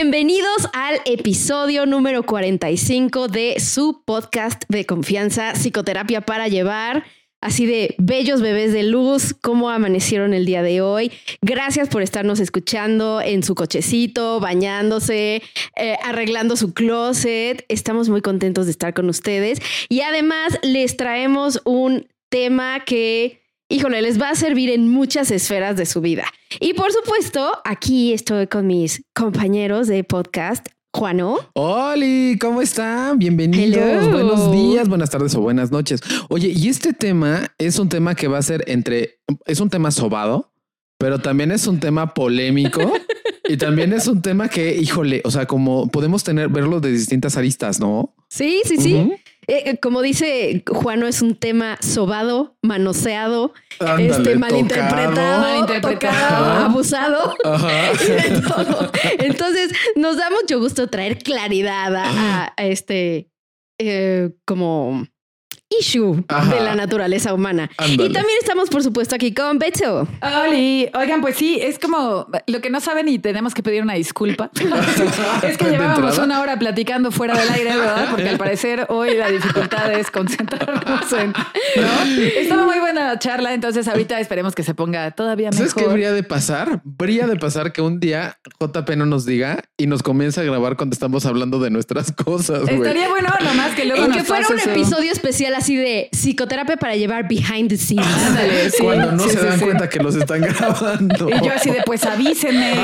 Bienvenidos al episodio número 45 de su podcast de confianza, Psicoterapia para Llevar. Así de bellos bebés de luz, cómo amanecieron el día de hoy. Gracias por estarnos escuchando en su cochecito, bañándose, eh, arreglando su closet. Estamos muy contentos de estar con ustedes. Y además les traemos un tema que híjole, les va a servir en muchas esferas de su vida. Y por supuesto, aquí estoy con mis compañeros de podcast. Juano. Hola, ¿cómo están? Bienvenidos. Buenos días, buenas tardes o buenas noches. Oye, y este tema es un tema que va a ser entre, es un tema sobado, pero también es un tema polémico y también es un tema que, híjole, o sea, como podemos tener, verlo de distintas aristas, ¿no? Sí, sí, sí. Eh, como dice Juano, es un tema sobado, manoseado, este, malinterpretado, malinterpretado. abusado. Entonces, nos da mucho gusto traer claridad a, este eh, como issue de la naturaleza humana. Y también estamos, por supuesto, aquí con Beto. Oli, oigan, pues sí, es como lo que no saben y tenemos que pedir una disculpa. es que llevábamos una hora platicando fuera del aire, ¿verdad? Porque al parecer hoy la dificultad es concentrarnos en. ¿no? Estaba muy buena la charla, entonces ahorita esperemos que se ponga todavía mejor. ¿Sabes qué habría de pasar? Habría de pasar que un día JP no nos diga y nos comience a grabar cuando estamos hablando de nuestras cosas. Estaría bueno, nomás que luego. que fuera un episodio especial así de psicoterapia para llevar behind the scenes. Cuando no se dan cuenta que los están grabando. Y yo así de, pues avísenme.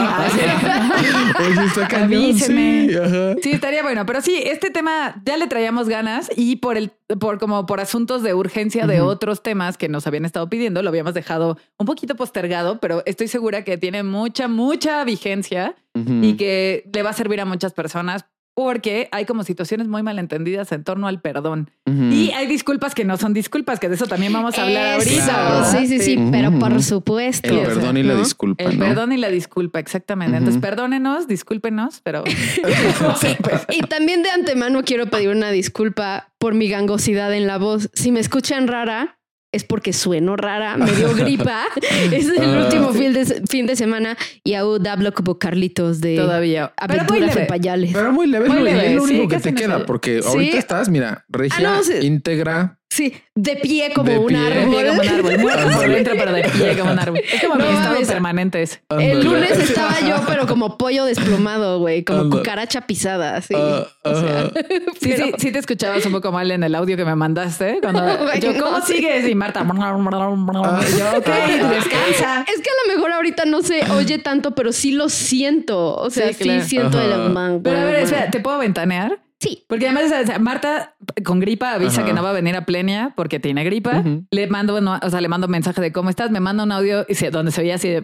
Oye, está avísenme. Sí, estaría bueno. Pero sí, este tema ya le traíamos ganas y por el, por como por asuntos de urgencia de otros temas que nos habían estado pidiendo, lo habíamos dejado un poquito postergado, pero estoy segura que tiene mucha, mucha vigencia y que le va a servir a muchas personas porque hay como situaciones muy malentendidas en torno al perdón. Y hay disculpas que no son disculpas, que de eso también vamos a hablar ahorita. Sí, sí, sí, pero por supuesto. El perdón y la disculpa. El perdón y la disculpa, exactamente. Entonces, perdónenos, discúlpenos, pero... Pues. y también de antemano quiero pedir una disculpa por mi gangosidad en la voz. Si me escuchan rara, es porque sueno rara, me dio gripa. es el ah. último fin de, fin de semana y aún hablo como Carlitos de Todavía. aventuras en payales. Pero muy leve, muy leve. es lo único que te queda, porque ahorita estás, mira, regia, ah, íntegra, Sí, de pie como un árbol. De pie como un árbol. Muerto por dentro, pero de pie como un árbol. Es como mi estado permanente ese. El lunes estaba yo, pero como pollo desplumado, güey. Como cucaracha pisada, así. Ah, o sea, sí, sí, sí te escuchabas un poco mal en el audio que me mandaste. Cuando yo, ¿cómo sigues? Y Marta, yo, ok, descansa. Es que a lo mejor ahorita no se oye tanto, pero sí lo siento. O sea, sí, siento el man. Pero a ver, espera, ¿te puedo ventanear? Sí. Porque además Marta con gripa avisa que no va a venir a Plenia porque tiene gripa. Le mando, o sea, le mando un mensaje de cómo estás, me manda un audio y donde se veía así de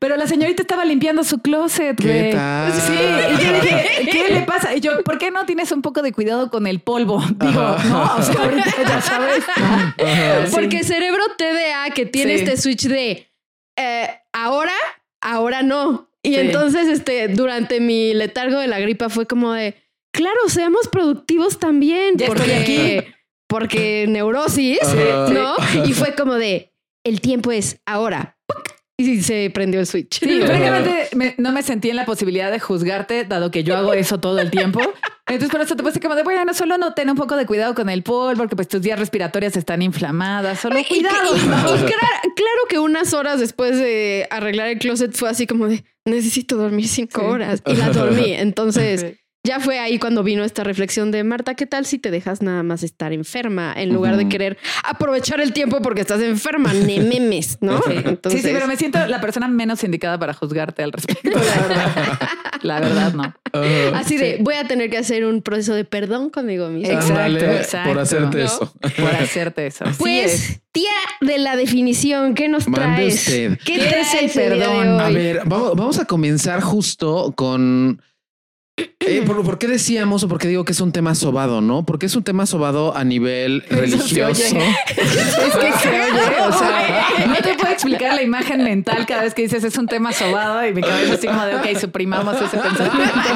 pero la señorita estaba limpiando su closet. ¿Qué tal? Sí. Y yo dije, ¿qué le pasa? Y yo, ¿por qué no tienes un poco de cuidado con el polvo? Digo, no, o sea, ahorita ya sabes. Porque cerebro TDA que tiene este switch de eh, ahora, ahora no. Y entonces, este, durante mi letargo de la gripa fue como de claro, seamos productivos también. porque, porque neurosis, ¿no? Y fue como de, el tiempo es ahora. Y se prendió el switch. Sí, francamente no me sentí en la posibilidad de juzgarte, dado que yo hago eso todo el tiempo. Entonces por eso te puse como de, bueno, solo no ten un poco de cuidado con el polvo, porque pues tus vías respiratorias están inflamadas, solo cuidado. Y, claro, que unas horas después de arreglar el closet fue así como de, necesito dormir cinco horas. Y la dormí. Entonces ya fue ahí cuando vino esta reflexión de Marta, ¿qué tal si te dejas nada más estar enferma en lugar de querer aprovechar el tiempo porque estás enferma? memes, ¿no? Sí. sí, sí, pero me siento la persona menos indicada para juzgarte al respecto, la verdad. la verdad, no. Así de, voy a tener que hacer un proceso de perdón conmigo misma. Exacto, exacto. Por hacerte eso. Por hacerte eso. Pues, tía de la definición, ¿qué nos traes? Usted. ¿Qué, ¿Qué es el perdón? A ver, vamos a comenzar justo con eh, ¿por, qué decíamos o por qué digo que es un tema sobado, no? Porque es un tema sobado a nivel religioso. es que se oye, o sea, no te puedo explicar la imagen mental cada vez que dices es un tema sobado y mi cabeza así como de, ok, suprimamos ese pensamiento.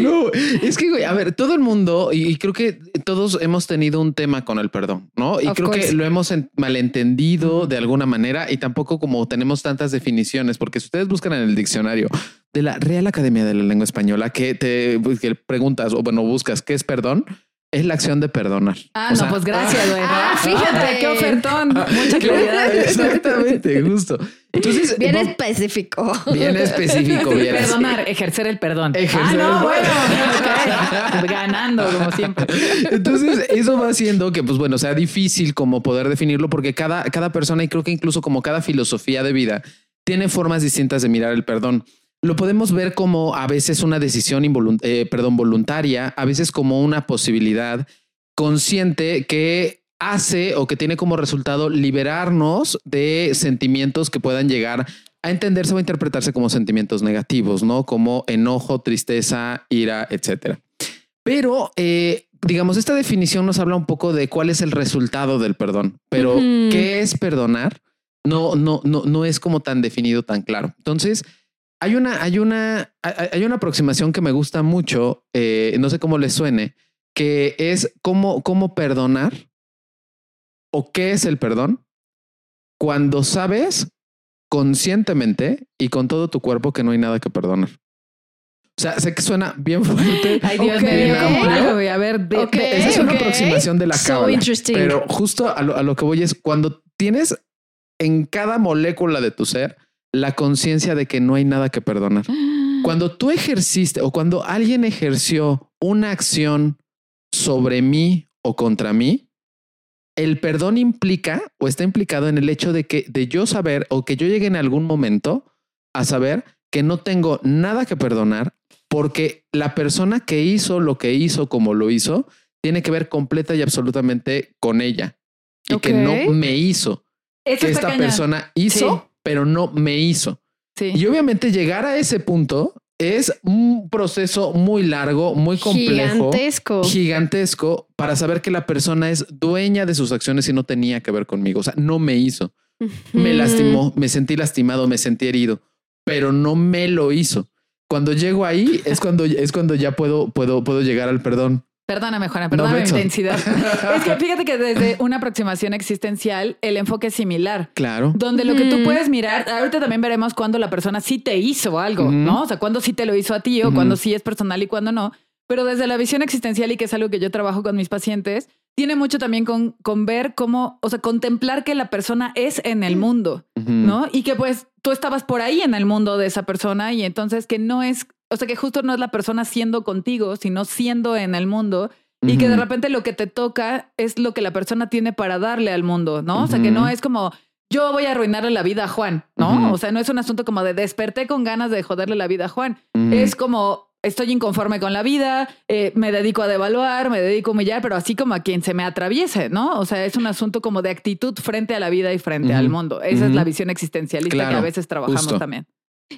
No, es que, güey, a ver, todo el mundo, y creo que todos hemos tenido un tema con el perdón, ¿no? Y creo que lo hemos malentendido de alguna manera y tampoco como tenemos tantas definiciones, porque si ustedes buscan en el diccionario de la Real Academia de la Lengua Española que te pues, preguntas o bueno, buscas qué es perdón, es la acción de perdonar. Ah, no, pues gracias, güey. Ah, fíjate qué ofertón. Mucha claridad. Exactamente, justo. Entonces, bien específico. Bien específico. Bien Perdonar, ejercer el perdón. Ejercer ah, no, bueno, ganando como siempre. Entonces, eso va haciendo que, pues bueno, sea difícil como poder definirlo porque cada, cada persona y creo que incluso como cada filosofía de vida tiene formas distintas de mirar el perdón lo podemos ver como a veces una decisión eh, perdón, voluntaria, a veces como una posibilidad consciente que hace o que tiene como resultado liberarnos de sentimientos que puedan llegar a entenderse o a interpretarse como sentimientos negativos, ¿no? Como enojo, tristeza, ira, etcétera. Pero, eh, digamos, esta definición nos habla un poco de cuál es el resultado del perdón, pero ¿qué es perdonar? No, no, no, no es como tan definido, tan claro. Entonces, hay una, hay una, hay una aproximación que me gusta mucho, eh, no sé cómo le suene, que es cómo, cómo perdonar o qué es el perdón cuando sabes conscientemente y con todo tu cuerpo que no hay nada que perdonar. O sea, sé que suena bien fuerte. Ay, Dios mío, a ver, esa es una aproximación de la so Pero justo a lo, a lo que voy es cuando tienes en cada molécula de tu ser la conciencia de que no hay nada que perdonar. Cuando tú ejerciste o cuando alguien ejerció una acción sobre mí o contra mí, el perdón implica o está implicado en el hecho de que de yo saber o que yo llegue en algún momento a saber que no tengo nada que perdonar porque la persona que hizo lo que hizo como lo hizo tiene que ver completa y absolutamente con ella y que no me hizo. que esta persona hizo pero no me hizo. Y obviamente llegar a ese punto es un proceso muy largo, muy complejo, gigantesco, gigantesco para saber que la persona es dueña de sus acciones y no tenía que ver conmigo. O sea, no me hizo. Me lastimó, me sentí lastimado, me sentí herido, pero no me lo hizo. Cuando llego ahí es cuando es cuando ya puedo puedo puedo llegar al perdón. Perdóname, Juana, perdóname mi intensidad. es que fíjate que desde una aproximación existencial, el enfoque es similar. Claro. Donde lo que tú puedes mirar, ahorita también veremos cuando la persona sí te hizo algo, ¿no? O sea, cuando sí te lo hizo a ti o cuando sí es personal y cuando no. Pero desde la visión existencial, y que es algo que yo trabajo con mis pacientes, tiene mucho también con, con ver cómo, o sea, contemplar que la persona es en el mundo, ¿no? Y que pues tú estabas por ahí en el mundo de esa persona y entonces que no es o sea, que justo no es la persona siendo contigo, sino siendo en el mundo. Y que de repente lo que te toca es lo que la persona tiene para darle al mundo, ¿no? O sea, que no es como yo voy a arruinarle la vida a Juan, ¿no? O sea, no es un asunto como de desperté con ganas de joderle la vida a Juan. Es como estoy inconforme con la vida, eh, me dedico a devaluar, me dedico a humillar, pero así como a quien se me atraviese, ¿no? O sea, es un asunto como de actitud frente a la vida y frente al mundo. Esa es la visión existencialista que a veces trabajamos también.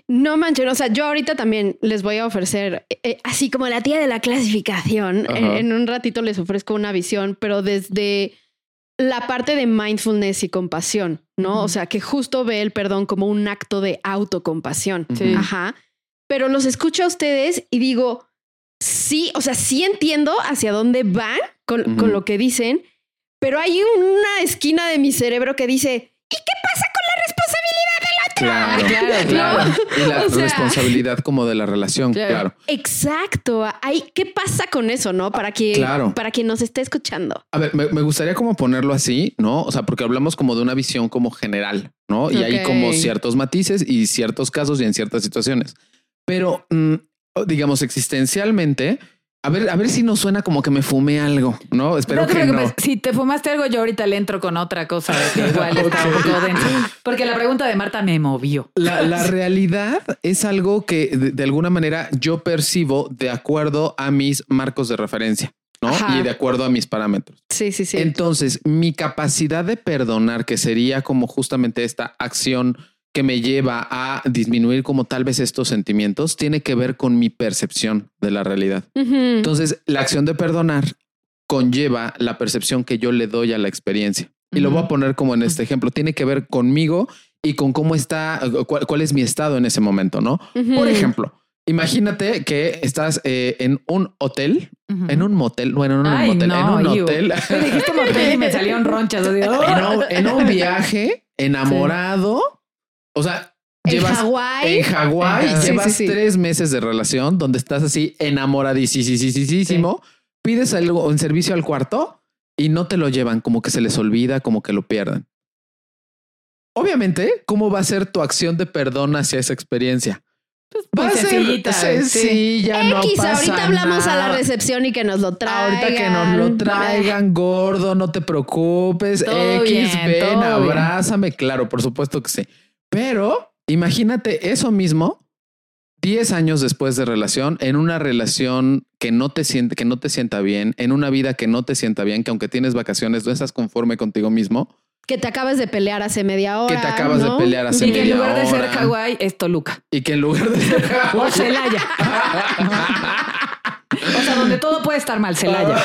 No manchen, o sea, yo ahorita también les voy a ofrecer, eh, así como la tía de la clasificación, eh, en un ratito les ofrezco una visión, pero desde la parte de mindfulness y compasión, ¿no? O sea, que justo ve el perdón como un acto de autocompasión. Ajá. Pero los escucho a ustedes y digo, sí, o sea, sí entiendo hacia dónde van con, con lo que dicen, pero hay una esquina de mi cerebro que dice, ¿y qué pasa con la responsabilidad Claro, claro, claro. Y la responsabilidad como de la relación, claro. Exacto. ¿Qué pasa con eso, no? Para que, para quien nos esté escuchando. A ver, me, gustaría como ponerlo así, ¿no? O sea, porque hablamos como de una visión como general, ¿no? Y hay como ciertos matices y ciertos casos y en ciertas situaciones. Pero, mm, digamos, existencialmente, a ver, a ver si no suena como que me fumé algo, ¿no? Espero que no. Si te fumaste algo, yo ahorita le entro con otra cosa que igual está un poco denso. Porque la pregunta de Marta me movió. La, realidad es algo que de, alguna manera yo percibo de acuerdo a mis marcos de referencia. ¿no? Y de acuerdo a mis parámetros. Sí, sí, sí. Entonces, mi capacidad de perdonar, que sería como justamente esta acción que me lleva a disminuir como tal vez estos sentimientos tiene que ver con mi percepción de la realidad. Entonces, la acción de perdonar conlleva la percepción que yo le doy a la experiencia. Y lo voy a poner como en este ejemplo. Tiene que ver conmigo y con cómo está, cuál, es mi estado en ese momento, ¿no? Por ejemplo, imagínate que estás eh, en un hotel, en un motel, bueno, no en un motel, no, en un hotel. Me dijiste motel y me salieron ronchas. en, ¡oh! un, en un viaje, enamorado. O sea, En llevas Hawái. en Hawái, Ajá. Llevas sí, sí. tres meses de relación donde estás así enamoradísimo, pides algo en servicio al cuarto y no te lo llevan, como que se les olvida, como que lo pierden. Obviamente, ¿cómo va a ser tu acción de perdón hacia esa experiencia? Va Muy a ser sencillita, sí. sencilla, no X, pasa ahorita hablamos a la recepción y que nos lo traigan. Ahorita que nos lo traigan, gordo, no te preocupes. Todo X, bien, ven, bien. abrázame. Claro, por supuesto que sí. Pero imagínate eso mismo 10 años después de relación, en una relación que no te siente, que no te sienta bien, en una vida que no te sienta bien, que aunque tienes vacaciones, no estás conforme contigo mismo, Que te acabas de pelear hace media hora. Que te acabas de pelear hace Y que en media lugar de ser hora. Hawái es Toluca. y que en lugar de ser O Celaya. O sea, donde todo puede estar mal, Celaya.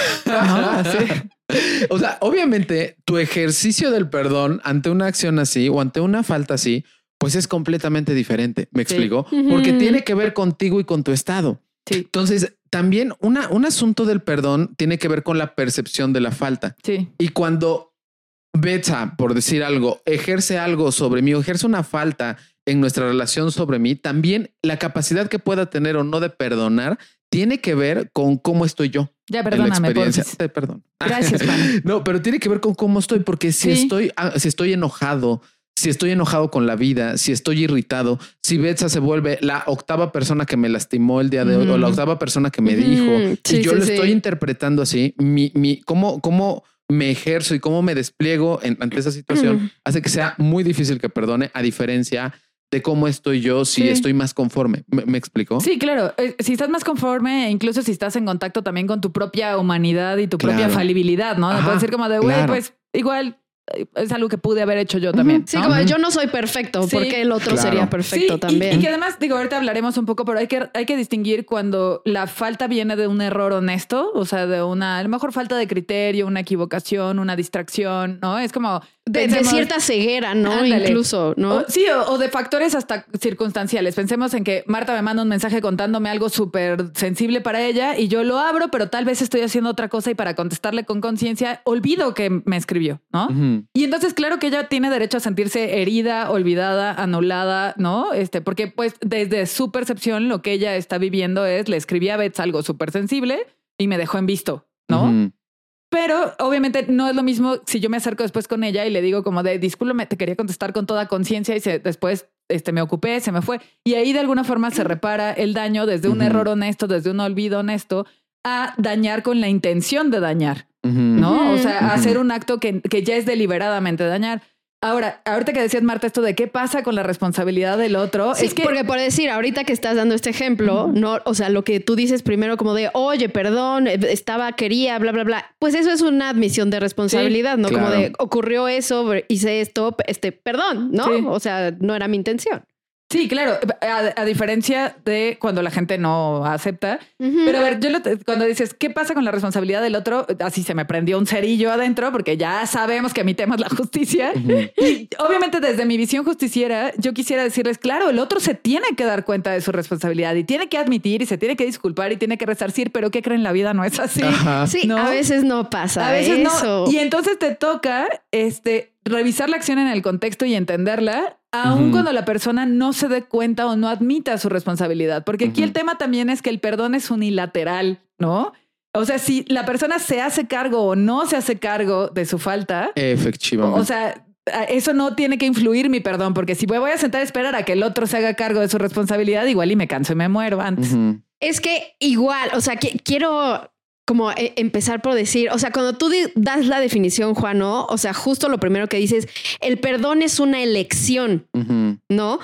O sea, obviamente tu ejercicio del perdón ante una acción así o ante una falta así, pues es completamente diferente. ¿Me Sí. explico? Porque tiene que ver contigo y con tu estado. Sí, Entonces, también una, un asunto del perdón tiene que ver con la percepción de la falta. sí. Y cuando Betsa, por decir algo, ejerce algo sobre mí o ejerce una falta en nuestra relación sobre mí, también la capacidad que pueda tener o no de perdonar tiene que ver con cómo estoy yo. Ya, perdóname. Te perdón. Gracias. No, pero tiene que ver con cómo estoy, porque si Sí. estoy, ah, si estoy enojado, si estoy enojado con la vida, si estoy irritado, si Betsa se vuelve la octava persona que me lastimó el día de hoy o la octava persona que me dijo Sí, y yo sí, lo estoy interpretando así, mi, mi, cómo, cómo me ejerzo y cómo me despliego en- ante esa situación hace que sea muy difícil que perdone, a diferencia de cómo estoy yo si Sí. estoy más conforme. ¿Me, me explico? Sí, claro. Eh, Si estás más conforme, incluso si estás en contacto también con tu propia humanidad y tu propia falibilidad, ¿no? Ajá, Puedes decir como de, güey, claro. pues igual es algo que pude haber hecho yo también. Sí, ¿no? como yo no soy perfecto, Sí. porque el otro Claro. sería perfecto Sí, también. Y, que además, digo, ahorita hablaremos un poco, pero hay que, hay que distinguir cuando la falta viene de un error honesto, o sea, de una, a lo mejor falta de criterio, una equivocación, una distracción, ¿no? Es como... de, cierta ceguera, ¿no? Ándale. Incluso, ¿no? O- sí, o, o de factores hasta circunstanciales. Pensemos en que Marta me manda un mensaje contándome algo súper sensible para ella y yo lo abro, pero tal vez estoy haciendo otra cosa y para contestarle con conciencia olvido que me escribió, ¿no? Y entonces, claro que ella tiene derecho a sentirse herida, olvidada, anulada, ¿no? Este, porque pues desde su percepción lo que ella está viviendo es, le escribí a Bets algo súper sensible y me dejó en visto, ¿no? Pero obviamente no es lo mismo si yo me acerco después con ella y le digo como de, discúlpame, te quería contestar con toda conciencia y se- después este, me ocupé, se me fue. Y ahí de alguna forma se repara el daño desde un error honesto, desde un olvido honesto, a dañar con la intención de dañar. ¿No? O sea, hacer un acto que, que ya es deliberadamente dañar. Ahora, ahorita que decías, Marta, esto de qué pasa con la responsabilidad del otro, Sí, es que... porque por decir, ahorita que estás dando este ejemplo, no, o sea, lo que tú dices primero como de, oye, perdón, eh, estaba, quería, bla, bla, bla, pues eso es una admisión de responsabilidad, ¿no? Como de, ocurrió eso, hice esto, este, perdón, ¿no? Sí. O sea, no era mi intención. Sí, claro, a, a diferencia de cuando la gente no acepta. Pero a ver, yo lo te- cuando dices, ¿qué pasa con la responsabilidad del otro? Así se me prendió un cerillo adentro porque ya sabemos que emitemos la justicia. Y obviamente desde mi visión justiciera, yo quisiera decirles, claro, el otro se tiene que dar cuenta de su responsabilidad y tiene que admitir y se tiene que disculpar y tiene que resarcir, pero ¿qué creen? La vida no es así. Ajá. Sí, ¿no? a veces no pasa A veces eso. no. Y entonces te toca este, revisar la acción en el contexto y entenderla, aun cuando la persona no se dé cuenta o no admita su responsabilidad. Porque aquí el tema también es que el perdón es unilateral, ¿no? O sea, si la persona se hace cargo o no se hace cargo de su falta, Efectivamente. o sea, eso no tiene que influir mi perdón, porque si me voy a sentar a esperar a que el otro se haga cargo de su responsabilidad, igual y me canso y me muero antes. Es que igual, o sea, que quiero como eh, empezar por decir, o sea, cuando tú das la definición, Juan, ¿no? O sea, justo lo primero que dices, el perdón es una elección. ¿no?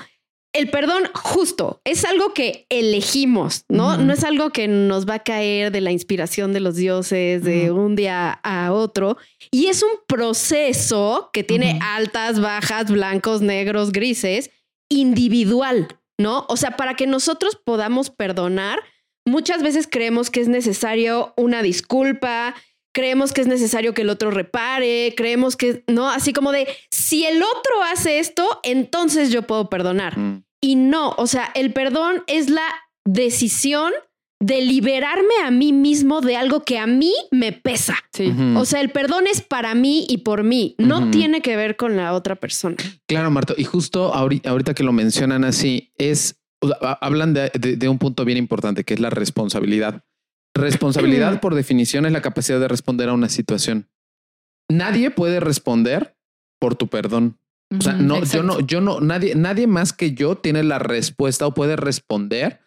El perdón justo es algo que elegimos, ¿no? No es algo que nos va a caer de la inspiración de los dioses de un día a otro. Y es un proceso que tiene altas, bajas, blancos, negros, grises, individual, ¿no? O sea, para que nosotros podamos perdonar, muchas veces creemos que es necesario una disculpa, creemos que es necesario que el otro repare, creemos que, ¿no? Así como de, si el otro hace esto, entonces yo puedo perdonar. Ujú. Y no, o sea, el perdón es la decisión de liberarme a mí mismo de algo que a mí me pesa. Sí. O sea, el perdón es para mí y por mí, no tiene que ver con la otra persona. Claro, Marto. Y justo ahorita, ahorita que lo mencionan así, es o sea, ha- hablan de, de- de un punto bien importante que es la responsabilidad. Responsabilidad, por definición, es la capacidad de responder a una situación. Nadie puede responder por tu perdón. O sea, no, yo no, yo no, nadie, nadie más que yo tiene la respuesta o puede responder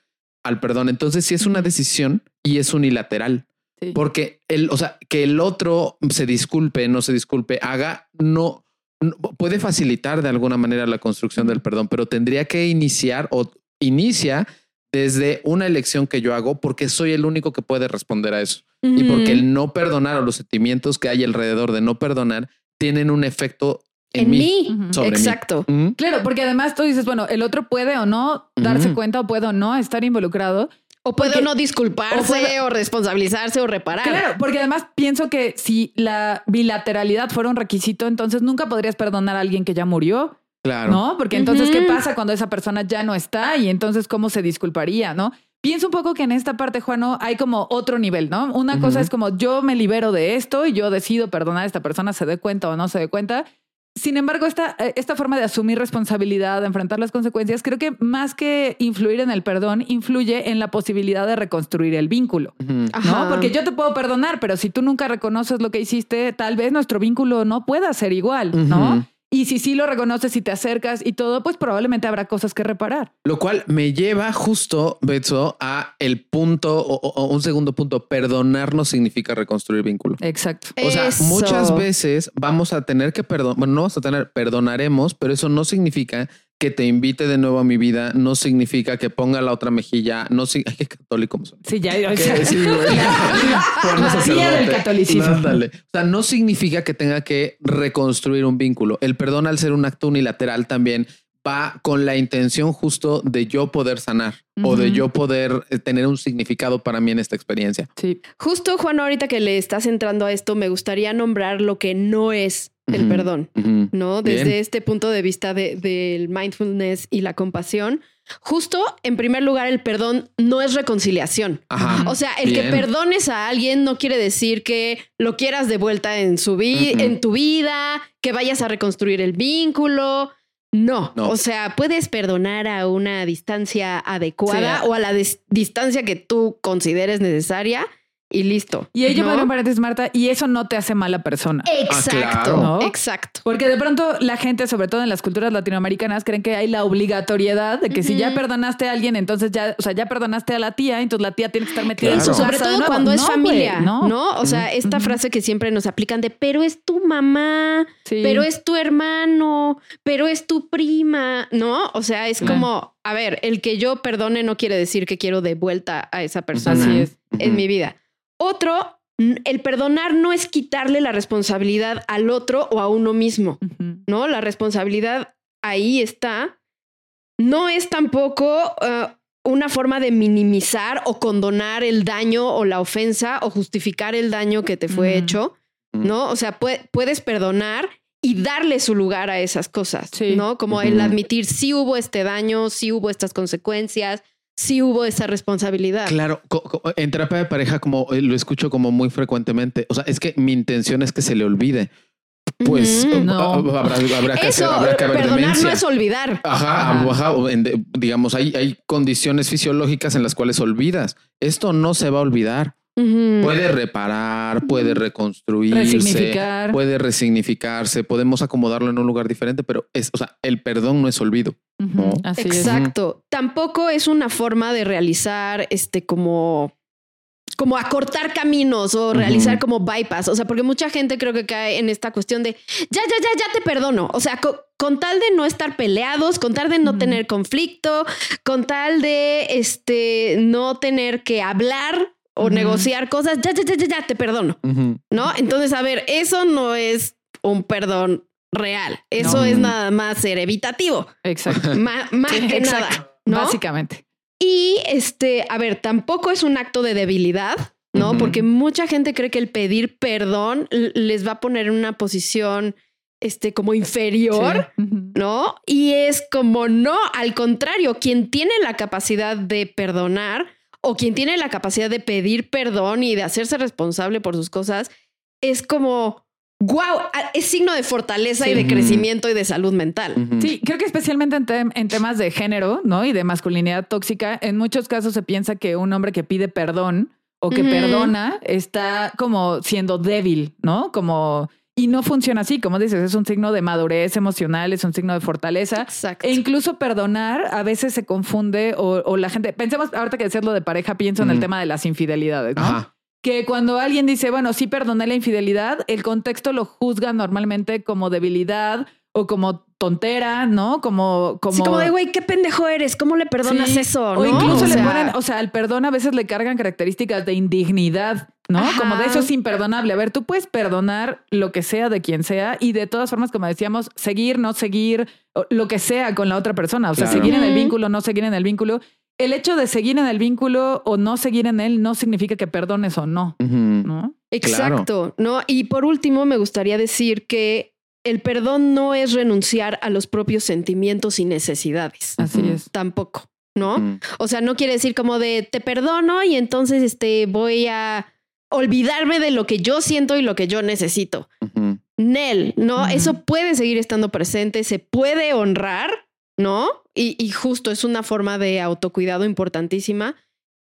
al perdón. Entonces, sí es una decisión y es unilateral. Sí. Porque el, o sea, que el otro se disculpe, no se disculpe, haga, no, no- puede facilitar de alguna manera la construcción del perdón, pero tendría que iniciar o inicia desde una elección que yo hago porque soy el único que puede responder a eso. Y porque el no perdonar o los sentimientos que hay alrededor de no perdonar tienen un efecto en, en mí. mí. Sobre mí. Exacto. Mm, Claro, porque además tú dices, bueno, el otro puede o no darse cuenta o puede o no estar involucrado. O puede Porque- o no disculparse o puede- o responsabilizarse o reparar. Claro, porque además pienso que si la bilateralidad fuera un requisito, entonces nunca podrías perdonar a alguien que ya murió, Claro. ¿no? Porque entonces, ¿qué pasa cuando esa persona ya no está? Y entonces, ¿cómo se disculparía, no? Pienso un poco que en esta parte, Juano, hay como otro nivel, ¿no? Una cosa es como yo me libero de esto y yo decido perdonar a esta persona, se dé cuenta o no se dé cuenta. Sin embargo, esta, eh, esta forma de asumir responsabilidad, de enfrentar las consecuencias, creo que más que influir en el perdón, influye en la posibilidad de reconstruir el vínculo. ¿no? Porque yo te puedo perdonar, pero si tú nunca reconoces lo que hiciste, tal vez nuestro vínculo no pueda ser igual, ¿no? Y si sí lo reconoces y te acercas y todo, pues probablemente habrá cosas que reparar. Lo cual me lleva justo, Betso, a el punto o, o- o un segundo punto. Perdonar no significa reconstruir vínculo. Exacto. O sea, Eso. muchas veces vamos a tener que perdonar, bueno, no vamos a tener, perdonaremos, pero eso no significa que te invite de nuevo a mi vida, no significa que ponga la otra mejilla, no significa, qué católico me suena. Sí, ya. o Que sea, sí, güey. Por La silla del sacerdote. catolicismo. Ándale. O sea, no significa que tenga que reconstruir un vínculo. El perdón, al ser un acto unilateral, también va con la intención justo de yo poder sanar o de yo poder eh, tener un significado para mí en esta experiencia. sí. Justo, Juan, ahorita que le estás entrando a esto, me gustaría nombrar lo que no es el perdón. ¿no? Desde Bien. este punto de vista de- del mindfulness y la compasión. Justo, en primer lugar, el perdón no es reconciliación. Ajá. O sea, el que perdones a alguien no quiere decir que lo quieras de vuelta en su vida, Mm-mm. en tu vida, que vayas a reconstruir el vínculo. No. No. O sea, puedes perdonar a una distancia adecuada Sí. o a la dis- distancia que tú consideres necesaria y listo. Y ello ¿no? para un paréntesis, Marta, y eso no te hace mala persona. Exacto, Ah. ¿No? exacto. Porque de pronto la gente, sobre todo en las culturas latinoamericanas, creen que hay la obligatoriedad de que si ya perdonaste a alguien, entonces ya, o sea, ya perdonaste a la tía, entonces la tía tiene que estar metida en Claro. su Sobre casa, todo ¿no? cuando es No, familia, ¿no? no. O sea, esta frase que siempre nos aplican de, pero es tu mamá, Sí. pero es tu hermano, pero es tu prima, ¿no? O sea, es Claro. como, a ver, el que yo perdone no quiere decir que quiero de vuelta a esa persona Así es. en mi vida. Otro, el perdonar no es quitarle la responsabilidad al otro o a uno mismo. ¿no? La responsabilidad ahí está. No es tampoco eh, una forma de minimizar o condonar el daño o la ofensa o justificar el daño que te fue hecho. ¿no? O sea, pue- puedes perdonar y darle su lugar a esas cosas, Sí. ¿no? Como el admitir si hubo este daño, si hubo estas consecuencias, si hubo esa responsabilidad. Claro, en terapia de pareja, como eh, lo escucho como muy frecuentemente. O sea, es que mi intención es que se le olvide. Pues No. habrá, habrá que hacer, habrá que haber perdonar demencia. no es olvidar. Ajá, Ajá. ajá, digamos, hay, hay condiciones fisiológicas en las cuales olvidas. Esto no se va a olvidar. Puede reparar, puede reconstruirse, Resignificar. puede resignificarse, podemos acomodarlo en un lugar diferente, pero es, o sea, el perdón no es olvido. Ujú. ¿no? Así es. Exacto. Tampoco es una forma de realizar este como como acortar caminos o realizar como bypass. O sea, porque mucha gente creo que cae en esta cuestión de ya, ya, ya, ya te perdono. O sea, co- con, tal de no estar peleados, con tal de no tener conflicto, con tal de este no tener que hablar o negociar cosas, ya, ya, ya, ya, ya te perdono. ¿No? Entonces, a ver, eso no es un perdón real. Eso No. es nada más ser evitativo. Exacto. Ma- más Sí, que exacto. nada. ¿no? Básicamente. Y este, a ver, tampoco es un acto de debilidad, ¿no? Porque mucha gente cree que el pedir perdón les va a poner en una posición este, como inferior, ¿no? Y es como no, al contrario, quien tiene la capacidad de perdonar o quien tiene la capacidad de pedir perdón y de hacerse responsable por sus cosas, es como wow, es signo de fortaleza y de crecimiento y de salud mental. Sí, creo que especialmente en, temas de género, ¿no? Y de masculinidad tóxica, en muchos casos se piensa que un hombre que pide perdón o que perdona está como siendo débil, ¿no? Como y no funciona así, como dices, es un signo de madurez emocional, es un signo de fortaleza. Exacto. E incluso perdonar a veces se confunde o, la gente, pensemos, ahorita que decirlo de pareja, pienso en el tema de las infidelidades, ¿no? que cuando alguien dice, bueno, sí perdoné la infidelidad, el contexto lo juzga normalmente como debilidad o como tontera, ¿no? Como, como. Sí, como de, güey, qué pendejo eres, ¿cómo le perdonas eso? O incluso le ponen, o sea, al perdón a veces le cargan características de indignidad, ¿no? Como de eso es imperdonable. A ver, tú puedes perdonar lo que sea de quien sea y de todas formas, como decíamos, seguir, no seguir, lo que sea con la otra persona. O sea, seguir en el vínculo, no seguir en el vínculo el hecho de seguir en el vínculo o no seguir en él no significa que perdones o no, ¿no? Exacto, ¿no? Y por último, me gustaría decir que el perdón no es renunciar a los propios sentimientos y necesidades. Así es. Tampoco, ¿no? O sea, no quiere decir como de te perdono y entonces este voy a olvidarme de lo que yo siento y lo que yo necesito. Nel, ¿no? Eso puede seguir estando presente, se puede honrar, ¿no? Y, justo es una forma de autocuidado importantísima.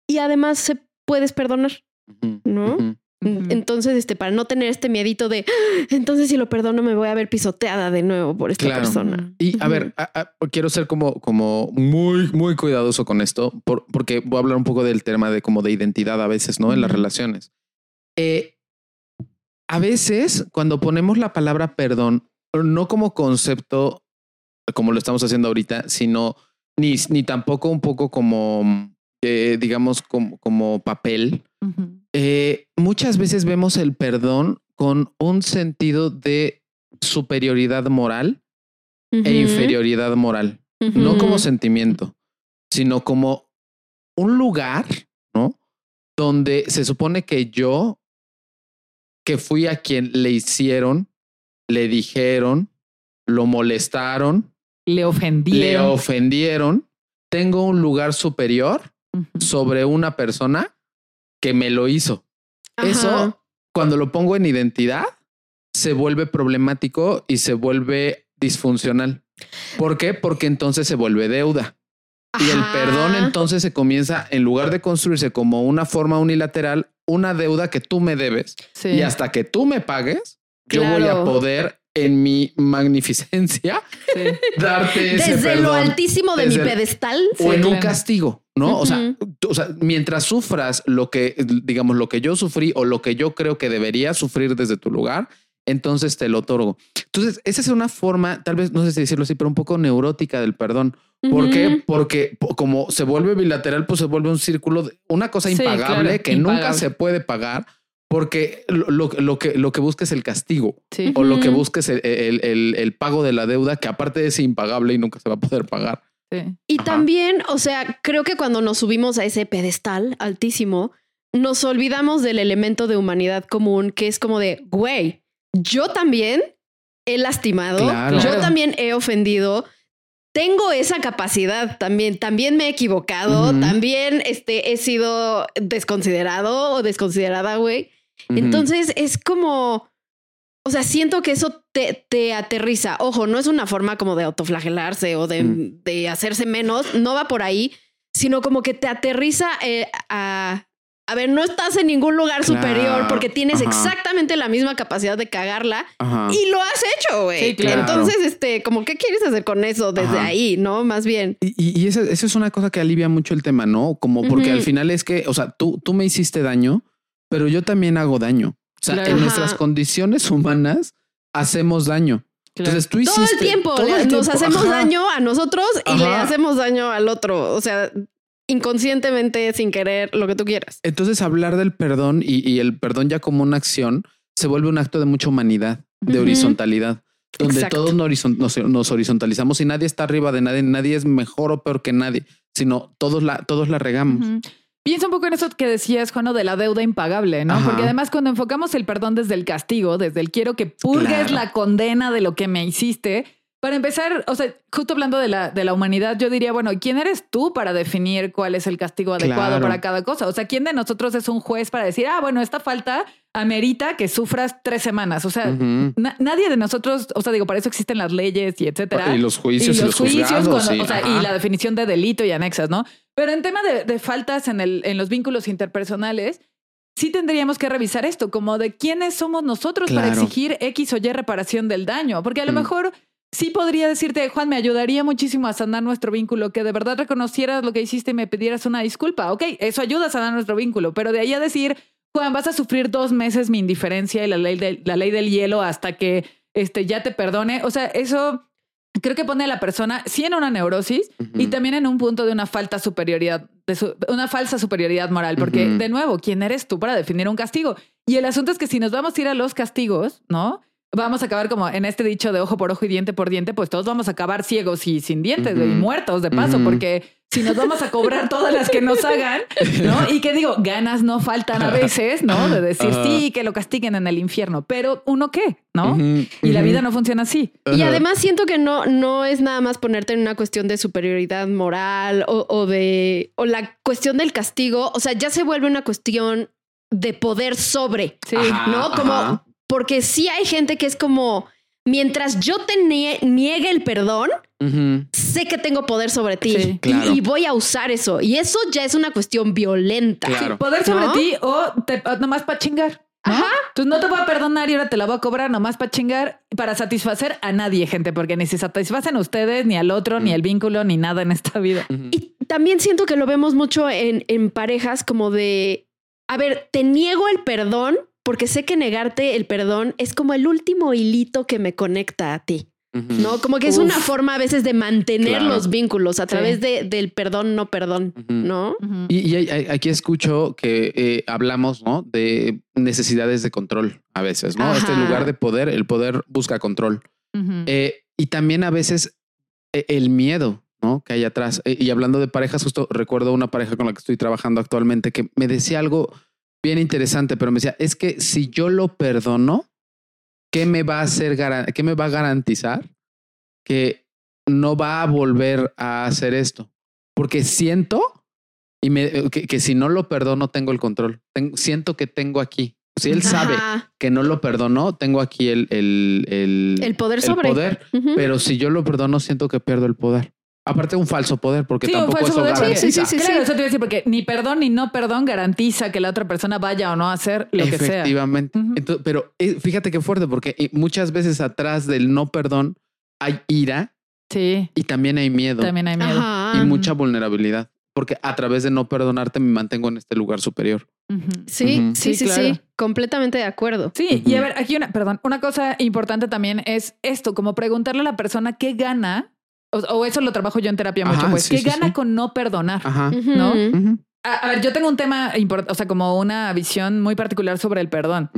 Y además se puedes perdonar, ¿no? Entonces, este, para no tener este miedito de, ah, entonces si lo perdono me voy a ver pisoteada de nuevo por esta persona. Y a ver, quiero ser como, como muy, muy cuidadoso con esto, porque voy a hablar un poco del tema de como de identidad a veces, ¿no? En las relaciones. Eh, a veces, cuando ponemos la palabra perdón, no como concepto como lo estamos haciendo ahorita, sino ni, ni tampoco un poco como, eh, digamos, como, como papel. Eh, muchas veces vemos el perdón con un sentido de superioridad moral e inferioridad moral, no como sentimiento, sino como un lugar, ¿no? Donde se supone que yo, que fui a quien le hicieron, le dijeron, lo molestaron, le ofendieron. Le ofendieron. Tengo un lugar superior sobre una persona que me lo hizo. Eso, cuando lo pongo en identidad, se vuelve problemático y se vuelve disfuncional. ¿Por qué? Porque entonces se vuelve deuda. Y el perdón entonces se comienza, en lugar de construirse como una forma unilateral, una deuda que tú me debes. Y hasta que tú me pagues, yo voy a poder en mi magnificencia darte ese Desde lo altísimo de mi pedestal. O en un castigo, ¿no? o, sea, o sea, mientras sufras lo que, digamos, lo que yo sufrí o lo que yo creo que debería sufrir desde tu lugar, entonces te lo otorgo. Entonces, esa es una forma, tal vez, no sé si decirlo así, pero un poco neurótica del perdón. ¿Por qué? Porque como se vuelve bilateral, pues se vuelve un círculo, de una cosa impagable que nunca se puede pagar porque lo, que, lo que busca es el castigo o lo que busca es el, pago de la deuda que aparte es impagable y nunca se va a poder pagar. Y también, o sea, creo que cuando nos subimos a ese pedestal altísimo, nos olvidamos del elemento de humanidad común que es como de, güey, yo también he lastimado, yo también he ofendido, tengo esa capacidad también, también me he equivocado, también este, he sido desconsiderado o desconsiderada, güey. Entonces es como, o sea, siento que eso te, te, aterriza. Ojo, no es una forma como de autoflagelarse o de, mm. de hacerse menos, no va por ahí, sino como que te aterriza eh, a, a ver, no estás en ningún lugar superior porque tienes exactamente la misma capacidad de cagarla y lo has hecho, güey. Entonces, este, como, ¿qué quieres hacer con eso desde ahí, no? Más bien. Y, y, esa, es una cosa que alivia mucho el tema, ¿no? Como porque al final es que, o sea, tú, tú me hiciste daño, pero yo también hago daño. O sea, en nuestras condiciones humanas hacemos daño. Entonces tú hiciste todo el tiempo, nos hacemos daño a nosotros y le hacemos daño al otro. O sea, inconscientemente, sin querer, lo que tú quieras. Entonces hablar del perdón y, el perdón ya como una acción se vuelve un acto de mucha humanidad, de horizontalidad, donde todos nos, horizontalizamos y nadie está arriba de nadie, nadie es mejor o peor que nadie, sino todos la, todos la regamos. Piensa un poco en eso que decías, Juano, de la deuda impagable, ¿no? Ajá. Porque además cuando enfocamos el perdón desde el castigo, desde el quiero que purgues Claro. la condena de lo que me hiciste, para empezar, o sea, justo hablando de la, de la humanidad, yo diría, bueno, ¿quién eres tú para definir cuál es el castigo adecuado Claro. para cada cosa? O sea, ¿quién de nosotros es un juez para decir, ah, bueno, esta falta amerita que sufras tres semanas? O sea, na- nadie de nosotros, o sea, digo, para eso existen las leyes y etcétera. Y los juicios y, y los, los juicios juzgados. cuando- y- o sea, y la definición de delito y anexas, ¿no? Pero en tema de, de faltas en, el, en los vínculos interpersonales, sí tendríamos que revisar esto, como de quiénes somos nosotros para exigir X o Y reparación del daño. Porque a lo Mm. mejor sí podría decirte, Juan, me ayudaría muchísimo a sanar nuestro vínculo, que de verdad reconocieras lo que hiciste y me pidieras una disculpa. Ok, eso ayuda a sanar nuestro vínculo, pero de ahí a decir, Juan, vas a sufrir dos meses mi indiferencia y la ley, del- la ley del hielo hasta que este, ya te perdone. O sea, eso creo que pone a la persona sí en una neurosis y también en un punto de una falta superioridad, de su- una falsa superioridad moral, porque de nuevo, ¿quién eres tú para definir un castigo? Y el asunto es que si nos vamos a ir a los castigos, ¿no? Vamos a acabar como en este dicho de ojo por ojo y diente por diente, pues todos vamos a acabar ciegos y sin dientes y muertos de paso, porque si nos vamos a cobrar todas las que nos hagan, ¿no? Y que digo, ganas no faltan a veces, ¿no? De decir Ajá. sí, que lo castiguen en el infierno, pero uno qué, ¿no? Y la vida no funciona así. Y además siento que no, no es nada más ponerte en una cuestión de superioridad moral o, o de o la cuestión del castigo. O sea, ya se vuelve una cuestión de poder sobre, Sí. Ajá, ¿no? Como ajá. Porque sí hay gente que es como mientras yo te nie- niegue el perdón, sé que tengo poder sobre ti Sí. y- Claro. y, voy a usar eso. Y eso ya es una cuestión violenta. Claro. Poder sobre ¿No? ti o te- o nomás para chingar. ¿no? Ajá. Entonces no te voy a perdonar y ahora te la voy a cobrar nomás para chingar para satisfacer a nadie, gente, porque ni se satisfacen ustedes, ni al otro, ni el vínculo, ni nada en esta vida. Y también siento que lo vemos mucho en, en parejas como de, a ver, te niego el perdón porque sé que negarte el perdón es como el último hilito que me conecta a ti. ¿no? Como que es Uf. una forma a veces de mantener Claro. los vínculos a Sí. través de, del perdón, no perdón. ¿no? Y, aquí escucho que eh, hablamos ¿no? de necesidades de control a veces, ¿no? Este lugar de poder, el poder busca control. Eh, y también a veces eh, el miedo, ¿no? Que hay atrás. Eh, y hablando de parejas, justo recuerdo una pareja con la que estoy trabajando actualmente que me decía algo bien interesante, pero me decía, es que si yo lo perdono, ¿qué me va a hacer, qué me va a garantizar que no va a volver a hacer esto? Porque siento y me, eh, que, que si no lo perdono, tengo el control. Siento que tengo aquí. Si él sabe Ajá. que no lo perdonó, tengo aquí el, el, el, El poder el sobre. poder. Ujú. Pero si yo lo perdono, siento que pierdo el poder. Aparte, un falso poder, porque Sí, un tampoco falso eso poder, garantiza. sí, sí, sí, claro, eso te iba a decir, porque ni perdón ni no perdón garantiza que la otra persona vaya o no a hacer lo que sea. Efectivamente. Entonces, pero eh, fíjate qué fuerte, porque eh, muchas veces atrás del no perdón hay ira Sí, y también hay miedo también hay miedo. Ajá. y mucha vulnerabilidad. Porque a través de no perdonarte me mantengo en este lugar superior. Sí, sí, Sí, sí, claro. sí. Completamente de acuerdo. Sí, y a ver, aquí una, perdón, una cosa importante también es esto, como preguntarle a la persona qué gana, o, o eso lo trabajo yo en terapia mucho, Ajá, pues, sí, ¿qué sí, gana sí. con no perdonar? Ajá. ¿no? A, a ver, yo tengo un tema importante, o sea, como una visión muy particular sobre el perdón.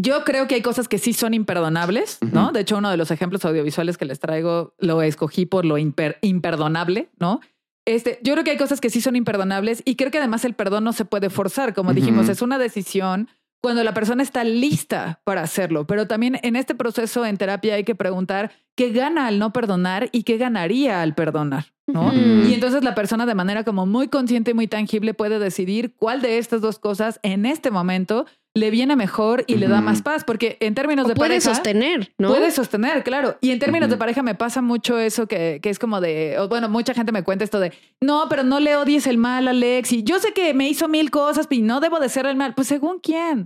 Yo creo que hay cosas que sí son imperdonables, ¿no? De hecho, uno de los ejemplos audiovisuales que les traigo lo escogí por lo imper- imperdonable, ¿no? Este, yo creo que hay cosas que sí son imperdonables y creo que además el perdón no se puede forzar. Como dijimos, es una decisión cuando la persona está lista para hacerlo. Pero también en este proceso en terapia hay que preguntar qué gana al no perdonar y qué ganaría al perdonar, ¿no? Y entonces la persona de manera como muy consciente y muy tangible puede decidir cuál de estas dos cosas en este momento le viene mejor y le da más paz, porque en términos O de puede pareja sostener, ¿no? puede sostener, claro. Y en términos de pareja me pasa mucho eso que, que es como de, bueno, mucha gente me cuenta esto de, no, pero no le odies el mal, Alex, y yo sé que me hizo mil cosas y no debo de ser el mal, pues según quién.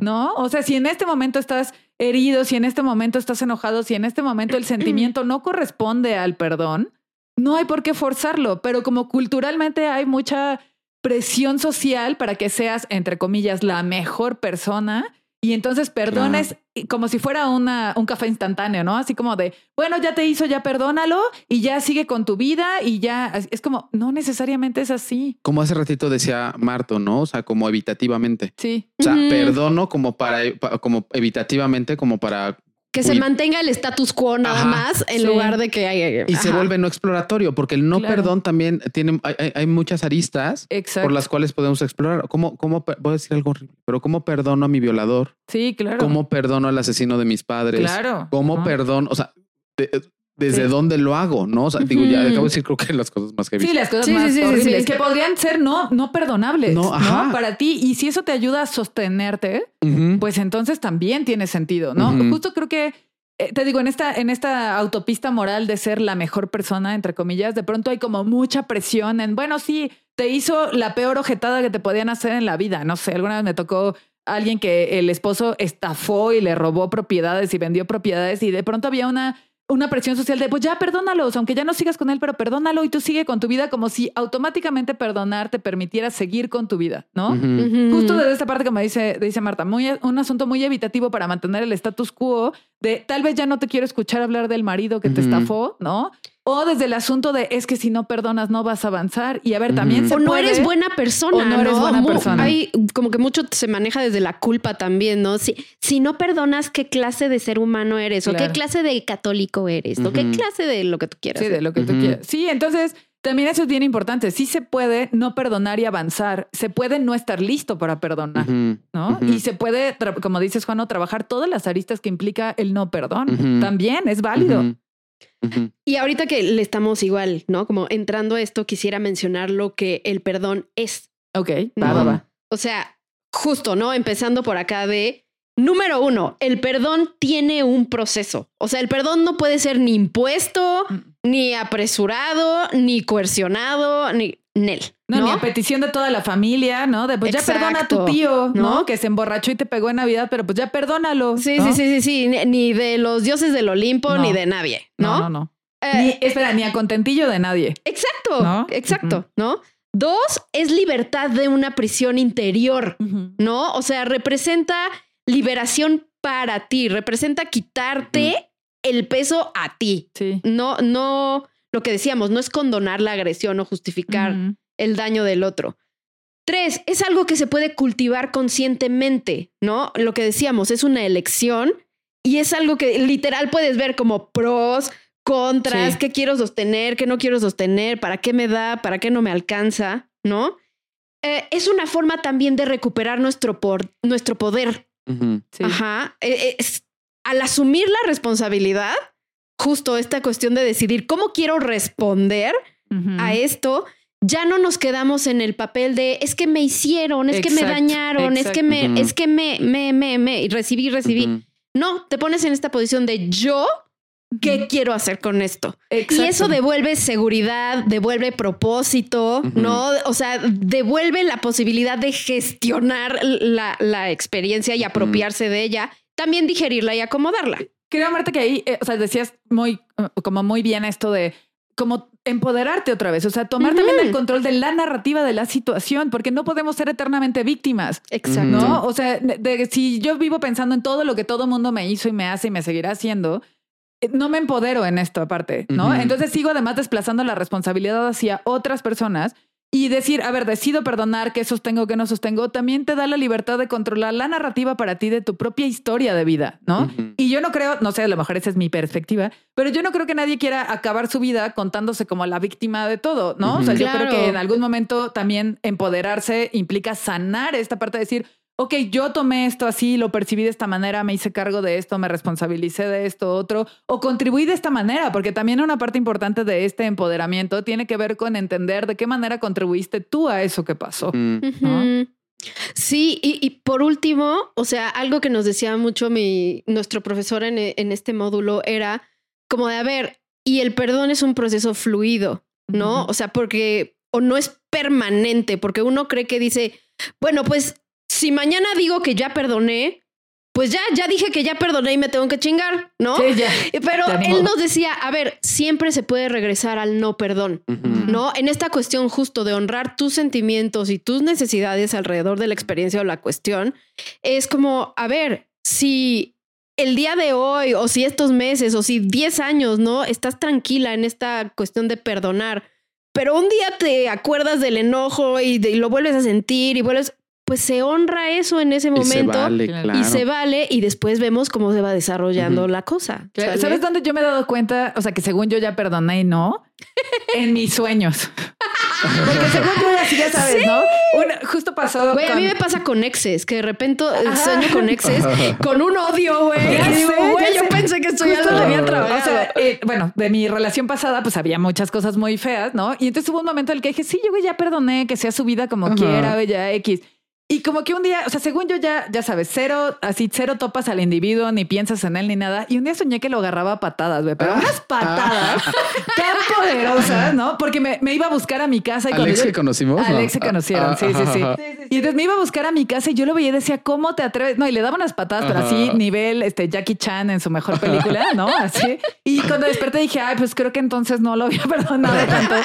¿No? O sea, si en este momento estás herido, si en este momento estás enojado, si en este momento el sentimiento no corresponde al perdón, no hay por qué forzarlo, pero como culturalmente hay mucha presión social para que seas, entre comillas, la mejor persona. Y entonces perdones como si fuera una, un café instantáneo, ¿no? Así como de, bueno, ya te hizo, ya perdónalo y ya sigue con tu vida y ya es como, no necesariamente es así. Como hace ratito decía Marto, ¿no? O sea, como evitativamente. Sí. O sea, perdono como para, pa- como evitativamente, como para Que se mantenga el status quo nada más en lugar de que haya. Y se vuelve no exploratorio, porque el no perdón también tiene, hay, muchas aristas por las cuales podemos explorar. ¿Cómo, cómo, voy a decir algo horrible, pero cómo perdono a mi violador? Sí, claro. ¿Cómo perdono al asesino de mis padres? Claro. ¿Cómo perdono? O sea, desde dónde lo hago, ¿no? O sea, digo, ya acabo de decir, creo que las cosas más que Sí, las cosas más horribles que podrían ser no, no perdonables, no, Para ti. Y si eso te ayuda a sostenerte, pues entonces también tiene sentido, ¿no? Justo creo que eh, te digo, en esta, en esta autopista moral de ser la mejor persona, entre comillas, de pronto hay como mucha presión en, bueno, sí, te hizo la peor ojetada que te podían hacer en la vida. No sé, alguna vez me tocó alguien que el esposo estafó y le robó propiedades y vendió propiedades y de pronto había una una presión social de, pues ya perdónalos, aunque ya no sigas con él, pero perdónalo y tú sigue con tu vida como si automáticamente perdonar te permitiera seguir con tu vida, ¿no? Justo desde esta parte, como dice, dice Marta, muy, un asunto muy evitativo para mantener el status quo de tal vez ya no te quiero escuchar hablar del marido que te estafó, ¿no? O desde el asunto de es que si no perdonas no vas a avanzar. Y a ver, también se O no eres buena persona. O no, eres buena persona. Hay como que mucho se maneja desde la culpa también, ¿no? Si, si no perdonas, ¿qué clase de ser humano eres? ¿O qué clase de católico eres? ¿O qué clase de lo que tú quieras? Sí, de lo que tú quieras. Sí, entonces también eso es bien importante. Sí se puede no perdonar y avanzar. Se puede no estar listo para perdonar, ¿no? Y se puede, como dices, Juano, trabajar todas las aristas que implica el no perdón. También es válido. Y ahorita que le estamos igual, ¿no? Como entrando a esto, quisiera mencionar lo que el perdón es. Ok, va, va, O sea, justo, ¿no? Empezando por acá de, número uno, el perdón tiene un proceso. O sea, el perdón no puede ser ni impuesto, mm. ni apresurado, ni coercionado, ni... Nel. No, ni a petición de toda la familia, ¿no? De pues ya perdona a tu tío, ¿no? Que se emborrachó y te pegó en Navidad, pero pues ya perdónalo. Sí, sí, sí, sí, sí. Ni de los dioses del Olimpo, ni de nadie, ¿no? No, no, eh, espera, ni a contentillo de nadie. Exacto, exacto, ¿no? Dos, es libertad de una prisión interior, ¿no? O sea, representa liberación para ti, representa quitarte el peso a ti. Sí. No, no, lo que decíamos, no es condonar la agresión o justificar el daño del otro. Tres, es algo que se puede cultivar conscientemente, ¿no? Lo que decíamos, es una elección y es algo que literal puedes ver como pros, contras, qué quiero sostener, qué no quiero sostener, para qué me da, para qué no me alcanza, ¿no? Eh, es una forma también de recuperar nuestro, por, nuestro poder. Ajá. Eh, al asumir la responsabilidad, justo esta cuestión de decidir cómo quiero responder a esto, ya no nos quedamos en el papel de es que me hicieron, es que me dañaron, es que me, es que me, me, me, me, recibí, recibí. No, te pones en esta posición de yo, ¿qué quiero hacer con esto? Y eso devuelve seguridad, devuelve propósito, ¿no? O sea, devuelve la posibilidad de gestionar la, la experiencia y apropiarse de ella, también digerirla y acomodarla. Creo, Marta, que ahí, eh, o sea, decías muy, como muy bien esto de como empoderarte otra vez, o sea, tomar también el control de la narrativa de la situación, porque no podemos ser eternamente víctimas. Exacto. ¿No? O sea, si yo vivo pensando en todo lo que todo mundo me hizo y me hace y me seguirá haciendo, eh, no me empodero en esto aparte, ¿no? Entonces sigo además desplazando la responsabilidad hacia otras personas y decir, a ver, decido perdonar, qué sostengo, qué no sostengo, también te da la libertad de controlar la narrativa para ti de tu propia historia de vida, ¿no? Y yo no creo, no sé, a lo mejor esa es mi perspectiva, pero yo no creo que nadie quiera acabar su vida contándose como la víctima de todo, ¿no? O sea, yo creo que en algún momento también empoderarse implica sanar esta parte de decir, ok, yo tomé esto así, lo percibí de esta manera, me hice cargo de esto, me responsabilicé de esto, otro, o contribuí de esta manera, porque también una parte importante de este empoderamiento tiene que ver con entender de qué manera contribuiste tú a eso que pasó. Sí, y, por último, o sea, algo que nos decía mucho mi, nuestro profesor en, en este módulo era como de, a ver, y el perdón es un proceso fluido, ¿no? O sea, porque, o no es permanente, porque uno cree que dice, bueno, pues si mañana digo que ya perdoné, pues ya, ya dije que ya perdoné y me tengo que chingar, ¿no? Sí, ya. Pero él nos decía, a ver, siempre se puede regresar al no perdón, ¿no? En esta cuestión justo de honrar tus sentimientos y tus necesidades alrededor de la experiencia o la cuestión, es como, a ver, si el día de hoy o si estos meses o si 10 años, ¿no? Estás tranquila en esta cuestión de perdonar, pero un día te acuerdas del enojo y, y lo vuelves a sentir y vuelves, pues se honra eso en ese Y se momento. vale, Claro. claro. Y se vale y después vemos cómo se va desarrollando la cosa. Claro, ¿sale? ¿Sabes dónde yo me he dado cuenta? O sea, que según yo ya perdoné y no. En mis sueños. Porque según yo así ya sabes, ¿no? Una- justo pasó. Güey, a con- mí me pasa con exes, que de repente eh, Ajá. sueño con exes con un odio, güey. Ya Y digo, sé, güey, yo sé. pensé que esto ya lo había trabajado. O sea, eh, bueno, de mi relación pasada, pues había muchas cosas muy feas, ¿no? Y entonces hubo un momento en el que dije, sí, yo güey, ya perdoné, que sea su vida como Ajá. quiera, güey, ya X. Y como que un día, o sea, según yo ya, ya sabes, cero, así, cero topas al individuo, ni piensas en él ni nada. Y un día soñé que lo agarraba a patadas, güey, pero unas patadas tan poderosas, ¿no? Porque me, me iba a buscar a mi casa y cuando Alex yo- que conocimos. ¿no? Alex se conocieron, Ah, sí, sí, sí. Y entonces me iba a buscar a mi casa y yo lo veía y decía, ¿cómo te atreves? No, y le daba unas patadas, pero así, nivel este, Jackie Chan en su mejor película, ¿no? Así. Y cuando desperté dije, ay, pues creo que entonces no lo había perdonado tanto.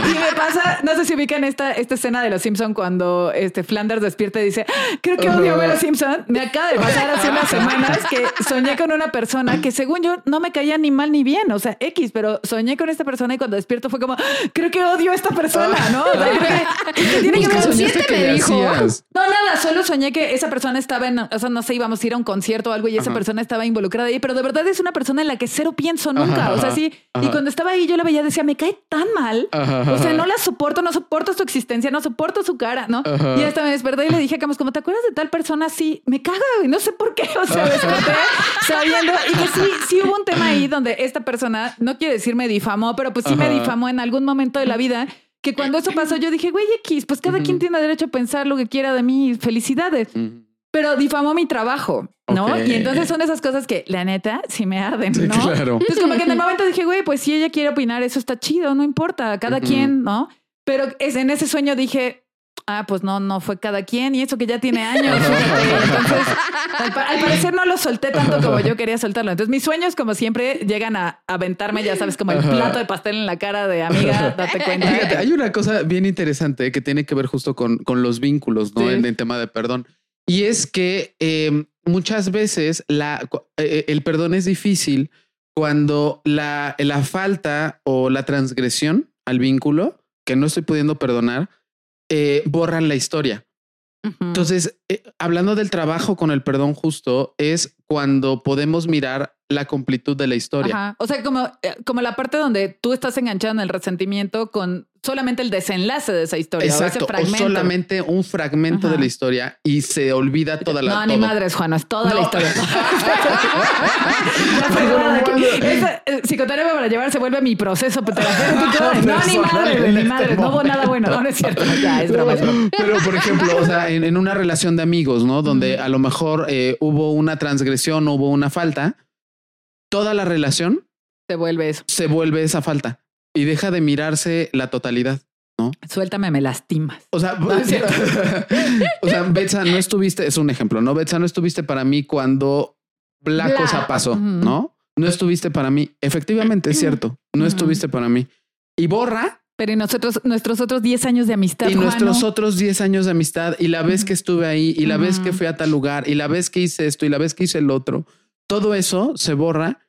Y me pasa, no sé si ubican esta, esta escena de Los Simpson cuando este Flanders despierta y dice, creo que odio ver a Simpson. Me acaba de pasar hace unas semanas que soñé con una persona que según yo no me caía ni mal ni bien, o sea, X, pero soñé con esta persona y cuando despierto fue como, creo que odio a esta persona, ¿no? O sea, creo que- que tiene que ver- me dijo. no, nada, solo soñé que esa persona estaba en, o sea, no sé, íbamos a ir a un concierto o algo y esa Ajá. persona estaba involucrada ahí, pero de verdad es una persona en la que cero pienso nunca. Ajá, o sea, sí. Y cuando estaba ahí yo la veía, decía, me cae tan mal. Ajá, O sea, no la soporto, no soporto su existencia, no soporto su cara, ¿no? Ajá. Y hasta me desperté y le dije a Camus, como te acuerdas de tal persona, sí, me caga, güey, no sé por qué. O sea, desperté sabiendo y que sí, sí hubo un tema ahí donde esta persona, no quiere decir me difamó, pero pues sí me Ajá. difamó en algún momento de la vida. Que cuando eso pasó, yo dije, güey, X, pues cada quien Ujú. tiene derecho a pensar lo que quiera de mí. Felicidades Ujú. pero difamó mi trabajo, ¿no? Ok. Y entonces son esas cosas que, la neta, sí me arden, Sí, ¿no? claro. Entonces como que en el momento dije, güey, pues si ella quiere opinar, eso está chido, no importa, cada Ujú. quien, ¿no? Pero es, en ese sueño dije, ah, pues no, no fue cada quien y eso que ya tiene años. Entonces, al, pa- al parecer no lo solté tanto como yo quería soltarlo. Entonces mis sueños, como siempre, llegan a aventarme, ya sabes, como el plato de pastel en la cara de amiga, date cuenta. Fíjate, hay una cosa bien interesante que tiene que ver justo con, con los vínculos, ¿no? Sí. En el tema de perdón. Y es que eh, muchas veces la, cu- eh, el perdón es difícil cuando la, la falta o la transgresión al vínculo, que no estoy pudiendo perdonar, eh, borran la historia. Entonces, eh, hablando del trabajo con el perdón justo, es cuando podemos mirar la completud de la historia. Ajá. O sea, como, eh, como la parte donde tú estás enganchado en el resentimiento con solamente el desenlace de esa historia. Exacto, o ese o fragmento. solamente un fragmento Ajá. de la historia y se olvida toda la No, ni todo. madres, Juan, es toda la No. historia. Bueno. esa, eh, psicoterapia para llevar se vuelve mi proceso. No, ni en ni este madres. No hubo nada bueno. No, no es cierto. Ya, es broma. es broma. Pero, por ejemplo, o sea, en, en una relación de amigos, ¿no? Donde a lo mejor eh, hubo una transgresión, hubo una falta, toda la relación Se vuelve eso. se vuelve esa falta y deja de mirarse la totalidad. Suéltame, me lastimas. O sea, No, es o sea, Betsa, no estuviste, es un ejemplo, ¿no? Betsa, no estuviste para mí cuando la Bla. cosa pasó. ¿no? No estuviste para mí. Efectivamente, es cierto. No estuviste para mí. Y borra Pero y nosotros, nuestros otros 10 años de amistad, y nuestros otros 10 años de amistad y la vez que estuve ahí y la vez que fui a tal lugar y la vez que hice esto y la vez que hice el otro, todo eso se borra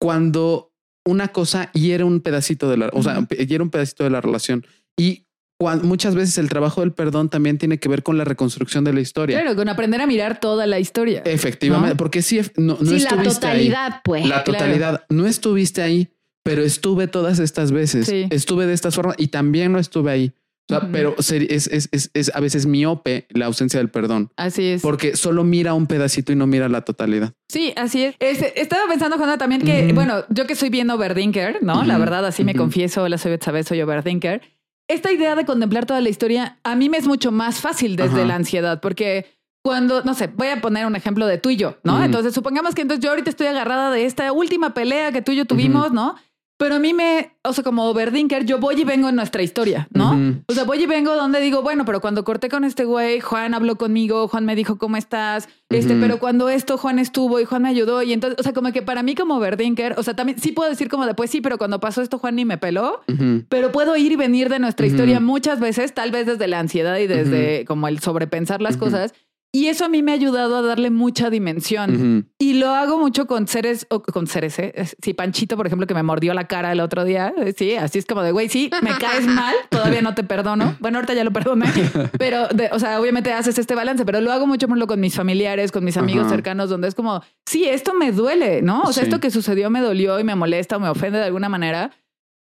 cuando una cosa hiere un pedacito de la, o sea, Ujú. hiere un pedacito de la relación y cuan- muchas veces el trabajo del perdón también tiene que ver con la reconstrucción de la historia. Claro, con aprender a mirar toda la historia. Efectivamente, ¿No? porque sí, no, no sí, la estuviste ahí. totalidad, pues. La Claro. totalidad. No estuviste ahí, pero estuve todas estas veces. Sí. Estuve de estas formas y también no estuve ahí. O sea, Ujú. pero se- es, es, es, es a veces miope la ausencia del perdón, Así es. porque solo mira un pedacito y no mira la totalidad. Sí, así es. Este, estaba pensando, Juana, también que, Ujú. bueno, yo que soy bien overthinker, ¿no? La Ujú, verdad, así me confieso. Hola, soy Betsabe, soy overthinker. Esta idea de contemplar toda la historia a mí me es mucho más fácil desde la ansiedad, porque cuando, no sé, voy a poner un ejemplo de tú y yo, ¿no? Entonces, supongamos que entonces yo ahorita estoy agarrada de esta última pelea que tú y yo tuvimos, ¿no? Pero a mí me, o sea, como overthinker, yo voy y vengo en nuestra historia, ¿no? O sea, voy y vengo donde digo, bueno, pero cuando corté con este güey, Juan habló conmigo, Juan me dijo cómo estás, este, pero cuando esto Juan estuvo y Juan me ayudó y entonces, o sea, como que para mí como Verdinker, o sea, también sí puedo decir como de, pues sí, pero cuando pasó esto Juan ni me peló, pero puedo ir y venir de nuestra historia muchas veces, tal vez desde la ansiedad y desde como el sobrepensar las cosas. Y eso a mí me ha ayudado a darle mucha dimensión. Y lo hago mucho con seres, o con seres, ¿eh? Sí, Panchito, por ejemplo, que me mordió la cara el otro día. Sí, así es como de, güey, sí, me caes mal, todavía no te perdono. Bueno, ahorita ya lo perdoné, pero, de- o sea, obviamente haces este balance, pero lo hago mucho por ejemplo, con mis familiares, con mis amigos cercanos, donde es como, sí, esto me duele, ¿no? O sea, Sí. esto que sucedió me dolió y me molesta o me ofende de alguna manera.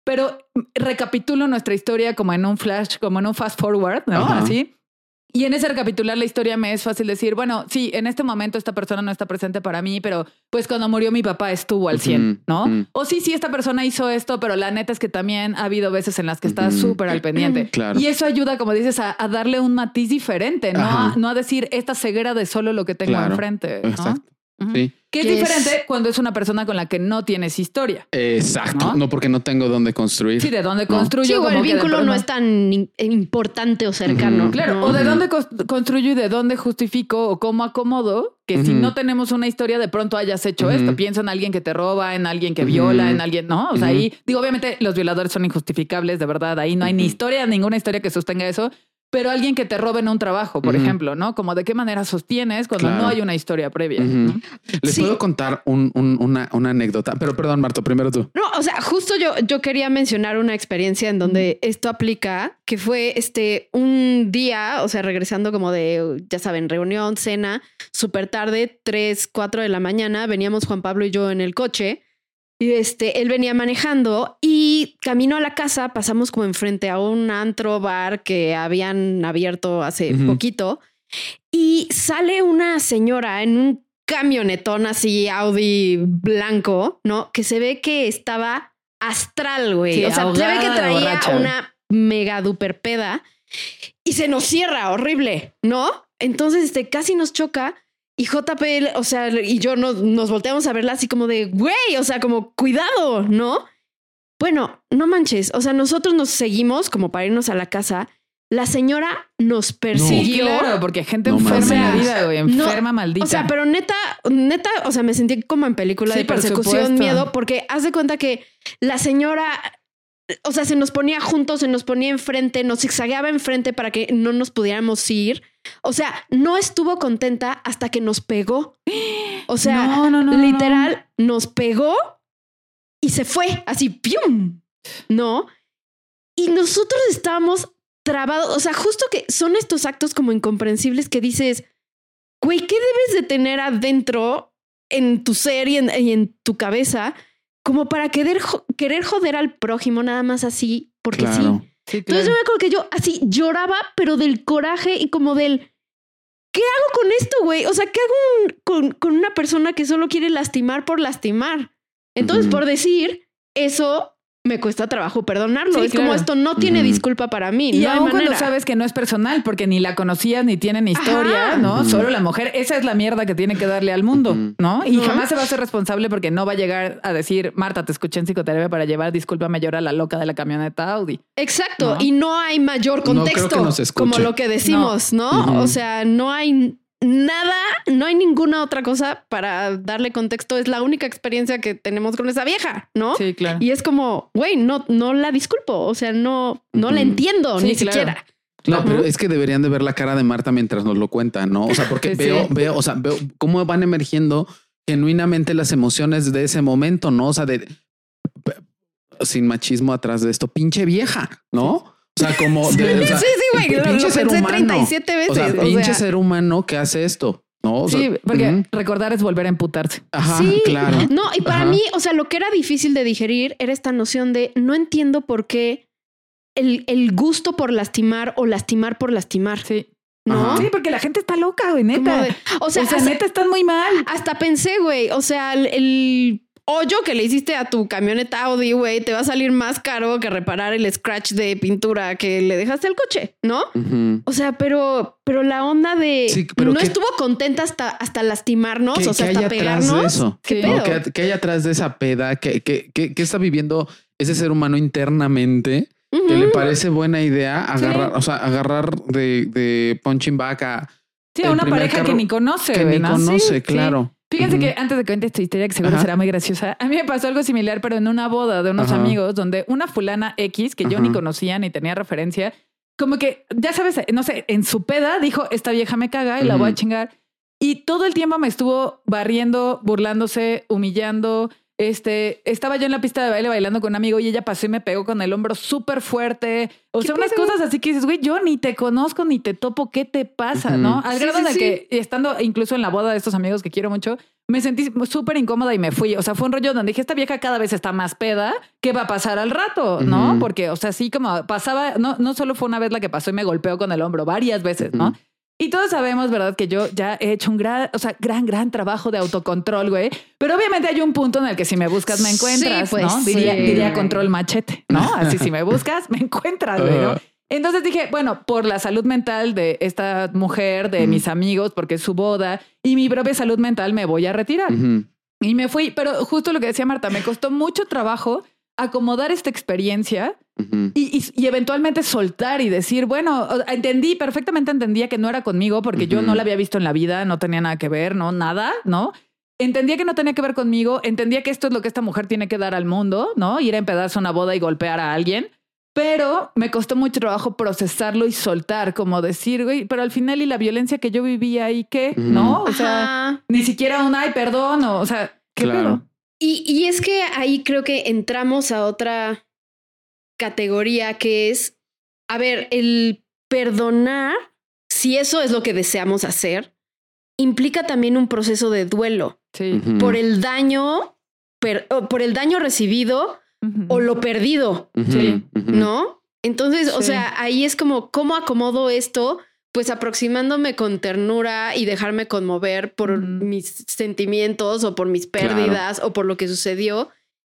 Pero recapitulo nuestra historia como en un flash, como en un fast forward, ¿no? Así. Y en ese recapitular la historia me es fácil decir, bueno, sí, en este momento esta persona no está presente para mí, pero pues cuando murió mi papá estuvo al 100, Ujú, ¿no? O sí, sí, esta persona hizo esto, pero la neta es que también ha habido veces en las que está súper al pendiente. Claro. Y eso ayuda, como dices, a, a darle un matiz diferente, ¿no? A, no a decir esta ceguera de solo lo que tengo Claro. enfrente. ¿no? Exacto. Sí. Que es diferente cuando es una persona con la que no tienes historia. Exacto. ¿No? ¿No? porque no tengo dónde construir. Sí, de dónde No. construyo. Sí, o como el vínculo no es tan in- importante o cercano. Claro, ¿no? o de dónde construyo y de dónde justifico o cómo acomodo que si no tenemos una historia de pronto hayas hecho esto. Piensa en alguien que te roba, en alguien que viola, en alguien, ¿no? O sea, ahí, digo, obviamente los violadores son injustificables, de verdad. Ahí no hay ni historia, ninguna historia que sostenga eso. Pero alguien que te robe en un trabajo, por ejemplo, ¿no? Como de qué manera sostienes cuando Claro. no hay una historia previa. Les Sí. puedo contar un- un- una, una anécdota, pero perdón, Marto, primero tú. No, o sea, justo yo, yo quería mencionar una experiencia en donde esto aplica, que fue este un día, o sea, regresando como de, ya saben, reunión, cena, súper tarde, 3, 4 de la mañana, veníamos Juan Pablo y yo en el coche. Y este, él venía manejando y camino a la casa, pasamos como enfrente a un antro bar que habían abierto hace Ujú. poquito y sale una señora en un camionetón así Audi blanco, ¿no? Que se ve que estaba astral, güey. Sí, o sea, se ve que traía borracha, una mega duper peda y se nos cierra horrible, ¿no? Entonces, este casi nos choca y JP, o sea, y yo nos, nos volteamos a verla así como de, güey, o sea, como cuidado, ¿no? Bueno, no manches, o sea, nosotros nos seguimos como para irnos a la casa. La señora nos Sí, persiguió. claro, porque gente No enferma en la vida, güey. No, Enferma, maldita. O sea, pero neta, neta, o sea, me sentí como en película Sí, de persecución, miedo, porque haz de cuenta que la señora, o sea, se nos ponía juntos, se nos ponía enfrente, nos zigzagueaba enfrente para que no nos pudiéramos ir. O sea, no estuvo contenta hasta que nos pegó. O sea, No, no, no, no, literal, nos pegó y se fue así, ¡pium! ¿No? Y nosotros estábamos trabados, o sea, justo que son estos actos como incomprensibles que dices, güey, ¿qué debes de tener adentro en tu ser y en, y en tu cabeza como para querer, jo- querer joder al prójimo nada más así? Porque Claro. sí. Sí, Entonces yo me acuerdo que yo así lloraba, pero del coraje y como del, ¿qué hago con esto, güey? O sea, ¿qué hago un- con, con una persona que solo quiere lastimar por lastimar? Entonces, por decir eso, me cuesta trabajo perdonarlo. Sí, es como esto no tiene disculpa para mí. Y no aún cuando sabes que no es personal, porque ni la conocías ni tienen historia, Ajá. ¿no? Solo la mujer, esa es la mierda que tiene que darle al mundo. ¿no? Y jamás se va a ser responsable porque no va a llegar a decir, Marta, te escuché en psicoterapia para llevar, discúlpame, llora la loca de la camioneta Audi. Exacto. ¿no? Y no hay mayor No creo contexto. que nos escuche. como lo que decimos, ¿no? O sea, no hay nada, no hay ninguna otra cosa para darle contexto. Es la única experiencia que tenemos con esa vieja, ¿no? Sí, claro. Y es como, güey, no, no la disculpo. O sea, no, no la entiendo, Sí, ni claro. siquiera. No, pero es que deberían de ver la cara de Marta mientras nos lo cuenta, ¿no? O sea, porque Sí, sí. veo, veo, o sea, veo cómo van emergiendo genuinamente las emociones de ese momento, ¿no? O sea, de sin machismo atrás de esto, pinche vieja, ¿no? O sea, como de, o sea, sí, sí, güey. Lo, lo pinche ser pensé humano. 37 veces. O sea, o pinche sea. ser humano que hace esto, ¿no? O sea, sí, porque recordar es volver a emputarse. Ajá, Sí, claro. No, y para Ajá. mí, o sea, lo que era difícil de digerir era esta noción de no entiendo por qué el, el gusto por lastimar o lastimar por lastimar. Sí. ¿No? Ajá. Sí, porque la gente está loca, güey, neta. de- o sea, hasta, neta están muy mal. hasta pensé, güey, o sea, el, el hoyo que le hiciste a tu camioneta Audi, güey, te va a salir más caro que reparar el scratch de pintura que le dejaste al coche, ¿no? O sea, pero, pero la onda de Sí, pero no ¿qué- estuvo contenta hasta, hasta lastimarnos, ¿Qué, o sea, hasta atrás de pegarnos. eso? ¿Qué Sí. pedo? ¿No? ¿Qué, qué hay atrás de esa peda? ¿Qué, qué, qué- qué está viviendo ese ser humano internamente? Que le parece buena idea agarrar, Sí. o sea, agarrar de, de punching back a Sí, a una pareja que ni conoce, que ni ¿no? conoce, Sí, sí. claro. Fíjense Ujú. que antes de que cuente esta historia, que seguro Ajá. será muy graciosa, a mí me pasó algo similar, pero en una boda de unos Ajá. amigos, donde una fulana X, que yo Ajá. ni conocía ni tenía referencia, como que, ya sabes, no sé, en su peda dijo, esta vieja me caga y la voy a chingar. Y todo el tiempo me estuvo barriendo, burlándose, humillando. Este, estaba yo en la pista de baile bailando con un amigo y ella pasó y me pegó con el hombro súper fuerte. O ¿Qué sea, unas cosas así que dices, güey, yo ni te conozco ni te topo, ¿qué te pasa? ¿No? Al Sí, grado sí, que estando incluso en la boda de estos amigos que quiero mucho, me sentí súper incómoda y me fui. O sea, fue un rollo donde dije, esta vieja cada vez está más peda, ¿qué va a pasar al rato? ¿No? Porque, o sea, sí como pasaba, no, no solo fue una vez la que pasó y me golpeó con el hombro, varias veces, ¿no? Y todos sabemos, ¿verdad? Que yo ya he hecho un gran, o sea, gran, gran trabajo de autocontrol, güey. Pero obviamente hay un punto en el que si me buscas, me encuentras, Sí, pues, ¿no? Diría, sí. diría control machete, ¿no? Así si me buscas, me encuentras, güey. Entonces dije, bueno, por la salud mental de esta mujer, de mis amigos, porque es su boda y mi propia salud mental, me voy a retirar. Y me fui, pero justo lo que decía Marta, me costó mucho trabajo acomodar esta experiencia y, y- y eventualmente soltar y decir, bueno, entendí, perfectamente entendía que no era conmigo porque yo no la había visto en la vida, no tenía nada que ver, no, nada, ¿no? Entendía que no tenía que ver conmigo, entendía que esto es lo que esta mujer tiene que dar al mundo, ¿no? Ir a empezar una boda y golpear a alguien. Pero me costó mucho trabajo procesarlo y soltar, como decir, güey, pero al final y la violencia que yo vivía ahí, ¿qué? ¿No? O sea, Ajá. ni siquiera un ay, perdón, o, o sea, ¿qué Claro. pedo? Y, y es que ahí creo que entramos a otra categoría que es, a ver, el perdonar, si eso es lo que deseamos hacer, implica también un proceso de duelo Sí. Por el daño, per- por el daño recibido o lo perdido. ¿no? Entonces, o sea, ahí es como, ¿cómo acomodo esto? Pues aproximándome con ternura y dejarme conmover por mis sentimientos o por mis Claro. pérdidas o por lo que sucedió.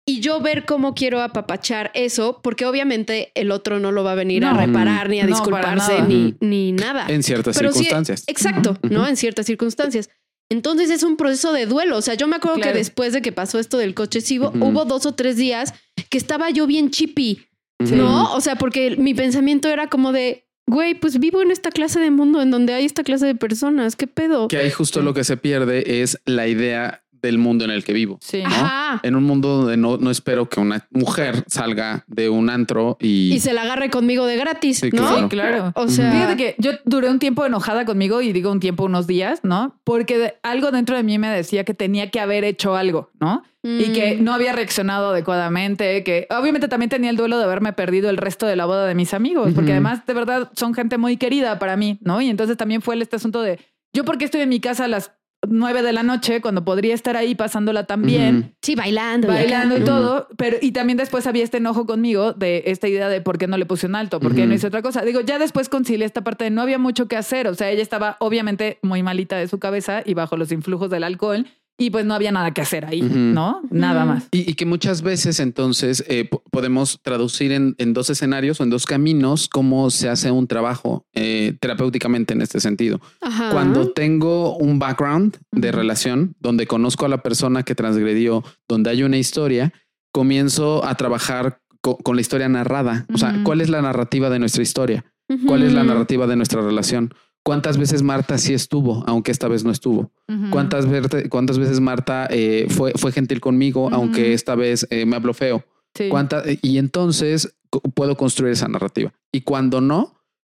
Y yo ver cómo quiero apapachar eso, porque obviamente el otro no lo va a venir a reparar, ni a No, disculparse, nada. ni, ni nada. En ciertas Pero sí, circunstancias. Exacto. ¿no? En ciertas circunstancias. Entonces es un proceso de duelo. O sea, yo me acuerdo Claro. que después de que pasó esto del coche, sí, hubo- Ujú. hubo dos o tres días que estaba yo bien chippy. ¿no? O sea, porque mi pensamiento era como de, güey, pues vivo en esta clase de mundo en donde hay esta clase de personas. ¿Qué pedo? Que ahí justo lo que se pierde es la idea del mundo en el que vivo. Sí. ¿no? Ajá. En un mundo donde no, no espero que una mujer salga de un antro y, Y se la agarre conmigo de gratis, Sí, ¿no? claro. Sí, claro. O sea, Fíjate que yo duré un tiempo enojada conmigo y digo un tiempo, unos días, ¿no? Porque de- algo dentro de mí me decía que tenía que haber hecho algo, ¿no? Y que Mm. no había reaccionado adecuadamente, que obviamente también tenía el duelo de haberme perdido el resto de la boda de mis amigos, porque además de verdad son gente muy querida para mí, ¿no? Y entonces también fue el- este asunto de yo porque estoy en mi casa a las nueve de la noche cuando podría estar ahí pasándola también. Sí, bailando. bailando y todo, pero y también después había este enojo conmigo de esta idea de por qué no le puse un alto, por qué no hice otra cosa. Digo, ya después concilié esta parte de no había mucho que hacer, o sea, ella estaba obviamente muy malita de su cabeza y bajo los influjos del alcohol y pues no había nada que hacer ahí. ¿no? Nada más. Y, y que muchas veces entonces eh, po- podemos traducir en, en dos escenarios o en dos caminos cómo se hace un trabajo eh, terapéuticamente en este sentido. Ajá. Cuando tengo un background de relación donde conozco a la persona que transgredió, donde hay una historia, comienzo a trabajar co- con la historia narrada. O sea. ¿cuál es la narrativa de nuestra historia? ¿Cuál es la narrativa de nuestra relación? ¿Cuántas veces Marta sí estuvo, aunque esta vez no estuvo? ¿Cuántas, verte- cuántas veces Marta eh, fue, fue gentil conmigo, aunque esta vez eh, me habló feo? Sí. ¿Cuánta- y entonces puedo construir esa narrativa. Y cuando no,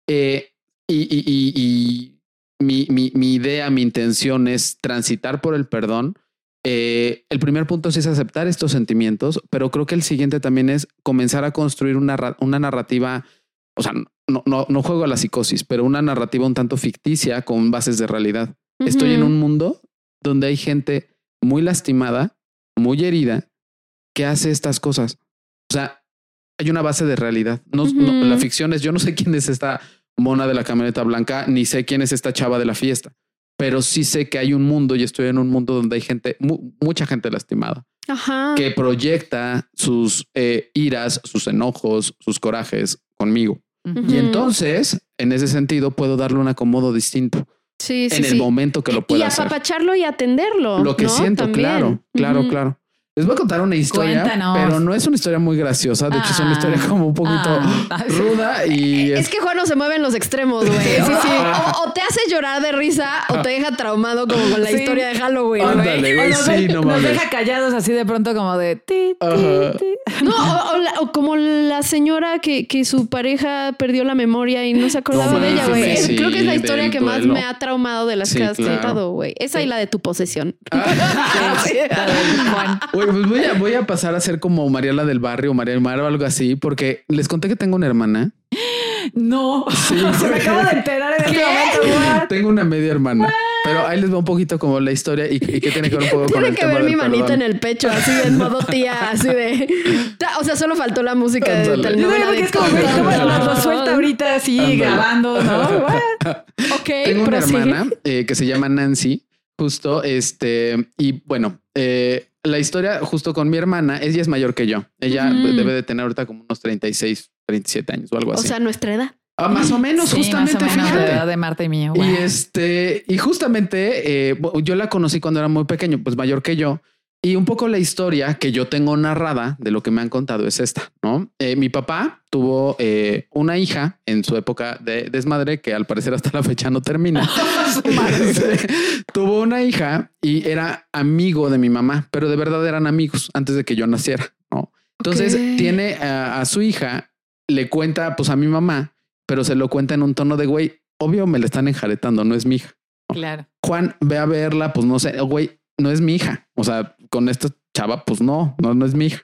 eh, y, y- y- y mi, mi- mi idea, mi intención es transitar por el perdón. eh, el primer punto sí es aceptar estos sentimientos, pero creo que el siguiente también es comenzar a construir una, una narrativa, o sea, no, no, no juego a la psicosis, pero una narrativa un tanto ficticia con bases de realidad. Estoy en un mundo donde hay gente muy lastimada, muy herida, que hace estas cosas. O sea, hay una base de realidad. No, la ficción es, yo no sé quién es esta mona de la camioneta blanca, ni sé quién es esta chava de la fiesta, pero sí sé que hay un mundo y estoy en un mundo donde hay gente, mu- mucha gente lastimada, Ajá. que proyecta sus eh, iras, sus enojos, sus corajes conmigo. Y entonces, en ese sentido, puedo darle un acomodo distinto Sí, sí, en el sí. momento que lo y pueda hacer. apapacharlo y atenderlo. Lo que ¿no? siento, También. claro, claro, claro. Les voy a contar una historia, Cuéntanos. pero no es una historia muy graciosa. De hecho, es una Ah. historia como un poquito Ah. ruda y Es que Juan no se mueve en los extremos, güey. Sí, sí. O, o te hace llorar de risa o te deja traumado como con la Sí. historia de Halloween. güey. Ándale, güey, nos, sí, no nos deja callados así de pronto como de ti, ti, ti. No, o, o la, o como la señora que, que su pareja perdió la memoria y no se acordaba No de ella, güey. Creo que es la historia que más duelo. me ha traumado de las Sí, que has claro. contado, güey. Esa y la de tu posesión. Sí, la del Juan. Pues voy a, voy a pasar a ser como Mariela del barrio, María del Mar o algo así, porque les conté que tengo una hermana. No, se me acaba de enterar en este momento. Tengo una media hermana, pero ahí les va un poquito como la historia y, y que tiene que ver un poco con Tiene el que tema ver mi manita perdón. en el pecho, así en modo tía, así de. O sea, solo faltó la música de Ándale. Yo creo que de es como, ¿cómo lo, suelta ahorita así grabando, ¿no? What? Ok, Tengo una prosigue. hermana eh, que se llama Nancy, justo este, y bueno, eh, la historia justo con mi hermana, ella es mayor que yo. Ella debe de tener ahorita como unos 36, 37 años o algo O así. sea, nuestra edad. Ah, más o menos, Sí, justamente, más o menos fíjate. la edad de Marta y mía. Y wow. este, y justamente eh, yo la conocí cuando era muy pequeño, pues mayor que yo. Y un poco la historia que yo tengo narrada de lo que me han contado es esta, ¿no? Eh, mi papá tuvo eh, una hija en su época de desmadre que al parecer hasta la fecha no termina. Tuvo una hija y era amigo de mi mamá, pero de verdad eran amigos antes de que yo naciera, ¿no? Entonces tiene a, a su hija, le cuenta pues a mi mamá, pero se lo cuenta en un tono de güey, obvio me la están enjaretando, no es mi hija. Claro. Juan, ve a verla, pues no sé, güey, no es mi hija. O sea, con esta chava, pues no, no, no es mi hija.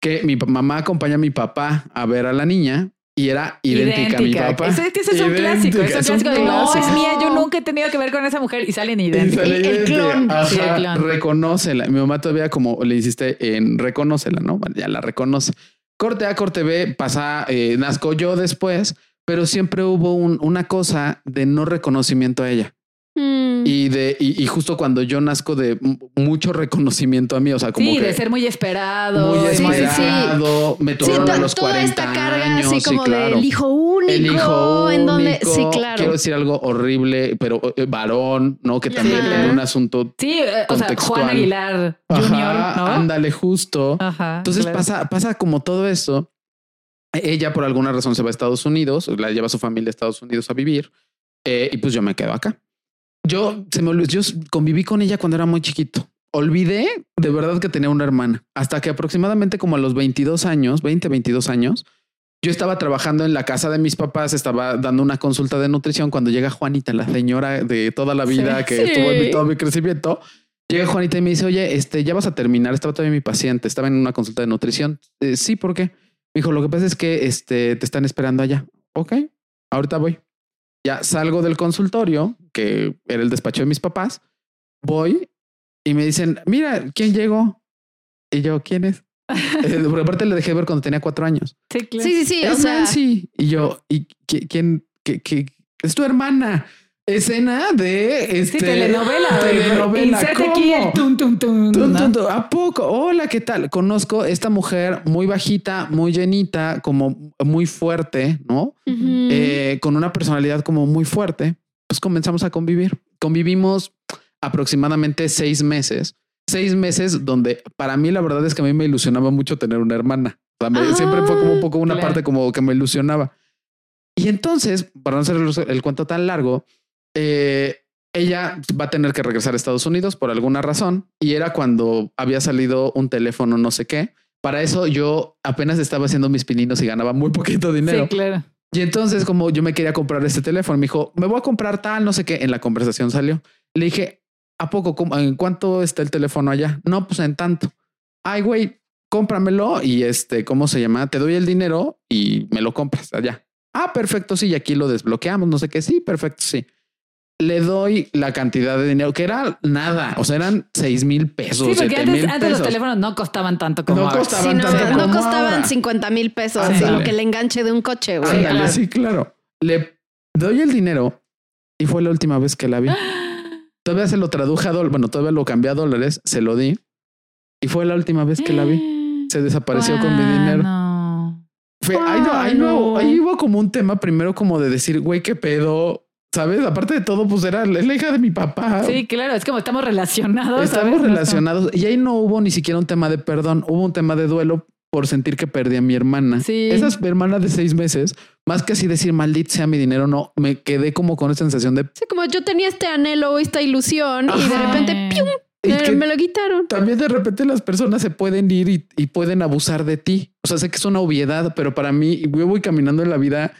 Que mi mamá acompaña a mi papá a ver a la niña y era idéntica, a mi papá. Ese, que ese es un Idéntica, clásico. Es un es un clásico de no, es mía. Yo nunca he tenido que ver con esa mujer y salen idénticas. sale El- clon. Ajá, Sí, el clon. Reconócela. Mi mamá todavía como le insiste en reconócela, ¿no? Bueno, ya la reconoce. Corte A, corte B, pasa, eh, nazco yo después, pero siempre hubo un- una cosa de no reconocimiento a ella. Mm. Y de, y, y justo cuando yo nazco de mucho reconocimiento a mí, o sea, como Sí, que de ser muy esperado. muy Sí, sí, sí. esperado, me Sí, tuvieron to- a los toda 40 esta carga años, así sí, como claro. del hijo único. El hijo en donde. único, Sí, claro. Quiero decir algo horrible, pero eh, varón, ¿no? Que también tiene un asunto. Sí, eh, o sea. Juan Aguilar Ajá, ¿no? Ándale, justo. Ajá. Entonces claro. pasa, pasa como todo esto. Ella por alguna razón se va a Estados Unidos, la lleva a su familia a Estados Unidos a vivir eh, y pues yo me quedo acá. Yo se me olvidó, yo conviví con ella cuando era muy chiquito. Olvidé de verdad que tenía una hermana hasta que aproximadamente como a los 22 años, 20, 22 años, yo estaba trabajando en la casa de mis papás, estaba dando una consulta de nutrición cuando llega Juanita, la señora de toda la vida Sí. que Sí. estuvo en mi- todo mi crecimiento. Llega Juanita y me dice, oye, este, ya vas a terminar. Estaba todavía mi paciente, estaba en una consulta de nutrición. "Eh, sí, ¿por qué? Me dijo, lo que pasa es que este, te están esperando allá. Ok, ahorita voy. Ya salgo del consultorio, que era el despacho de mis papás. Voy y me dicen, mira, ¿quién llegó? Y yo, ¿quién es? Eh, Porque aparte le dejé ver cuando tenía cuatro años. Sí, claro. Sí, sí, sí. O sea, Nancy. Y yo, ¿y qui- quién? qué- qué? Es tu hermana. Escena de Sí, este, telenovela. güey. telenovela. Inserte aquí ¿Cómo? el tun. ¿A poco? Hola, ¿qué tal? Conozco esta mujer muy bajita, muy llenita, como muy fuerte, ¿no? Eh, con una personalidad como muy fuerte. Pues comenzamos a convivir. Convivimos aproximadamente seis meses. Seis meses donde para mí la verdad es que a mí me ilusionaba mucho tener una hermana. O sea, me- Ah, siempre fue como un poco una claro. parte como que me ilusionaba. Y entonces, para no hacer el, el cuento tan largo, eh, ella va a tener que regresar a Estados Unidos por alguna razón y era cuando había salido un teléfono no sé qué. Para eso yo apenas estaba haciendo mis pininos y ganaba muy poquito dinero. Sí, claro. Y entonces, como yo me quería comprar este teléfono, me dijo, me voy a comprar tal, no sé qué. En la conversación salió. Le dije, ¿a poco? ¿Cómo- ¿En cuánto está el teléfono allá? No, pues en tanto. Ay, güey, cómpramelo y este, ¿cómo se llama? Te doy el dinero y me lo compras allá. Ah, perfecto, sí, y aquí lo desbloqueamos, no sé qué. Sí, perfecto, sí. Le doy la cantidad de dinero, que era nada, o sea, eran seis mil pesos, Sí, porque antes, los teléfonos no costaban tanto como No ahora. costaban Sí, no, tanto no como costaban ahora. 50 mil pesos, Ándale. sino que el enganche de un coche, güey. Ándale, claro. sí, claro. Le doy el dinero y fue la última vez que la vi. Todavía se lo traduje a dólares. Bueno, todavía lo cambié a dólares, se lo di y fue la última vez que la vi. Se desapareció con mi dinero. No. Fue, ahí, no, ahí, no. ahí hubo como un tema primero como de decir, güey, qué pedo. Sabes, aparte de todo, pues era la hija de mi papá. Sí, claro, es como estamos relacionados. Estamos relacionados y ahí no hubo ni siquiera un tema de perdón, hubo un tema de duelo por sentir que perdí a mi hermana. Sí. Esa es mi hermana de seis meses, más que así decir maldito sea mi dinero, no, me quedé como con esa sensación de Sí, como yo tenía este anhelo, esta ilusión y de repente ¡pium! me lo quitaron. también de repente las personas se pueden ir y, y pueden abusar de ti. O sea, sé que es una obviedad, pero para mí yo voy caminando en la vida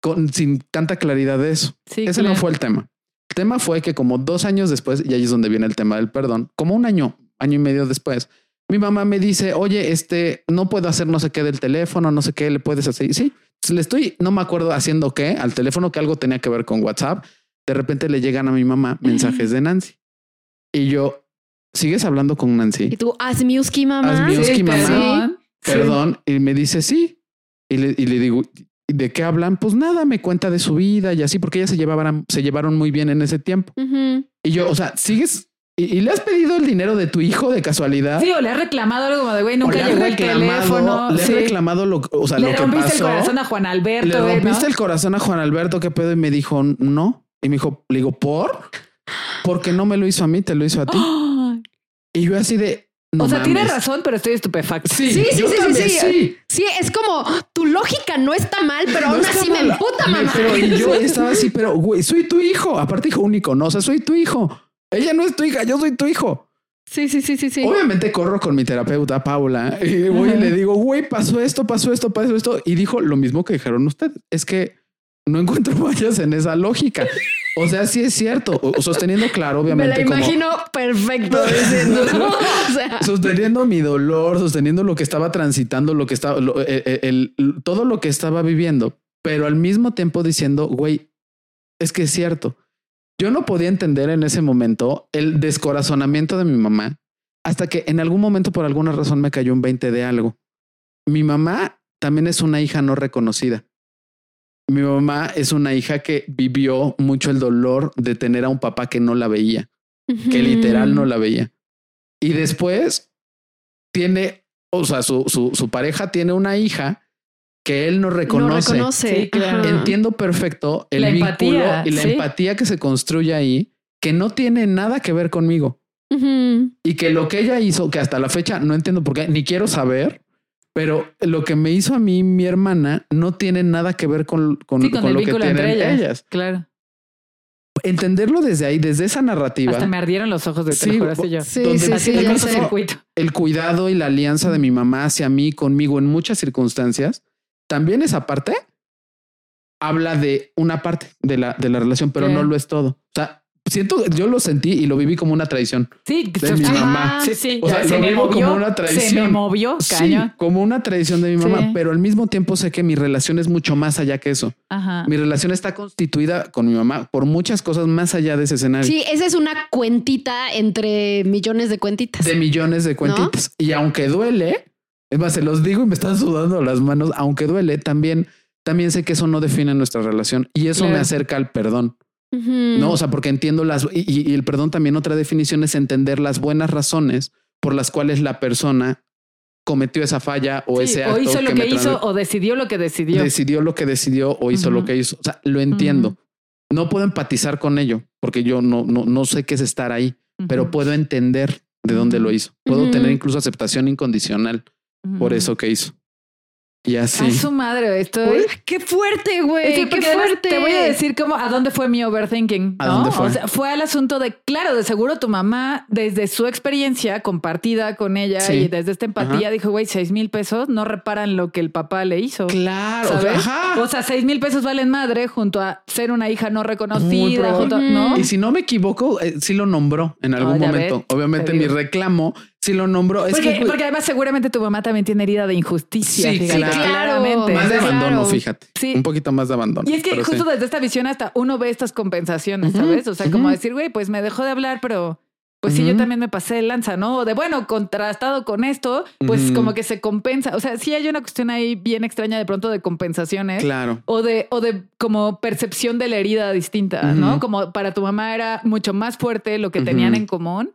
con, sin tanta claridad de eso. Sí, Ese claro. no fue el tema. El tema fue que como dos años después, y ahí es donde viene el tema del perdón, como un año, año y medio después, mi mamá me dice, oye, este, no puedo hacer no sé qué del teléfono, no sé qué le puedes hacer. Y sí, le estoy, no me acuerdo haciendo qué, al teléfono que algo tenía que ver con WhatsApp. De repente le llegan a mi mamá mensajes de Nancy. Y yo, ¿sigues hablando con Y Nancy? tú, Asmiuski, mamá. Asmiuski, Sí, mamá. perdón. Sí. Perdón. Y me dice, sí. Y le, y le digo, "¿Y ¿de qué hablan? Pues nada, me cuenta de su vida y así, porque ellas se llevaban, se llevaron muy bien en ese tiempo. Y yo, o sea, sigues y, le has pedido el dinero de tu hijo de casualidad. Sí, o le has reclamado algo como de güey, nunca le llegó el teléfono. le has Sí. reclamado lo, o sea, Le lo que rompiste pasó. el corazón a Juan Alberto. le güey, ¿no? rompiste el corazón a Juan Alberto, qué pedo, y me dijo no. Y me dijo, le digo, ¿por? Porque no me lo hizo a mí, te lo hizo a ti. Y yo así de. No o sea, tienes razón, pero estoy estupefacta. Sí, Sí, sí, yo sí, sí, también, sí. Sí, es como tu lógica no está mal, pero No aún así me emputa, Me- mamá. Pero y yo estaba así, pero güey, soy tu hijo. Aparte, hijo único, no, o sea, soy tu hijo. Ella no es tu hija, yo soy tu hijo. Sí, sí, sí, sí, sí. Obviamente corro con mi terapeuta Paula y voy y le digo, güey, pasó esto, pasó esto, pasó esto. Y dijo lo mismo que dijeron ustedes. Es que no encuentro fallas en esa lógica. O sea, sí es cierto. Sosteniendo claro, me obviamente, la como imagino perfecto diciendo, ¿no? O sea, sosteniendo mi dolor, sosteniendo lo que estaba transitando, lo que estaba, lo- eh, eh, el- todo lo que estaba viviendo, pero al mismo tiempo diciendo, güey, es que es cierto. Yo no podía entender en ese momento el descorazonamiento de mi mamá hasta que en algún momento por alguna razón me cayó un 20 de algo. Mi mamá también es una hija no reconocida. Mi mamá es una hija que vivió mucho el dolor de tener a un papá que no la veía que literal no la veía. Y después tiene, o sea, su, su, su pareja tiene una hija que él no reconoce. No reconoce. Sí, claro. Ajá. Entiendo perfecto el La vínculo empatía, y la sí. empatía que se construye ahí, que no tiene nada que ver conmigo. Y que lo que ella hizo, que hasta la fecha no entiendo por qué, ni quiero saber, pero lo que me hizo a mí mi hermana no tiene nada que ver con, con, Sí, con, con el lo que tienen ellas. ellas. Claro. Entenderlo desde ahí, desde esa narrativa. Hasta me ardieron los ojos de Sí, yo. Sí, donde sí, sí, sé. circuito. el cuidado y la alianza de mi mamá hacia mí, conmigo en muchas circunstancias, también esa parte habla de una parte de la, de la relación, pero no lo es todo. O sea, siento, yo lo sentí y lo viví como una traición. Sí, De mi sí, mamá. Sí, sí. O sea, se lo me vivo movió. como una Se me traición. movió, Sí, cañón. como una tradición de mi mamá, Sí. pero al mismo tiempo sé que mi relación es mucho más allá que eso. Ajá. Mi relación está constituida con mi mamá por muchas cosas más allá de ese escenario. Sí, esa es una cuentita entre millones de cuentitas. de millones de cuentitas. Y aunque duele, es más, se los digo y me están sudando las manos, aunque duele, también, también sé que eso no define nuestra relación y eso Claro. me acerca al perdón. No, o sea, porque entiendo las y, el perdón también otra definición es entender las buenas razones por las cuales la persona cometió esa falla o Sí, ese o acto hizo lo que hizo o decidió lo que decidió. decidió lo que decidió o hizo lo que hizo. O sea, lo entiendo. No puedo empatizar con ello porque yo no, no, no sé qué es estar ahí, pero puedo entender de dónde lo hizo. Puedo tener incluso aceptación incondicional por eso que hizo. Y así. A su madre, estoy. Uy, qué fuerte, güey. Sí, qué fuerte. Te voy a decir cómo a dónde fue mi overthinking. ¿A ¿no? dónde fue? O sea, fue al asunto de, claro, de seguro tu mamá, desde su experiencia compartida con ella Sí. y desde esta empatía, Ajá. dijo, güey, seis mil pesos no reparan lo que el papá le hizo. Claro. ¿Sabes? Ajá. O sea, seis mil pesos valen madre junto a ser una hija no reconocida, junto a- ¿no? Y si no me equivoco, eh, sí lo nombró en algún Ah, momento. ves, Obviamente te mi reclamo sí lo nombró. Es Porque, que porque además seguramente tu mamá también tiene herida de injusticia. Sí, fíjate, claro. claramente. más de Claro. abandono, fíjate. Sí. Un poquito más de abandono. Y es que sí. justo desde esta visión hasta uno ve estas compensaciones, ¿sabes? O sea, como decir, güey, pues me dejó de hablar, pero pues sí, yo también me pasé de lanza, ¿no? O de, bueno, contrastado con esto, pues como que se compensa. O sea, sí hay una cuestión ahí bien extraña de pronto de compensaciones. Claro. O de, o de como percepción de la herida distinta, ¿no? Como para tu mamá era mucho más fuerte lo que tenían en común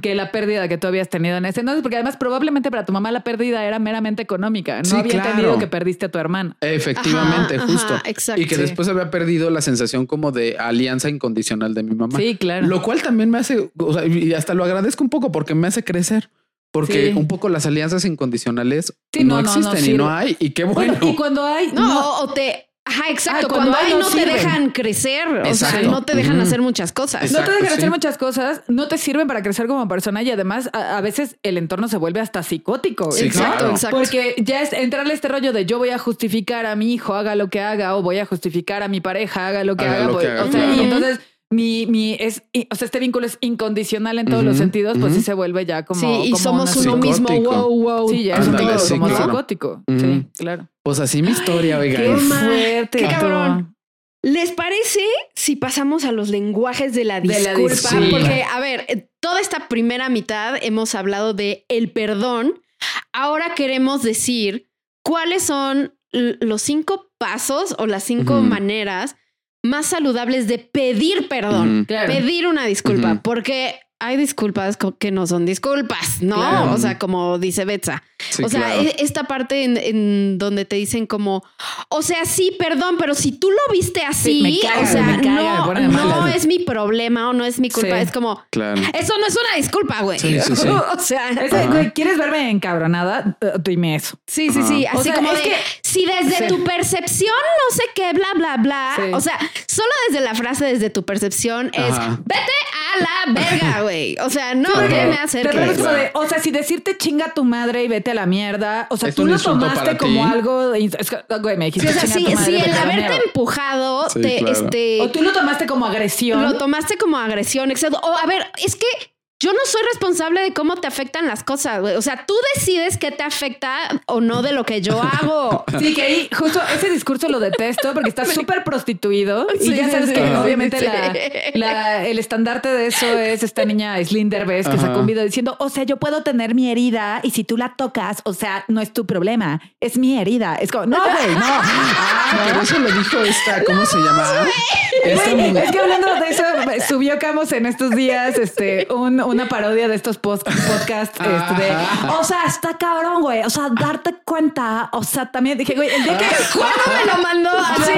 Que la pérdida que tú habías tenido en ese entonces, porque además probablemente para tu mamá la pérdida era meramente económica. No Sí, había claro. entendido que perdiste a tu hermana. Efectivamente, Ajá, justo. ajá, exacto. y que Sí. después había perdido la sensación como de alianza incondicional de mi mamá. Sí, claro. Lo cual también me hace, o sea, y hasta lo agradezco un poco porque me hace crecer. Porque Sí. un poco las alianzas incondicionales Sí, no, no, no, no existen y no hay. Y qué bueno. Bueno, y cuando hay No, o te. Ajá, exacto. Ah, cuando, cuando ahí no no te dejan crecer, o sea, Exacto. no te dejan hacer muchas cosas. no te Exacto, dejan hacer muchas cosas, no te sirven para crecer como persona y además a, a veces el entorno se vuelve hasta psicótico. Sí, exacto, claro. exacto. Porque ya es entrarle este rollo de yo voy a justificar a mi hijo, haga lo que haga, o voy a justificar a mi pareja, haga lo que Haga haga. lo que pues, haga, o sea, claro. y entonces mi, mi es, o sea, este vínculo es incondicional en todos los sentidos, pues ujú. sí se vuelve ya como. sí, y como somos uno mismo. Wow, wow. Sí, ya es un sí, como claro. psicótico. Ujú. Sí, claro. Pues así mi historia, Qué oigan. fuerte. Qué cabrón. ¿Les parece si pasamos a los lenguajes de la De la disculpa? Porque, a ver, eh, toda esta primera mitad hemos hablado de el perdón. Ahora queremos decir cuáles son los cinco pasos o las cinco maneras más saludables de pedir perdón. Claro. pedir una disculpa, porque hay disculpas que no son disculpas, ¿no? Claro. O sea, como dice Betsa. Sí, o sea, claro. e- esta parte en, en donde te dicen como, o sea, sí, perdón, pero si tú lo viste así, Sí, me caga, o sea, me caga, me no, no es mi problema o no es mi culpa. Sí. Es como, Claro. eso no es una disculpa, güey. Sí, sí, sí. o sea, Ese, güey, ¿Quieres verme encabronada? Dime eso. sí, sí, sí. O Así sea, como es de, que- si desde Sí. tu percepción no sé qué, bla, bla, bla. Sí. O sea, solo desde la frase desde tu percepción es, Ajá. vete a la verga, güey. O sea, no porque me de, o sea, si decirte chinga tu madre y vete a la mierda, o sea, Es tú lo tomaste como ti. algo, de, es que, güey, me Sí, dijiste o sea, chinga si, tu madre, si vete el haberte mierda. empujado Sí, te, claro. este, O tú lo tomaste como agresión. Lo tomaste como agresión, exacto. O a ver, es que yo no soy responsable de cómo te afectan las cosas, güey. O sea, tú decides qué te afecta o no de lo que yo hago. Sí, que ahí justo ese discurso lo detesto porque está súper prostituido y Sí, ya sabes sí, que sí, obviamente sí. la- la- el estandarte de eso es esta niña Slinder Bess que Ajá. sacó un video diciendo, o sea, yo puedo tener mi herida y si tú la tocas, o sea, no es tu problema, es mi herida. Es como, no, güey, no. Ah, pero eso lo dijo esta, ¿cómo se llama? Esta mujer. es que hablando de eso, subió Camus en estos días este, un- una parodia de estos podcasts. Este, o sea, está cabrón, güey. O sea, darte cuenta. O sea, también dije, güey, el día que. ¿Cuándo me lo mandó así?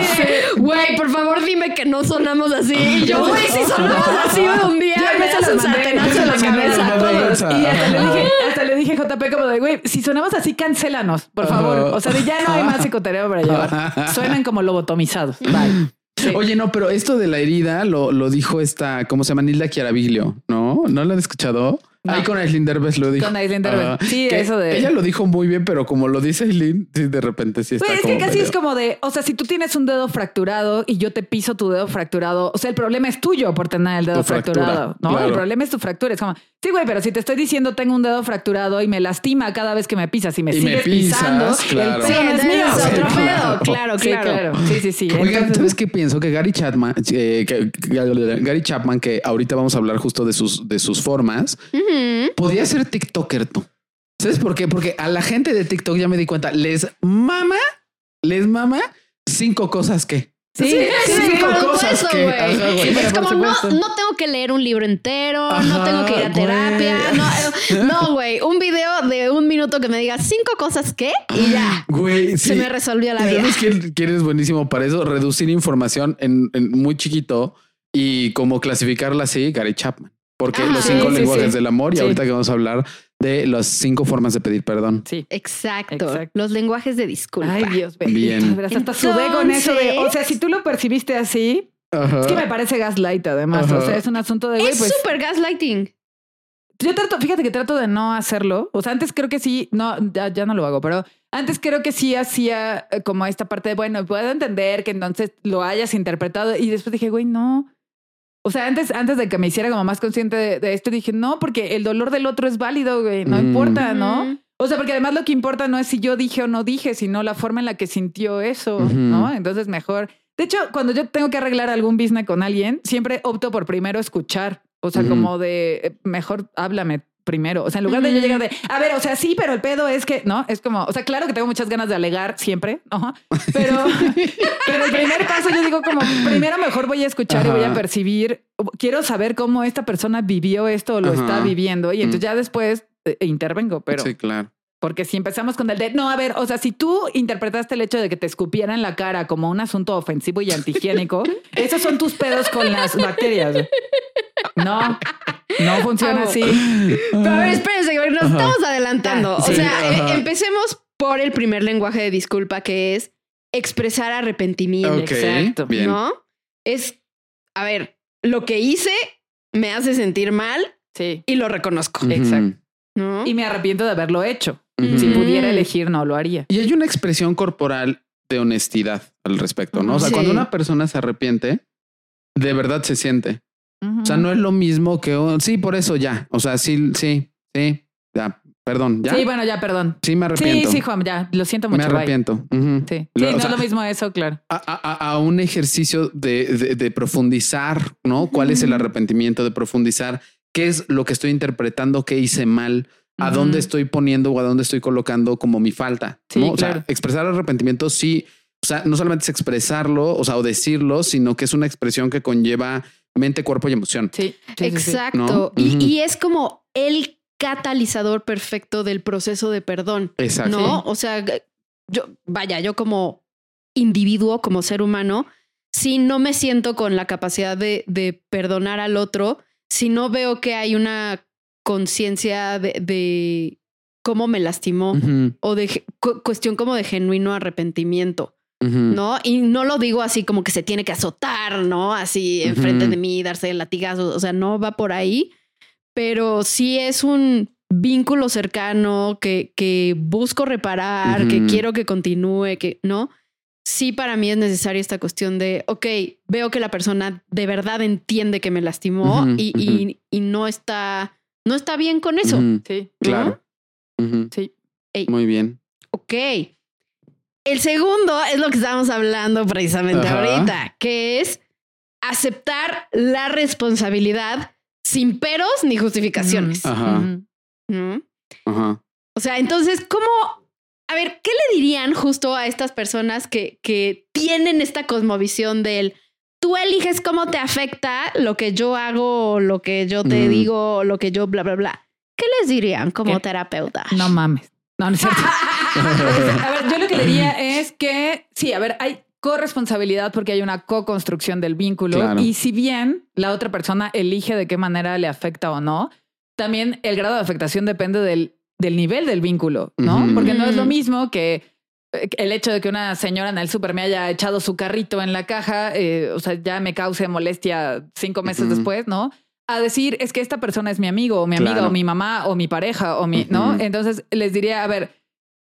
Güey, por favor, dime que no sonamos así. Y yo, güey, si sonamos así un día, me los un sartenazo en la cabeza. a todos. Y hasta le dije, hasta le dije JP como de, güey, si sonamos así, cancélanos, por favor. O sea, de ya no hay más psicoterapia para llevar. Suenan como lobotomizados. Bye. Oye, no, pero esto de la herida lo, lo dijo esta, ¿cómo se llama? Nilda Chiaraviglio, ¿no? ¿No lo han escuchado? No. Ahí con Aislinn Derbez lo dijo. Con Aislinn Derbez. Ajá. Sí, eso de- Ella lo dijo muy bien, pero como lo dice Aislinn, sí, de repente sí está Güey, es como que casi medio- es como de, o sea, si tú tienes un dedo fracturado y yo te piso tu dedo fracturado, o sea, el problema es tuyo por tener el dedo Tu fractura, fracturado, ¿no? claro. El problema es tu fractura. Es como, sí, güey, pero si te estoy diciendo tengo un dedo fracturado y me lastima cada vez que me pisas y me Y me sigues pisas, pisando, claro. el Sí, es mío. es otro Sí, pedo. claro. Claro, Sí, claro. claro. Sí, sí, sí. Oigan, Entonces- ¿sabes qué pienso? Que Gary Chapman, eh, que- que- Gary Chapman, que ahorita vamos a hablar justo de sus, de sus formas, Podía ser TikToker tú. ¿Sabes por qué? Porque a la gente de TikTok ya me di cuenta, les mama, les mama cinco cosas que. Sí, Sí, por cosas que- ajá, Es como no, supuesto. no tengo que leer un libro entero, no tengo que ir a terapia. No, no, güey. Un video de un minuto que me diga cinco cosas que y ya. Güey, Se me resolvió la ¿Y vida. ¿Sabes quién, quién es buenísimo para eso? Reducir información en, en muy chiquito y como clasificarla así, Gary Chapman. Porque Ajá. los cinco Sí, lenguajes sí. del amor y Sí. ahorita que vamos a hablar de las cinco formas de pedir perdón. Sí. Exacto. Exacto. Los lenguajes de disculpa. Ay, Dios bendito. Bien. Hasta sudé con eso de, o sea, si tú lo percibiste así, Ajá. es que me parece gaslight además. Ajá. O sea, es un asunto de, es pues. súper gaslighting. Yo trato, fíjate que trato de no hacerlo. O sea, antes creo que sí, no, ya, ya no lo hago, pero antes creo que sí hacía eh, como esta parte de, bueno, puedo entender que entonces lo hayas interpretado. Y después dije, güey, no. O sea, antes, antes de que me hiciera como más consciente de, de esto, dije, no, porque el dolor del otro es válido, güey, no Mm. importa, ¿no? O sea, porque además lo que importa no es si yo dije o no dije, sino la forma en la que sintió eso. ¿no? Entonces mejor. De hecho, cuando yo tengo que arreglar algún business con alguien, siempre opto por primero escuchar. O sea, como de eh, mejor háblame primero. O sea, en lugar de yo llegar de, a ver, o sea, sí, pero el pedo es que, ¿no? Es como, o sea, claro que tengo muchas ganas de alegar siempre, ¿no? Pero, pero el primer paso yo digo como, primero mejor voy a escuchar y voy a percibir, quiero saber cómo esta persona vivió esto o lo Ajá. está viviendo y entonces ya después eh, intervengo, pero... Sí, claro. Porque si empezamos con el de, no, a ver, o sea, si tú interpretaste el hecho de que te escupiera en la cara como un asunto ofensivo y antihigiénico, esos son tus pedos con las bacterias. No, no funciona así. Pero a ver, espérense, que nos Ajá. estamos adelantando. Ah, o sea, ajá. eh, empecemos por el primer lenguaje de disculpa que es expresar arrepentimiento. Exacto. bien. ¿No? Es, a ver, lo que hice me hace sentir mal Sí. y lo reconozco. Exacto. ¿No? Y me arrepiento de haberlo hecho. Si pudiera elegir, no lo haría. Y hay una expresión corporal de honestidad al respecto, ¿no? O sea, Sí. cuando una persona se arrepiente, de verdad se siente. O sea, no es lo mismo que sí, por eso ya. O sea, sí, sí, sí, ya, perdón, ya. Sí, Sí, bueno, ya, perdón. me Sí, arrepiento. sí, Juan, ya. Lo siento mucho. me arrepiento. Sí, Lo- Sí, o no sea, es lo mismo eso, claro. A, a- a un ejercicio de, de- de profundizar, ¿no? ¿Cuál es el arrepentimiento? De profundizar qué es lo que estoy interpretando, qué hice mal, a dónde estoy poniendo o a dónde estoy colocando como mi falta. Sí, ¿no? O sea, expresar arrepentimiento sí, o sea, no solamente es expresarlo, o sea, o decirlo, sino que es una expresión que conlleva mente, cuerpo y emoción. Sí. Exacto. ¿no? Y, y es como el catalizador perfecto del proceso de perdón. Exacto. ¿No? O sea, yo, vaya, yo como individuo, como ser humano, si no me siento con la capacidad de, de perdonar al otro, si no veo que hay una conciencia de, de cómo me lastimó o de cu- cuestión como de genuino arrepentimiento. ¿no? Y no lo digo así como que se tiene que azotar, ¿no? Así enfrente Ujú. de mí, darse latigazos, o sea, no va por ahí, pero sí es un vínculo cercano que, que busco reparar, que quiero que continúe, que, ¿no? Sí, para mí es necesaria esta cuestión de, ok, veo que la persona de verdad entiende que me lastimó Ujú, y, y- y no está, no está bien con eso. Sí, ¿no? Claro. Sí. Ey, Muy bien. Ok. El segundo es lo que estábamos hablando precisamente Ajá. ahorita, que es aceptar la responsabilidad sin peros ni justificaciones. Ajá. O sea, entonces, ¿cómo? A ver, ¿qué le dirían justo a estas personas que, que tienen esta cosmovisión del tú eliges cómo te afecta lo que yo hago, lo que yo te Ujú. digo, lo que yo bla, bla, bla? ¿Qué les dirían como ¿Qué? terapeuta? No mames. No, no es cierto. a ver, yo lo que le diría es que sí, a ver, hay corresponsabilidad porque hay una co-construcción del vínculo Claro. y si bien la otra persona elige de qué manera le afecta o no, también el grado de afectación depende del, del nivel del vínculo, ¿no? Porque no es lo Mm. mismo que el hecho de que una señora en el súper me haya echado su carrito en la caja, eh, o sea, ya me cause molestia cinco meses después, ¿no? A decir, es que esta persona es mi amigo, o mi amiga, Claro. o mi mamá, o mi pareja, o mi, ¿no? Entonces les diría, a ver,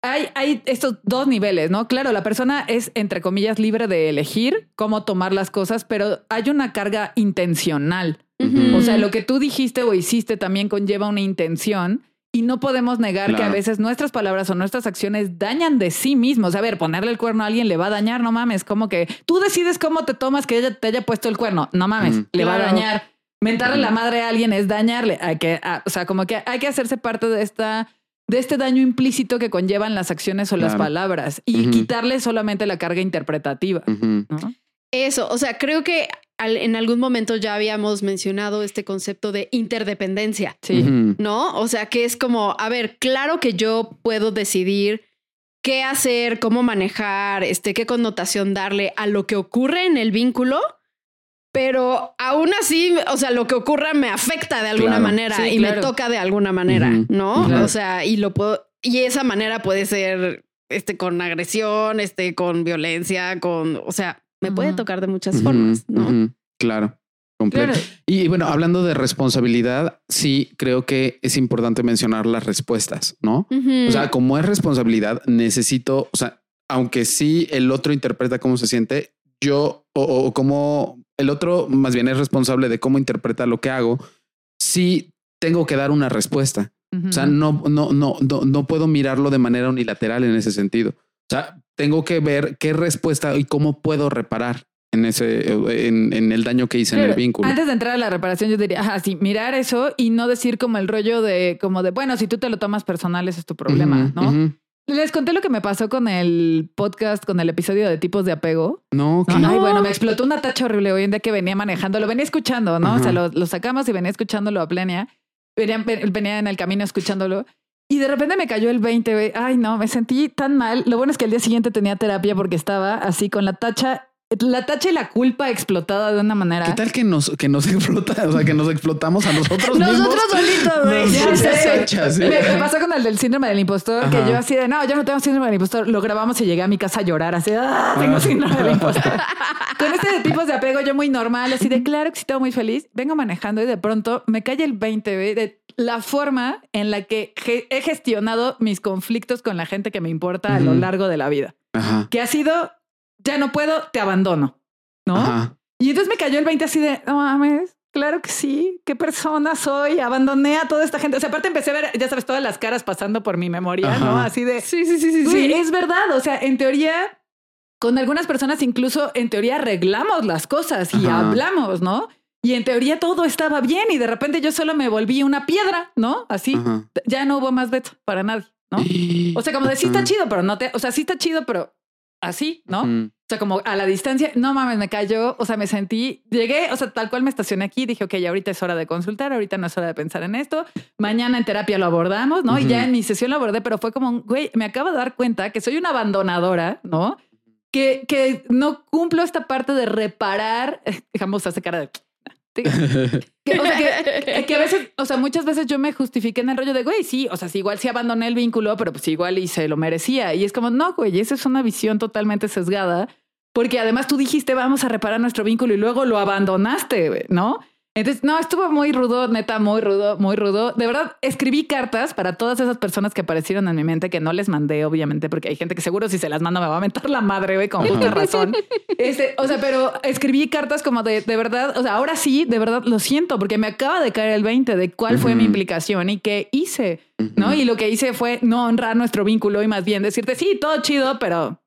hay, hay estos dos niveles, ¿no? Claro, la persona es, entre comillas, libre de elegir cómo tomar las cosas, pero hay una carga intencional. O sea, lo que tú dijiste o hiciste también conlleva una intención y no podemos negar que a veces nuestras palabras o nuestras acciones dañan de sí mismos. A ver, ponerle el cuerno a alguien le va a dañar, no mames. Como que tú decides cómo te tomas que ella te haya puesto el cuerno, no mames, le va a dañar. Mentarle la madre a alguien es dañarle. Hay que, ah, o sea, como que hay que hacerse parte de esta de este daño implícito que conllevan las acciones o las palabras y quitarle solamente la carga interpretativa. Eso, o sea, creo que al- en algún momento ya habíamos mencionado este concepto de interdependencia, Sí. ¿no? O sea, que es como, a ver, claro que yo puedo decidir qué hacer, cómo manejar, este, qué connotación darle a lo que ocurre en el vínculo, pero aún así, o sea, lo que ocurra me afecta de alguna Claro. manera Sí, y claro. me toca de alguna manera. ¿no? Claro. O sea, y lo puedo, y esa manera puede ser, este, con agresión, este, con violencia, con, o sea, me puede tocar de muchas formas, ¿no? Claro. Completo. Claro. Y bueno, hablando de responsabilidad, sí creo que es importante mencionar las respuestas, ¿no? O sea, como es responsabilidad, necesito, o sea, aunque sí el otro interpreta cómo se siente, yo o, o cómo el otro más bien es responsable de cómo interpreta lo que hago, sí tengo que dar una respuesta. O sea, no, no, no, no, no puedo mirarlo de manera unilateral en ese sentido. O sea, tengo que ver qué respuesta y cómo puedo reparar en ese, en, en el daño que hice en el vínculo. Antes de entrar a la reparación, yo diría, ajá, sí, mirar eso y no decir como el rollo de, como de, bueno, si tú te lo tomas personal, ese es tu problema, ¿no? Les conté lo que me pasó con el podcast, con el episodio de tipos de apego. No, ¿qué? Ay, bueno, me explotó una tacha horrible hoy en día que venía manejando, lo venía escuchando, ¿no? O sea, lo sacamos y venía escuchándolo a plenia. Venía, venía en el camino escuchándolo. Y de repente me cayó el 20, güey. Ay, no, me sentí tan mal. Lo bueno es que el día siguiente tenía terapia porque estaba así con la tacha la tacha y la culpa explotada de una manera. ¿Qué tal que nos, que nos explota? O sea, que nos explotamos a nosotros mismos. Nosotros solitos, güey. Me, me pasó con el del síndrome del impostor, Ajá. que yo así de, no, yo no tengo síndrome del impostor. Lo grabamos y llegué a mi casa a llorar, así de, ah, tengo síndrome del impostor. con este de tipos de apego, yo muy normal, así de, claro que sí, todo muy feliz. Vengo manejando y de pronto me cae el 20, güey, de la forma en la que ge- he gestionado mis conflictos con la gente que me importa a lo largo de la vida. Ajá. Que ha sido, ya no puedo, te abandono, ¿no? Ajá. Y entonces me cayó el 20 así de, no mames, claro que sí, qué persona soy, abandoné a toda esta gente. O sea, aparte empecé a ver, ya sabes, todas las caras pasando por mi memoria, Ajá. ¿no? Así de, Sí, sí, sí, sí. "Güey, sí. es verdad, o sea, en teoría, con algunas personas incluso en teoría arreglamos las cosas y Ajá. hablamos, ¿no? Y en teoría todo estaba bien y de repente yo solo me volví una piedra, ¿no? Así, Ajá. ya no hubo más veto para nadie, ¿no? O sea, como de sí está chido, pero no te, o sea, sí está chido, pero así, ¿no? O sea, como a la distancia, no mames, me cayó, o sea, me sentí, llegué, o sea, tal cual me estacioné aquí, dije, ok, ahorita es hora de consultar, ahorita no es hora de pensar en esto, mañana en terapia lo abordamos, ¿no? Y ya en mi sesión lo abordé, pero fue como, güey, me acabo de dar cuenta que soy una abandonadora, ¿no? Que, que no cumplo esta parte de reparar, digamos, hace cara de... Que, o sea, que, que a veces, o sea, muchas veces yo me justifiqué en el rollo de, güey, sí, o sea, sí, igual sí abandoné el vínculo, pero pues igual y se lo merecía. Y es como, no, güey, esa es una visión totalmente sesgada, porque además tú dijiste, vamos a reparar nuestro vínculo y luego lo abandonaste, ¿no? Entonces, no, estuvo muy rudo, neta, muy rudo, muy rudo. De verdad, escribí cartas para todas esas personas que aparecieron en mi mente, que no les mandé, obviamente, porque hay gente que seguro si se las mando me va a mentar la madre, güey, con justa razón. Este, o sea, pero escribí cartas como de, de verdad, o sea, ahora sí, de verdad lo siento, porque me acaba de caer el 20 de cuál fue mi implicación y qué hice, ¿no? Y lo que hice fue no honrar nuestro vínculo y más bien decirte, sí, todo chido, pero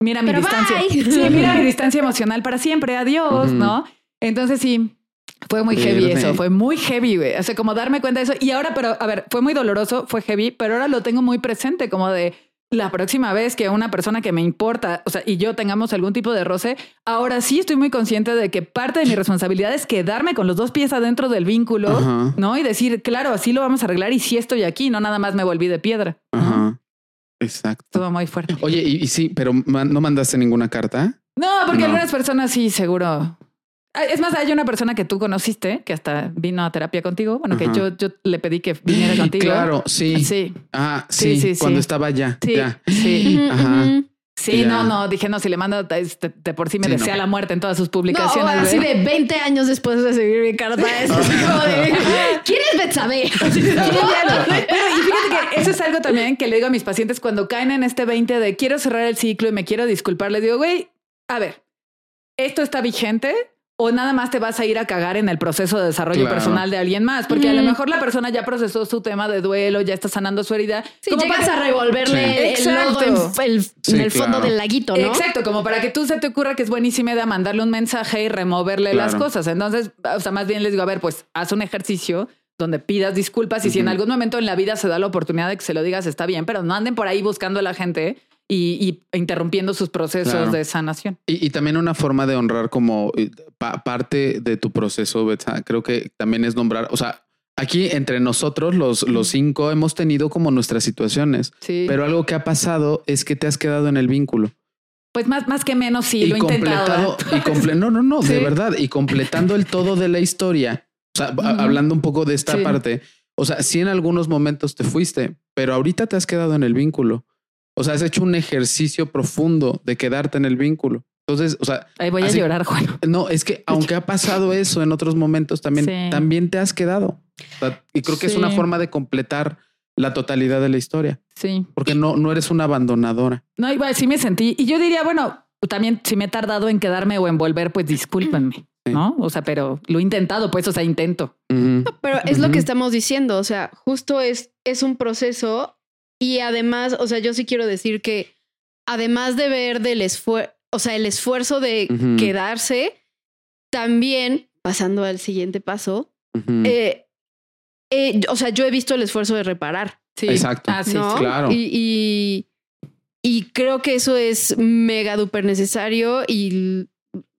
mira mi Pero distancia. bye. Sí, mira mi distancia emocional para siempre, adiós. ¿no? Entonces sí. Fue muy heavy Verde. eso, fue muy heavy, güey. O sea, como darme cuenta de eso. Y ahora, pero, a ver, fue muy doloroso, fue heavy, pero ahora lo tengo muy presente, como de la próxima vez que una persona que me importa, o sea, y yo tengamos algún tipo de roce, ahora sí estoy muy consciente de que parte de mi responsabilidad es quedarme con los dos pies adentro del vínculo, Ajá. ¿no? Y decir, claro, así lo vamos a arreglar y sí estoy aquí, no nada más me volví de piedra. ¿no? Ajá. Exacto. Estuvo muy fuerte. Oye, y, y sí, pero man- no mandaste ninguna carta. No, porque No. algunas personas sí, seguro. Ah, Es más, hay una persona que tú conociste que hasta vino a terapia contigo. Bueno, Ajá. que yo, yo le pedí que viniera contigo. Claro, sí. Sí, Ah, Sí, sí, sí, sí. cuando estaba allá. sí, Ya. sí. Ajá. Sí, Ya. no, no, dije, no, si le mando, este, de por sí me Sí, desea no. la muerte en todas sus No, publicaciones. así güey. de 20 años después de recibir mi carta. Es así como de, ¿quién es Betsabe? Pero, y fíjate que eso es algo también que le digo a mis pacientes cuando caen en este 20 de quiero cerrar el ciclo y me quiero disculpar. Les digo, güey, a ver, ¿esto está vigente? O nada más te vas a ir a cagar en el proceso de desarrollo Claro. personal de alguien más, porque a lo mejor la persona ya procesó su tema de duelo, ya está sanando su herida. Sí, Como llegas para- a revolverle Sí. el lodo en, el- Sí, en el fondo claro. del laguito, ¿no? Exacto, como para que tú se te ocurra que es buenísima idea mandarle un mensaje y removerle las cosas. Entonces, o sea, más bien les digo, a ver, pues haz un ejercicio donde pidas disculpas y si en algún momento en la vida se da la oportunidad de que se lo digas, está bien, pero no anden por ahí buscando a la gente y, y interrumpiendo sus procesos Claro. de sanación. Y, y también una forma de honrar como eh, pa- parte de tu proceso, Betsa, creo que también es nombrar, o sea, aquí entre nosotros, los, los cinco, hemos tenido como nuestras situaciones, Sí. pero algo que ha pasado es que te has quedado en el vínculo. pues más, más que menos, sí, y lo he intentado. ¿verdad? y comple- no, no, no, de verdad, y completando el todo de la historia. O sea, hablando un poco de esta Sí. parte, o sea, sí en algunos momentos te fuiste, pero ahorita te has quedado en el vínculo. O sea, has hecho un ejercicio profundo de quedarte en el vínculo. Entonces, o sea, Ahí voy a Así- llorar, Juan. no, es que aunque ha pasado eso en otros momentos, también, Sí. también te has quedado. O sea, y creo que es una forma de completar la totalidad de la historia, Sí. porque no, no eres una abandonadora. No, igual sí me sentí. Y yo diría, bueno, también si me he tardado en quedarme o en volver, pues discúlpenme, Sí. ¿no? O sea, pero lo he intentado, pues, o sea, intento. Pero es lo que estamos diciendo, o sea, justo es, es un proceso y además, o sea, yo sí quiero decir que además de ver del esfuerzo, o sea, el esfuerzo de quedarse, también, pasando al siguiente paso, eh, eh, o sea, yo he visto el esfuerzo de reparar, Sí. Exacto. Ah, sí, claro. Y, y, y creo que eso es mega duper necesario y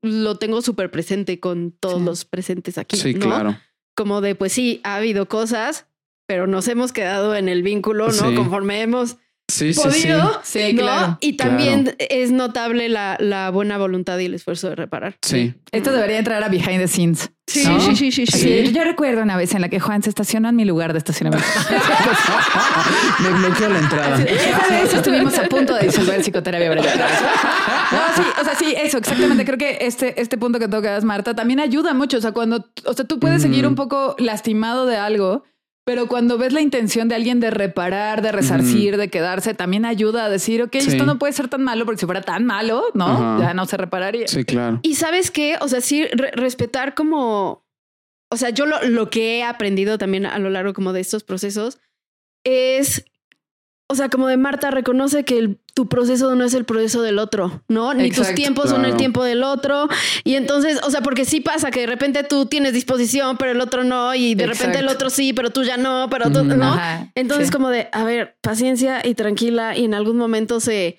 lo tengo súper presente con todos Sí. los presentes aquí. sí, ¿no? claro. como de, pues sí, ha habido cosas, pero nos hemos quedado en el vínculo, ¿no? Sí. Conforme hemos Sí, sí, sí. podido. Sí, ¿no? claro. Y también es notable la, la buena voluntad y el esfuerzo de reparar. Sí. Esto debería entrar a behind the scenes. Sí, ¿no? sí, sí, sí, Yo recuerdo una vez en la que Juan se estacionó en mi lugar de estacionamiento. Me bloqueó la entrada. Esa vez estuvimos a punto de disolver psicoterapia breve. No, sí, o sea, sí, eso, exactamente. Creo que este, este punto que tocas, Marta, también ayuda mucho. O sea, cuando, o sea, tú puedes seguir un poco lastimado de algo, pero cuando ves la intención de alguien de reparar, de resarcir, de quedarse, también ayuda a decir, ok, Sí. esto no puede ser tan malo, porque si fuera tan malo, ¿no? Ajá. Ya no se repararía. Sí, claro. Y sabes qué, o sea, sí, re- respetar como, o sea, yo lo, lo que he aprendido también a lo largo como de estos procesos es, o sea, como de Marta, reconoce que el- tu proceso no es el proceso del otro, ¿no? Ni tus tiempos son el tiempo del otro. Y entonces, o sea, porque sí pasa que de repente tú tienes disposición, pero el otro no, y de repente el otro sí, pero tú ya no, pero tú. ¿no? Ajá, Entonces, sí. como de, a ver, paciencia y tranquila, y en algún momento se.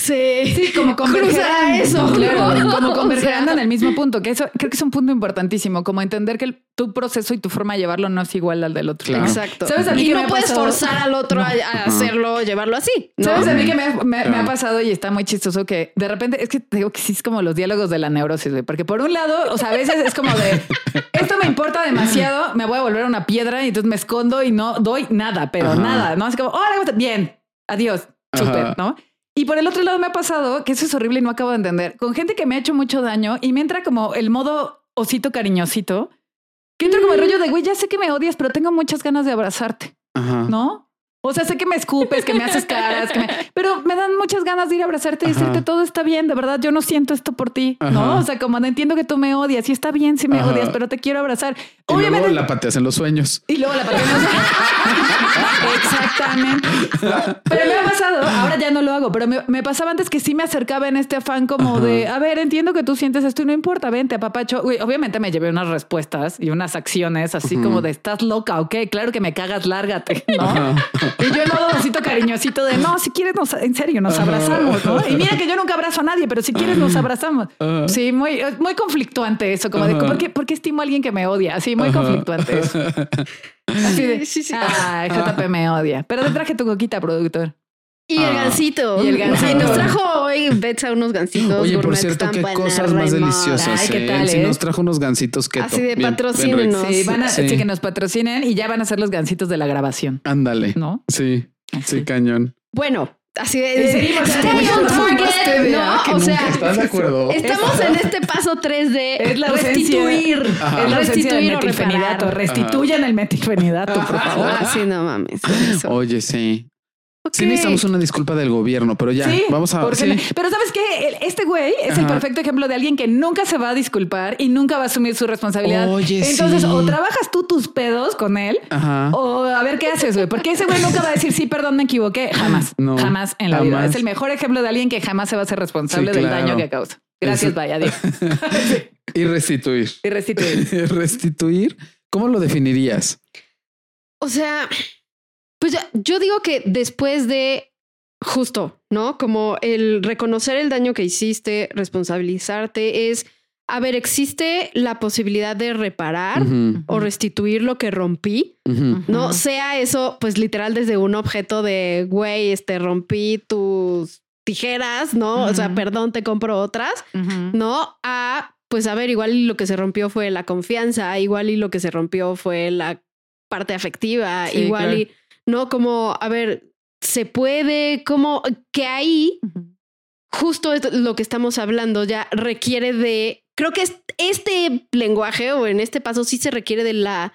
Se Sí, como convergerán eso. Claro, ¿no? como O convergerán sea, en el mismo punto, que eso creo que es un punto importantísimo, como entender que el- tu proceso y tu forma de llevarlo no es igual al del otro. Claro. Exacto. ¿Sabes a mí y no me puedes pasado? forzar al otro a, a hacerlo, llevarlo así. ¿no? ¿Sabes a mí que me, ha- me- me ha Claro. pasado y está muy chistoso que de repente es que te digo que sí es como los diálogos de la neurosis, güey, porque por un lado, o sea, a veces es como de esto me importa demasiado, me voy a volver una piedra y entonces me escondo y no doy nada, pero Ajá. nada, no es como, hola, ¿cómo estás? bien, adiós, súper, Ajá. ¿no? Y por el otro lado me ha pasado que eso es horrible y no acabo de entender con gente que me ha hecho mucho daño y me entra como el modo osito cariñosito, que entra como el rollo de güey, ya sé que me odias, pero tengo muchas ganas de abrazarte. Ajá. ¿no? O sea, sé que me escupes, que me haces caras, que me- pero me dan muchas ganas de ir a abrazarte y Ajá. decirte todo está bien, de verdad, yo no siento esto por ti, Ajá. ¿no? O sea, como entiendo que tú me odias y está bien si me Ajá. odias, pero te quiero abrazar. Y Obviamente. luego la pateas en los sueños. Y luego la pateamos. Exactamente. Pero me ha pasado, ahora ya no lo hago, pero me, me pasaba antes que sí me acercaba en este afán como de, a ver, entiendo que tú sientes esto y no importa, vente, apapacho. Güey, obviamente me llevé unas respuestas y unas acciones así como de, estás loca, ok, claro que me cagas, lárgate, ¿no? Y yo en modo osito cariñosito de, no, si quieres, nos, en serio, nos abrazamos, ¿no? Y mira que yo nunca abrazo a nadie, pero si quieres, nos abrazamos. Sí, muy, muy conflictuante eso, como de. ¿por qué, por qué estimo a alguien que me odia? Sí, muy conflictuante eso. Así de, Sí, sí, sí. ay, JP me odia. Pero te traje tu coquita, productor. Y el Ah. gancito. Y el gansito. Nos trajo hoy Betsa unos gancitos. Oye, por cierto, qué cosas más deliciosas. Ay, ¿qué ¿eh? tal, eh? nos trajo unos gancitos keto. Así de ricos. Sí, van a, Sí. sí, que nos patrocinen y ya van a ser los gancitos de la grabación, Ándale. ¿no? Sí, sí, cañón. Bueno, así de. Stay on target. Que No, o sea, ¿Estás de acuerdo? estamos en este paso 3 de Es la ausencia- restituir. Ajá. Es la Restituir o metilfenidato. reparar. Restituyan el metilfenidato, por favor. Ah, sí, no mames. eso. Oye, sí. Sí Ok. necesitamos una disculpa del gobierno, pero ya, Sí, vamos a... sí. Pero ¿sabes qué? El- Este güey es el perfecto ejemplo de alguien que nunca se va a disculpar y nunca va a asumir su responsabilidad. Oye, Entonces, sí. o trabajas tú tus pedos con él Ajá. o a ver qué haces, güey. Porque ese güey nunca va a decir, sí, perdón, me equivoqué. Jamás. No, jamás en la vida. Es el mejor ejemplo de alguien que jamás se va a ser responsable Sí, del daño que causa. Gracias, Eso- vaya, adiós. Y restituir. Y restituir. restituir. ¿Cómo lo definirías? O sea, pues ya- yo digo que después de justo, ¿no? Como el reconocer el daño que hiciste, responsabilizarte, es, a ver, ¿existe la posibilidad de reparar o restituir lo que rompí? No sea eso, pues literal desde un objeto de, güey, este, rompí tus tijeras, ¿no? O sea, perdón, te compro otras. ¿no? A, pues a ver, igual y lo que se rompió fue la confianza, igual y lo que se rompió fue la parte afectiva, Sí, igual claro. y, ¿no? Como, a ver, se puede, como que ahí justo es lo que estamos hablando ya requiere de, creo que es- este lenguaje o en este paso sí se requiere de la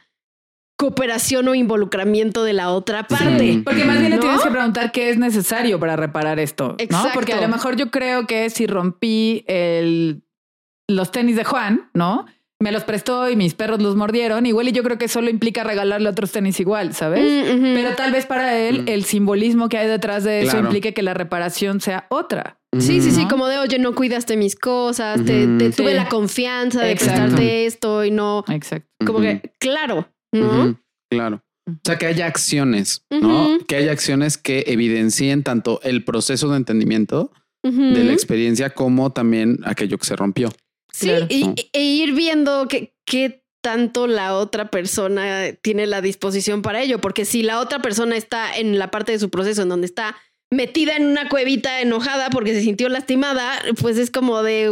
cooperación o involucramiento de la otra parte. Sí. Porque más bien le ¿No? tienes que preguntar qué es necesario para reparar esto. ¿no? Exacto. Porque a lo mejor yo creo que si rompí el, los tenis de Juan, ¿no? Me los prestó y mis perros los mordieron. Igual y yo creo que solo implica regalarle otros tenis igual, ¿sabes? Mm. Pero tal vez para él Mm. el simbolismo que hay detrás de eso Claro. implique que la reparación sea otra. Sí, sí, sí, ¿no? como de, oye, no cuidaste mis cosas, te, te tuve Sí. la confianza de Exacto. prestarte esto y no, Exacto. como que, claro, ¿no? Claro. O sea, que haya acciones, ¿no? Que haya acciones que evidencien tanto el proceso de entendimiento de la experiencia como también aquello que se rompió. Sí, Claro. y, ¿no? e ir viendo que- qué tanto la otra persona tiene la disposición para ello, porque si la otra persona está en la parte de su proceso en donde está metida en una cuevita enojada porque se sintió lastimada, pues es como de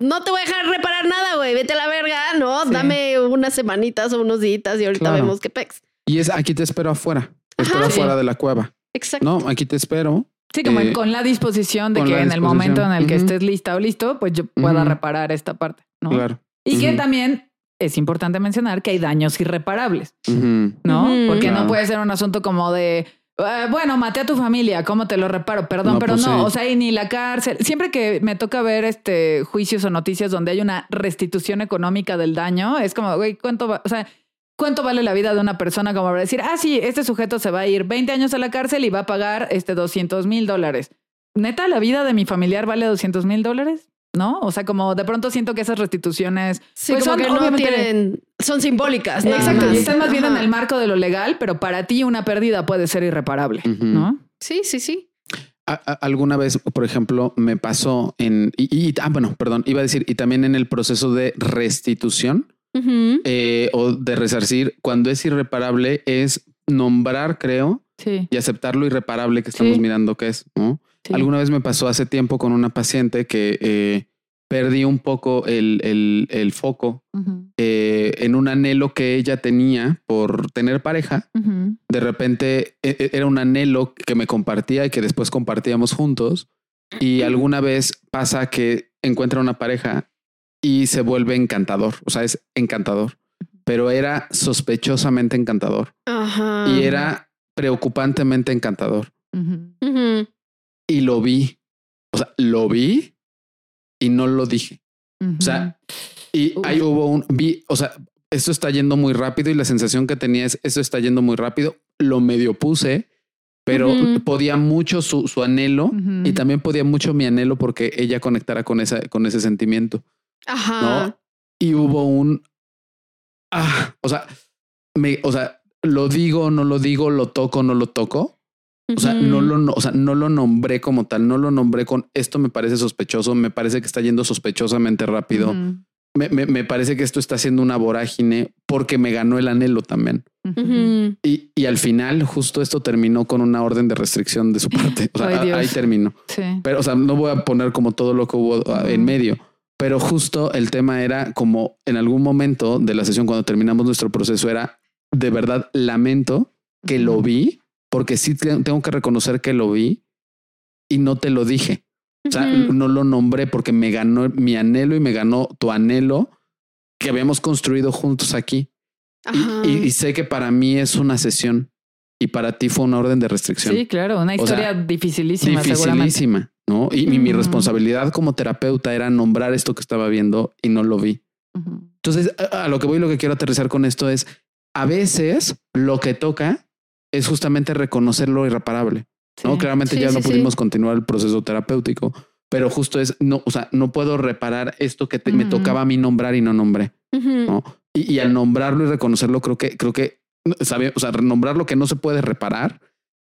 no te voy a dejar reparar nada, güey, vete a la verga, ¿no? Sí. Dame unas semanitas o unos días y ahorita Claro. vemos qué pex. Y es aquí te espero afuera. Te espero afuera de la cueva. Exacto. No, aquí te espero. Sí, como Eh, con la disposición de que en el momento en el que estés lista o listo, pues yo pueda reparar esta parte, ¿no? Claro. Y que también es importante mencionar que hay daños irreparables. ¿no? Porque Claro. no puede ser un asunto como de, "Ah, bueno, maté a tu familia, ¿cómo te lo reparo? Perdón, No, pero pues no, sí. o sea, y ni la cárcel. Siempre que me toca ver este juicios o noticias donde hay una restitución económica del daño, es como, güey, ¿cuánto va? O sea, ¿cuánto vale la vida de una persona como para decir, ah, sí, este sujeto se va a ir 20 años a la cárcel y va a pagar este 200 mil dólares? Neta, la vida de mi familiar vale 200 mil dólares, ¿no? O sea, como de pronto siento que esas restituciones Sí, pues como son que no tienen, son simbólicas. nada Exacto, más. y están más bien en el marco de lo legal, pero para ti una pérdida puede ser irreparable. ¿no? Sí, sí, sí. Alguna vez, por ejemplo, me pasó en y, y- ah, bueno, perdón, iba a decir y también en el proceso de restitución Eh, o de resarcir cuando es irreparable es nombrar, creo, Sí. y aceptar lo irreparable que estamos Sí. mirando que es. ¿no? sí. Alguna vez me pasó hace tiempo con una paciente que eh, perdí un poco el, el- el foco eh, en un anhelo que ella tenía por tener pareja. De repente e- e- era un anhelo que me compartía y que después compartíamos juntos. Y alguna vez pasa que encuentra una pareja y se vuelve encantador. O sea, es encantador, pero era sospechosamente encantador Ajá. y era preocupantemente encantador. ujú. Ujú. Y lo vi. O sea, lo vi y no lo dije. O sea, y Uf. ahí hubo un vi, o sea, esto está yendo muy rápido y la sensación que tenía es esto está yendo muy rápido. Lo medio puse, pero podía mucho su, su anhelo y también podía mucho mi anhelo porque ella conectara con esa, con ese sentimiento. Ajá. ¿no? Y hubo un ah, o sea, me, o sea, lo digo, no lo digo, lo toco, no lo toco. O sea, no lo, no, o sea, no lo nombré como tal, no lo nombré con esto me parece sospechoso, me parece que está yendo sospechosamente rápido. Me, me- me parece que esto está haciendo una vorágine porque me ganó el anhelo también. Y, y al final, justo esto terminó con una orden de restricción de su parte. O sea, Ay, ahí terminó. Sí. Pero, o sea, no voy a poner como todo lo que hubo ah, en medio. Pero justo el tema era como en algún momento de la sesión, cuando terminamos nuestro proceso, era de verdad lamento que lo vi, porque sí te- tengo que reconocer que lo vi y no te lo dije. O sea, no lo nombré porque me ganó mi anhelo y me ganó tu anhelo que habíamos construido juntos aquí. Y- Ajá. Y, y sé que para mí es una sesión y para ti fue una orden de restricción. Sí, claro, una O sea, historia dificilísima, seguramente. dificilísima, ¿no? Y, mi- responsabilidad como terapeuta era nombrar esto que estaba viendo y no lo vi. Entonces, a, a lo que voy, lo que quiero aterrizar con esto es, a veces lo que toca es justamente reconocer lo irreparable, ¿no? Claramente Sí, ya sí, no pudimos continuar el proceso terapéutico, pero justo es, no, o sea, no puedo reparar esto que te- me tocaba a mí nombrar y no nombré, Ujú. ¿no? Y, y al nombrarlo y reconocerlo, creo que, creo que, sabe, o sea, nombrar lo que no se puede reparar,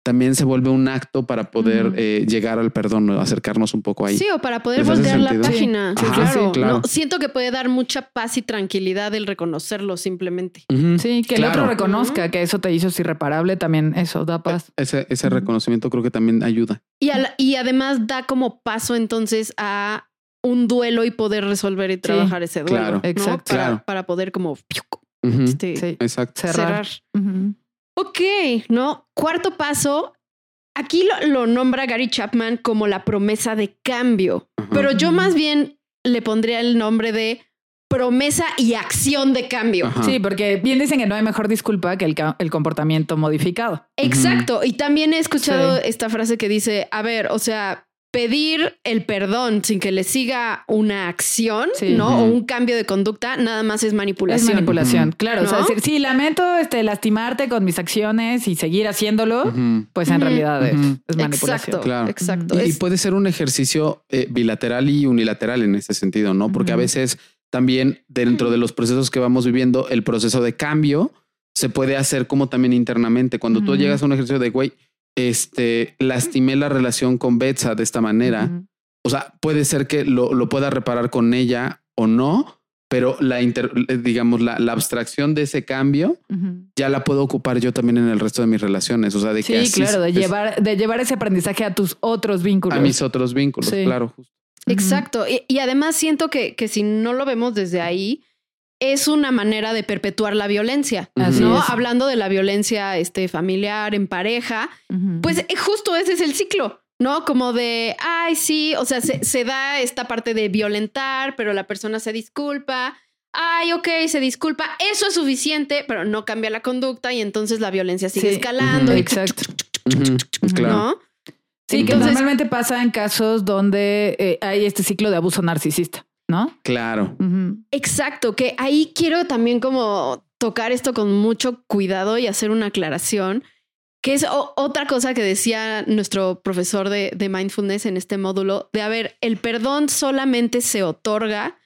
también se vuelve un acto para poder eh, llegar al perdón, ¿no? acercarnos un poco ahí. Sí, o para poder ¿Les hace voltear la página. Sí, Ajá, claro. sí, claro. No, siento que puede dar mucha paz y tranquilidad el reconocerlo simplemente. Sí, que el otro reconozca que eso te hizo irreparable, también eso da paz. Ese, ese Ujú. reconocimiento creo que también ayuda. Y, al- y además da como paso entonces a un duelo y poder resolver y trabajar ese duelo. claro. ¿no? Exacto. Para, Claro. para poder como este, Sí. Exacto. Cerrar. cerrar. Ok, ¿no? Cuarto paso. Aquí lo, lo nombra Gary Chapman como la promesa de cambio, pero yo más bien le pondría el nombre de promesa y acción de cambio. Ajá. Sí, porque bien dicen que no hay mejor disculpa que el, el comportamiento modificado. Exacto. Y también he escuchado Sí. esta frase que dice, a ver, o sea, pedir el perdón sin que le siga una acción, Sí. ¿no? O un cambio de conducta, nada más es Es manipulación. manipulación, Ujú. claro. O sea, decir, sí, lamento este, lastimarte con mis acciones y seguir haciéndolo, pues en realidad es, es manipulación. Exacto, Claro. exacto. Y, y Es- puede ser un ejercicio eh, bilateral y unilateral en ese sentido, ¿no? Porque a veces también dentro de los procesos que vamos viviendo, el proceso de cambio se puede hacer como también internamente. Cuando tú llegas a un ejercicio de, güey, este, lastimé la relación con Betsa de esta manera. O sea, puede ser que lo, lo pueda reparar con ella o no, pero la inter- digamos, la, la abstracción de ese cambio ya la puedo ocupar yo también en el resto de mis relaciones. O sea, de que Sí, así claro, de es- llevar, de llevar ese aprendizaje a tus otros vínculos. a mis otros vínculos, Sí. claro. justo. Exacto. Y, y además siento que, que si no lo vemos desde ahí, es una manera de perpetuar la violencia. Así ¿no? es. Hablando de la violencia este, familiar, en pareja, pues eh, justo ese es el ciclo. ¿No? Como de, ay, sí, o sea, se, se da esta parte de violentar, pero la persona se disculpa. Ay, ok, se disculpa. Eso es suficiente, pero no cambia la conducta y entonces la violencia sigue Sí. escalando. y Exacto. Claro. ¿No? Sí, que normalmente pasa en casos donde eh, hay este ciclo de abuso narcisista, ¿no? Claro. Exacto, que ahí quiero también como tocar esto con mucho cuidado y hacer una aclaración, que es o- otra cosa que decía nuestro profesor de, de mindfulness en este módulo, de a ver, el perdón solamente se otorga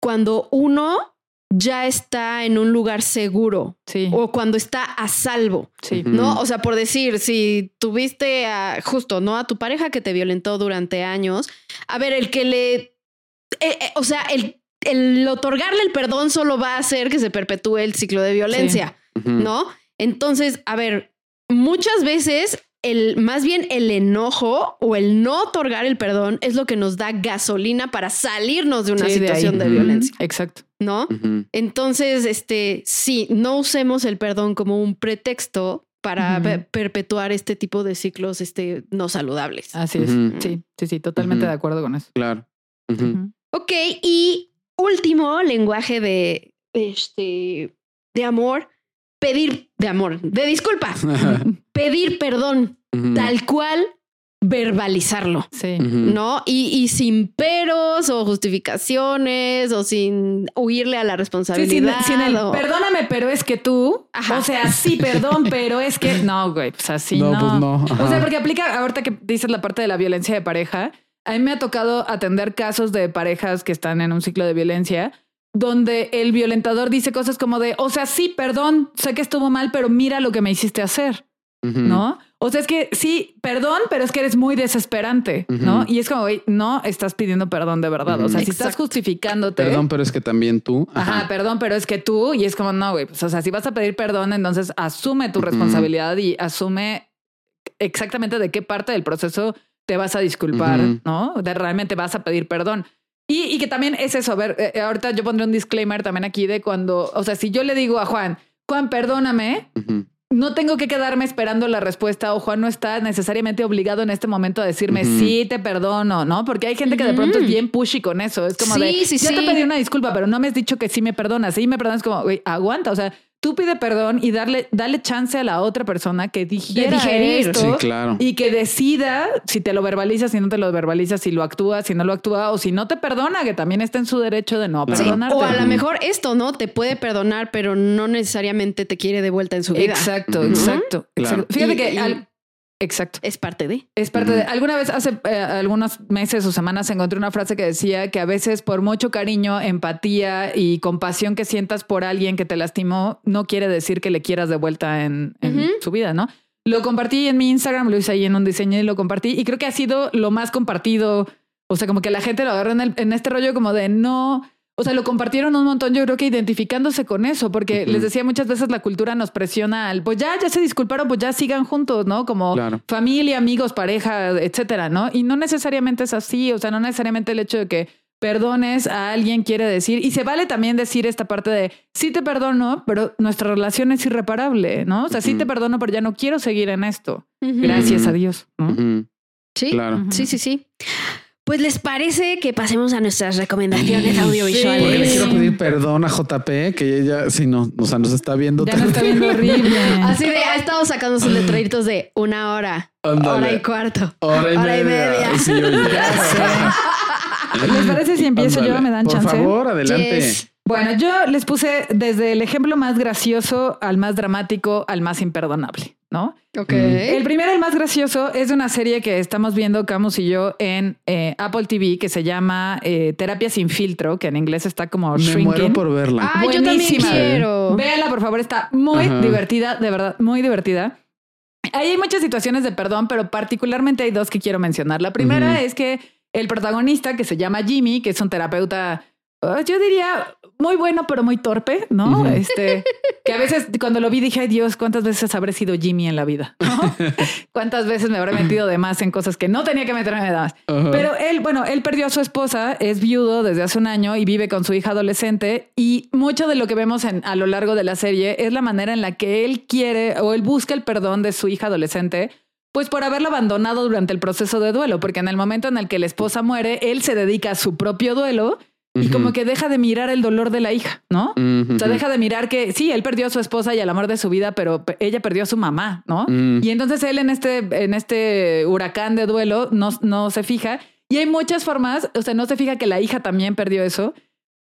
cuando uno ya está en un lugar seguro Sí, o cuando está a salvo. sí. ¿no? O sea, por decir, si tuviste a, justo, ¿no? A tu pareja que te violentó durante años, a ver, el que le, eh, eh, o sea, el, el otorgarle el perdón solo va a hacer que se perpetúe el ciclo de violencia. ¿no? Entonces, a ver, muchas veces el, más bien el enojo o el no otorgar el perdón es lo que nos da gasolina para salirnos de una Sí, de ahí. situación de, violencia, Exacto. ¿no? Entonces, este, sí, no usemos el perdón como un pretexto para perpetuar este tipo de ciclos este, no saludables. Así es. Sí, sí, sí, totalmente de acuerdo con eso. Claro. Ok, y último lenguaje de, este, de amor, pedir de amor, de disculpa, pedir perdón, tal cual verbalizarlo. Sí. ¿No? Y, y sin peros o justificaciones o sin huirle a la Sí, sin, responsabilidad. sin el, o- perdóname, pero es que tú, Ajá. o sea, sí, perdón, pero es que no, güey, pues así no. No, pues no, O sea, porque aplica, ahorita que dices la parte de la violencia de pareja, a mí me ha tocado atender casos de parejas que están en un ciclo de violencia donde el violentador dice cosas como de, o sea, sí, perdón, sé que estuvo mal, pero mira lo que me hiciste hacer. ¿no? O sea, es que sí, perdón, pero es que eres muy desesperante, ¿no? Y es como, güey, no estás pidiendo perdón de verdad. O sea, si estás justificándote. Perdón, pero es que también tú. Ajá, perdón, pero es que tú, y es como, no, güey, pues, o sea, si vas a pedir perdón, entonces asume tu responsabilidad y asume exactamente de qué parte del proceso te vas a disculpar. ¿no? De realmente vas a pedir perdón. Y, y que también es eso, a ver, eh, ahorita yo pondré un disclaimer también aquí de cuando, o sea, si yo le digo a Juan, Juan, perdóname, no tengo que quedarme esperando la respuesta o Juan no está necesariamente obligado en este momento a decirme sí, te perdono, ¿no? Porque hay gente que de pronto es bien pushy con eso. Es como Sí, de, sí, ya sí. te pedí una disculpa, pero no me has dicho que sí me perdonas. Sí me perdonas como, aguanta. O sea, tú pide perdón y darle, dale chance a la otra persona que digiera digerir. esto Sí, claro. y que decida si te lo verbaliza, si no te lo verbaliza, si lo actúa, si no lo actúa o si no te perdona, que también está en su derecho de no Claro. Sí, perdonarte. o a lo mejor esto, ¿no? Te puede perdonar, pero no necesariamente te quiere de vuelta en su vida. Exacto, exacto, Claro. exacto. Fíjate Y- que y- al- exacto. Es parte de. Es parte de. Alguna vez hace eh, algunos meses o semanas encontré una frase que decía que a veces por mucho cariño, empatía y compasión que sientas por alguien que te lastimó, no quiere decir que le quieras de vuelta en, su vida, ¿no? Lo compartí en mi Instagram, lo hice ahí en un diseño y lo compartí y creo que ha sido lo más compartido. O sea, como que la gente lo agarró en, el- en este rollo como de no. O sea, lo compartieron un montón, yo creo que identificándose con eso, porque les decía muchas veces la cultura nos presiona al, pues ya, ya se disculparon, pues ya sigan juntos, ¿no? Como Claro. familia, amigos, pareja, etcétera, ¿no? Y no necesariamente es así, o sea, no necesariamente el hecho de que perdones a alguien quiere decir, y se vale también decir esta parte de, sí te perdono, pero nuestra relación es irreparable, ¿no? O sea, sí te perdono, pero ya no quiero seguir en esto. Gracias a Dios. Sí, Claro. Sí, sí, sí. Pues les parece que pasemos a nuestras recomendaciones Sí. audiovisuales. Porque le quiero Sí. pedir perdón a JP, que ella, si no, o sea, nos está viendo. Ya no está viendo horrible. Así de, ha estado sacando sus letreritos de una hora, hora y cuarto. Hora y Hora y media. Sí, oye. ¿Les parece si empiezo yo? Ándale. ¿Me dan Por chance? favor, adelante. Yes. Bueno, yo les puse desde el ejemplo más gracioso al más dramático al más imperdonable, ¿no? Ok. El primero, el más gracioso, es de una serie que estamos viendo Camus y yo en eh, Apple TV que se llama eh, Terapia sin filtro, que en inglés está como Me Shrinking. muero por verla. Ay, yo también Buenísima. quiero. Véanla, por favor, está muy Ajá. divertida, de verdad, muy divertida. Ahí hay muchas situaciones de perdón, pero particularmente hay dos que quiero mencionar. La primera es que el protagonista, que se llama Jimmy, que es un terapeuta, yo diría muy bueno, pero muy torpe, ¿no? Este, que a veces cuando lo vi dije, ay Dios, ¿cuántas veces habré sido Jimmy en la vida? ¿Cuántas veces me habré metido de más en cosas que no tenía que meterme de más? Pero él, bueno, él perdió a su esposa, es viudo desde hace un año y vive con su hija adolescente y mucho de lo que vemos a lo largo de la serie es la manera en la que él quiere o él busca el perdón de su hija adolescente pues por haberlo abandonado durante el proceso de duelo, porque en el momento en el que la esposa muere, él se dedica a su propio duelo y como que deja de mirar el dolor de la hija, ¿no? O sea, deja de mirar que sí, él perdió a su esposa y al amor de su vida, pero ella perdió a su mamá, ¿no? Y entonces él en este, en este huracán de duelo no, no se fija. Y hay muchas formas, o sea, no se fija que la hija también perdió eso.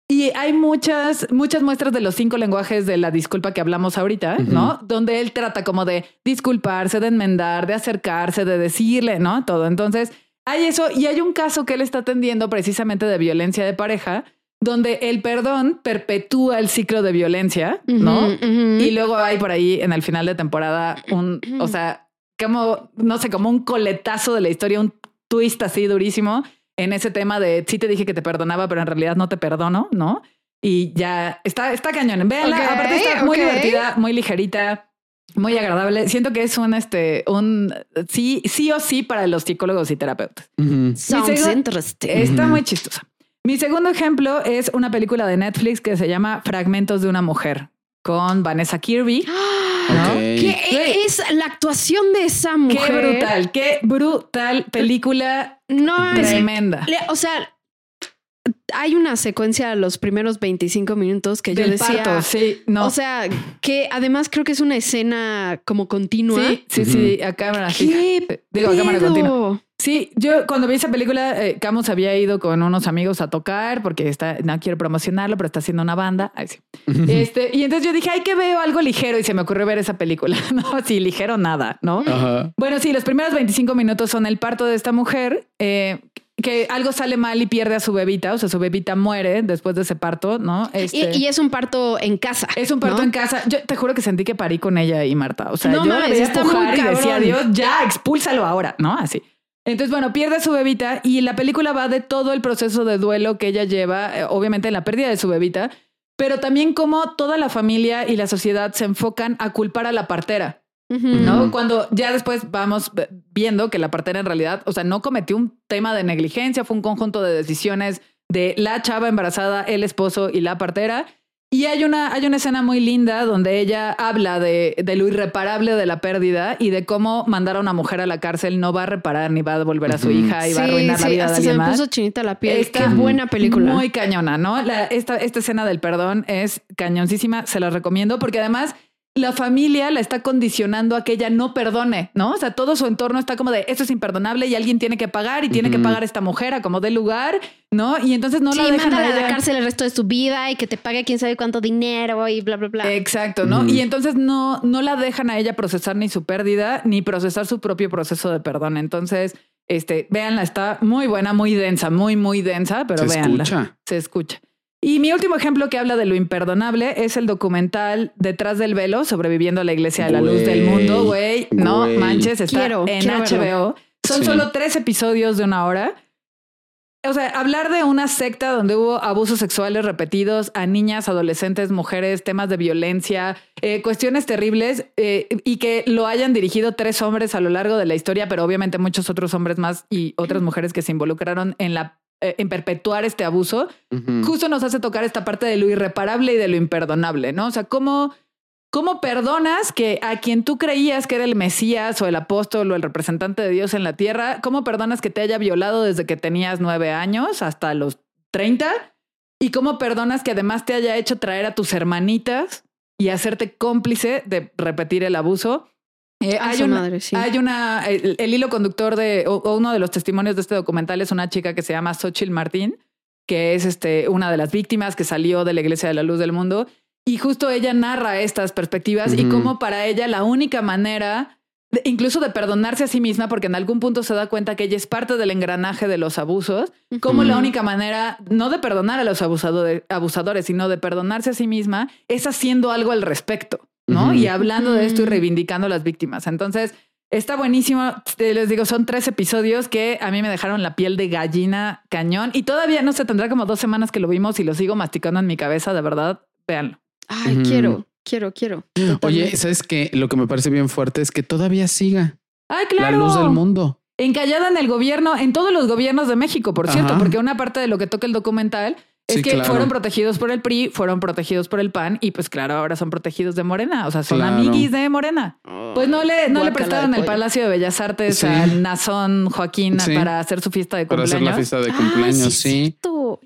Y hay muchas, muchas muestras de los cinco lenguajes de la disculpa que hablamos ahorita, ¿no? Donde él trata como de disculparse, de enmendar, de acercarse, de decirle, ¿no? Todo. Entonces, hay eso y hay un caso que él está atendiendo precisamente de violencia de pareja, donde el perdón perpetúa el ciclo de violencia, ¿no? Y luego hay por ahí en el final de temporada un, o sea, como, no sé, como un coletazo de la historia, un twist así durísimo en ese tema de sí te dije que te perdonaba, pero en realidad no te perdono, ¿no? Y ya está, está cañón. Véanla, aparte está muy divertida, muy ligerita. Muy agradable. Siento que es un este un sí, sí o sí para los psicólogos y terapeutas. Sounds interesting. Está muy chistosa. Mi segundo ejemplo es una película de Netflix que se llama Fragmentos de una mujer con Vanessa Kirby. ¿no? ¿Qué es la actuación de esa mujer? Qué brutal, qué brutal película. No tremenda. o sea, hay una secuencia de los primeros 25 minutos que yo decía. Parto, sí, no. O sea, que además creo que es una escena como continua. Sí, sí, sí, a cámara. ¿Qué Digo, a cámara continua. Sí, yo cuando vi esa película, eh, Camus había ido con unos amigos a tocar porque está, no quiero promocionarlo, pero está haciendo una banda. Ay, sí. este, y entonces yo dije, ay, que veo algo ligero y se me ocurrió ver esa película. no, sí, ligero nada, ¿no? Bueno, sí, los primeros 25 minutos son el parto de esta mujer. Eh, que algo sale mal y pierde a su bebita, o sea, su bebita muere después de ese parto, ¿no? Este, y, es un parto en casa. Es un parto en casa. Yo te juro que sentí que parí con ella y Marta. O sea, no, yo mames, la está muy y decía. Dios, ya, expúlsalo ahora, ¿no? Así. Entonces, bueno, pierde a su bebita y la película va de todo el proceso de duelo que ella lleva, eh, obviamente en la pérdida de su bebita, pero también cómo toda la familia y la sociedad se enfocan a culpar a la partera. ¿no? Cuando ya después vamos viendo que la partera en realidad, o sea, no cometió un tema de negligencia, fue un conjunto de decisiones de la chava embarazada, el esposo y la partera. Y hay una, hay una escena muy linda donde ella habla de, de, lo irreparable de la pérdida y de cómo mandar a una mujer a la cárcel no va a reparar ni va a devolver a su hija y sí, va a arruinar sí, la vida hasta de alguien se me más. puso chinita la piel. Está Qué buena película. Muy cañona, ¿no? La, esta, esta escena del perdón es cañoncísima, se la recomiendo porque además la familia la está condicionando a que ella no perdone, ¿no? O sea, todo su entorno está como de esto es imperdonable y alguien tiene que pagar y tiene que pagar esta mujer a como dé lugar, ¿no? Y entonces no sí, la dejan a a la ella. cárcel el resto de su vida y que te pague quién sabe cuánto dinero y bla, bla, bla. Exacto, ¿no? Y entonces no, no la dejan a ella procesar ni su pérdida ni procesar su propio proceso de perdón. Entonces, este, véanla, está muy buena, muy densa, muy, muy densa, pero Se véanla. escucha. Se escucha. Y mi último ejemplo que habla de lo imperdonable es el documental Detrás del velo, sobreviviendo a la iglesia de la luz del mundo, güey. No güey. manches, está Quiero, en quiero HBO. verlo. Son Sí. solo tres episodios de una hora. O sea, hablar de una secta donde hubo abusos sexuales repetidos a niñas, adolescentes, mujeres, temas de violencia, eh, cuestiones terribles eh, y que lo hayan dirigido tres hombres a lo largo de la historia, pero obviamente muchos otros hombres más y otras mujeres que se involucraron en la en perpetuar este abuso, justo nos hace tocar esta parte de lo irreparable y de lo imperdonable, ¿no? O sea, cómo, cómo perdonas que a quien tú creías que era el Mesías o el apóstol o el representante de Dios en la tierra, cómo perdonas que te haya violado desde que tenías nueve años hasta los 30 y cómo perdonas que además te haya hecho traer a tus hermanitas y hacerte cómplice de repetir el abuso. Eh, hay, una, madre, sí. hay una, el, el hilo conductor de, o, o uno de los testimonios de este documental es una chica que se llama Xochitl Martín, que es este, una de las víctimas que salió de la Iglesia de la Luz del Mundo. Y justo ella narra estas perspectivas y cómo para ella la única manera, de- incluso de perdonarse a sí misma, porque en algún punto se da cuenta que ella es parte del engranaje de los abusos, como la única manera, no de perdonar a los abusadores, abusadores, sino de perdonarse a sí misma, es haciendo algo al respecto, ¿no? Y hablando de esto y reivindicando a las víctimas. Entonces, Está buenísimo. Te- Les digo, son tres episodios que a mí me dejaron la piel de gallina cañón y todavía no se tendrá como dos semanas que lo vimos y lo sigo masticando en mi cabeza. De verdad, véanlo. Ay, quiero, quiero, quiero. Oye, Totalmente. ¿sabes qué? Lo que me parece bien fuerte es que todavía siga Ay, claro. la luz del mundo. Encallada en el gobierno, en todos los gobiernos de México, por cierto, Ajá. porque una parte de lo que toca el documental es Sí, que claro. fueron protegidos por el PRI, fueron protegidos por el PAN y pues claro, ahora son protegidos de Morena, o sea, son Claro. amiguis de Morena. Pues no le, no le prestaron el. Palacio de Bellas Artes Sí. al Nazón Joaquín Sí. para hacer su fiesta de Para hacer cumpleaños. la fiesta de Ay, cumpleaños, es sí.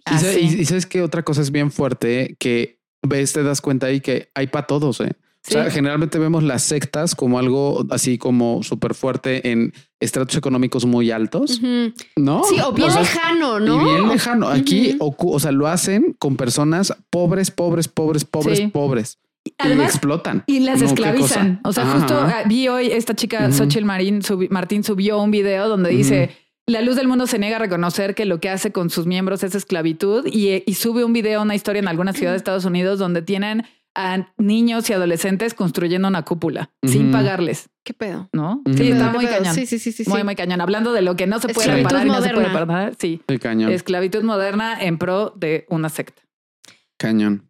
Ah, y- y sabes que otra cosa es bien fuerte que ves, te das cuenta ahí que hay para todos. ¿eh? O sea, generalmente vemos las sectas como algo así como súper fuerte en estratos económicos muy altos. ¿no? Sí, o bien sea, lejano, ¿no? Y bien lejano. Aquí, o sea, lo hacen con personas pobres, pobres, pobres, pobres, Sí. pobres. y Además, explotan. Y las No, esclavizan. O sea, Ajá, justo ah, vi hoy esta chica, Ujú. Xochitl Marín, subi- Martín subió un video donde dice, la luz del mundo se niega a reconocer que lo que hace con sus miembros es esclavitud y, eh, y sube un video, una historia en alguna ciudad de Estados Unidos donde tienen a niños y adolescentes construyendo una cúpula sin pagarles, ¿Qué pedo? ¿no? Sí, ¿Qué está muy pedo? cañón. Sí, sí, sí, sí. Muy, muy cañón. Hablando de lo que no se puede Esclavitud reparar y no se puede moderna. perdonar. Sí. Sí, cañón. Esclavitud moderna en pro de una secta. Cañón.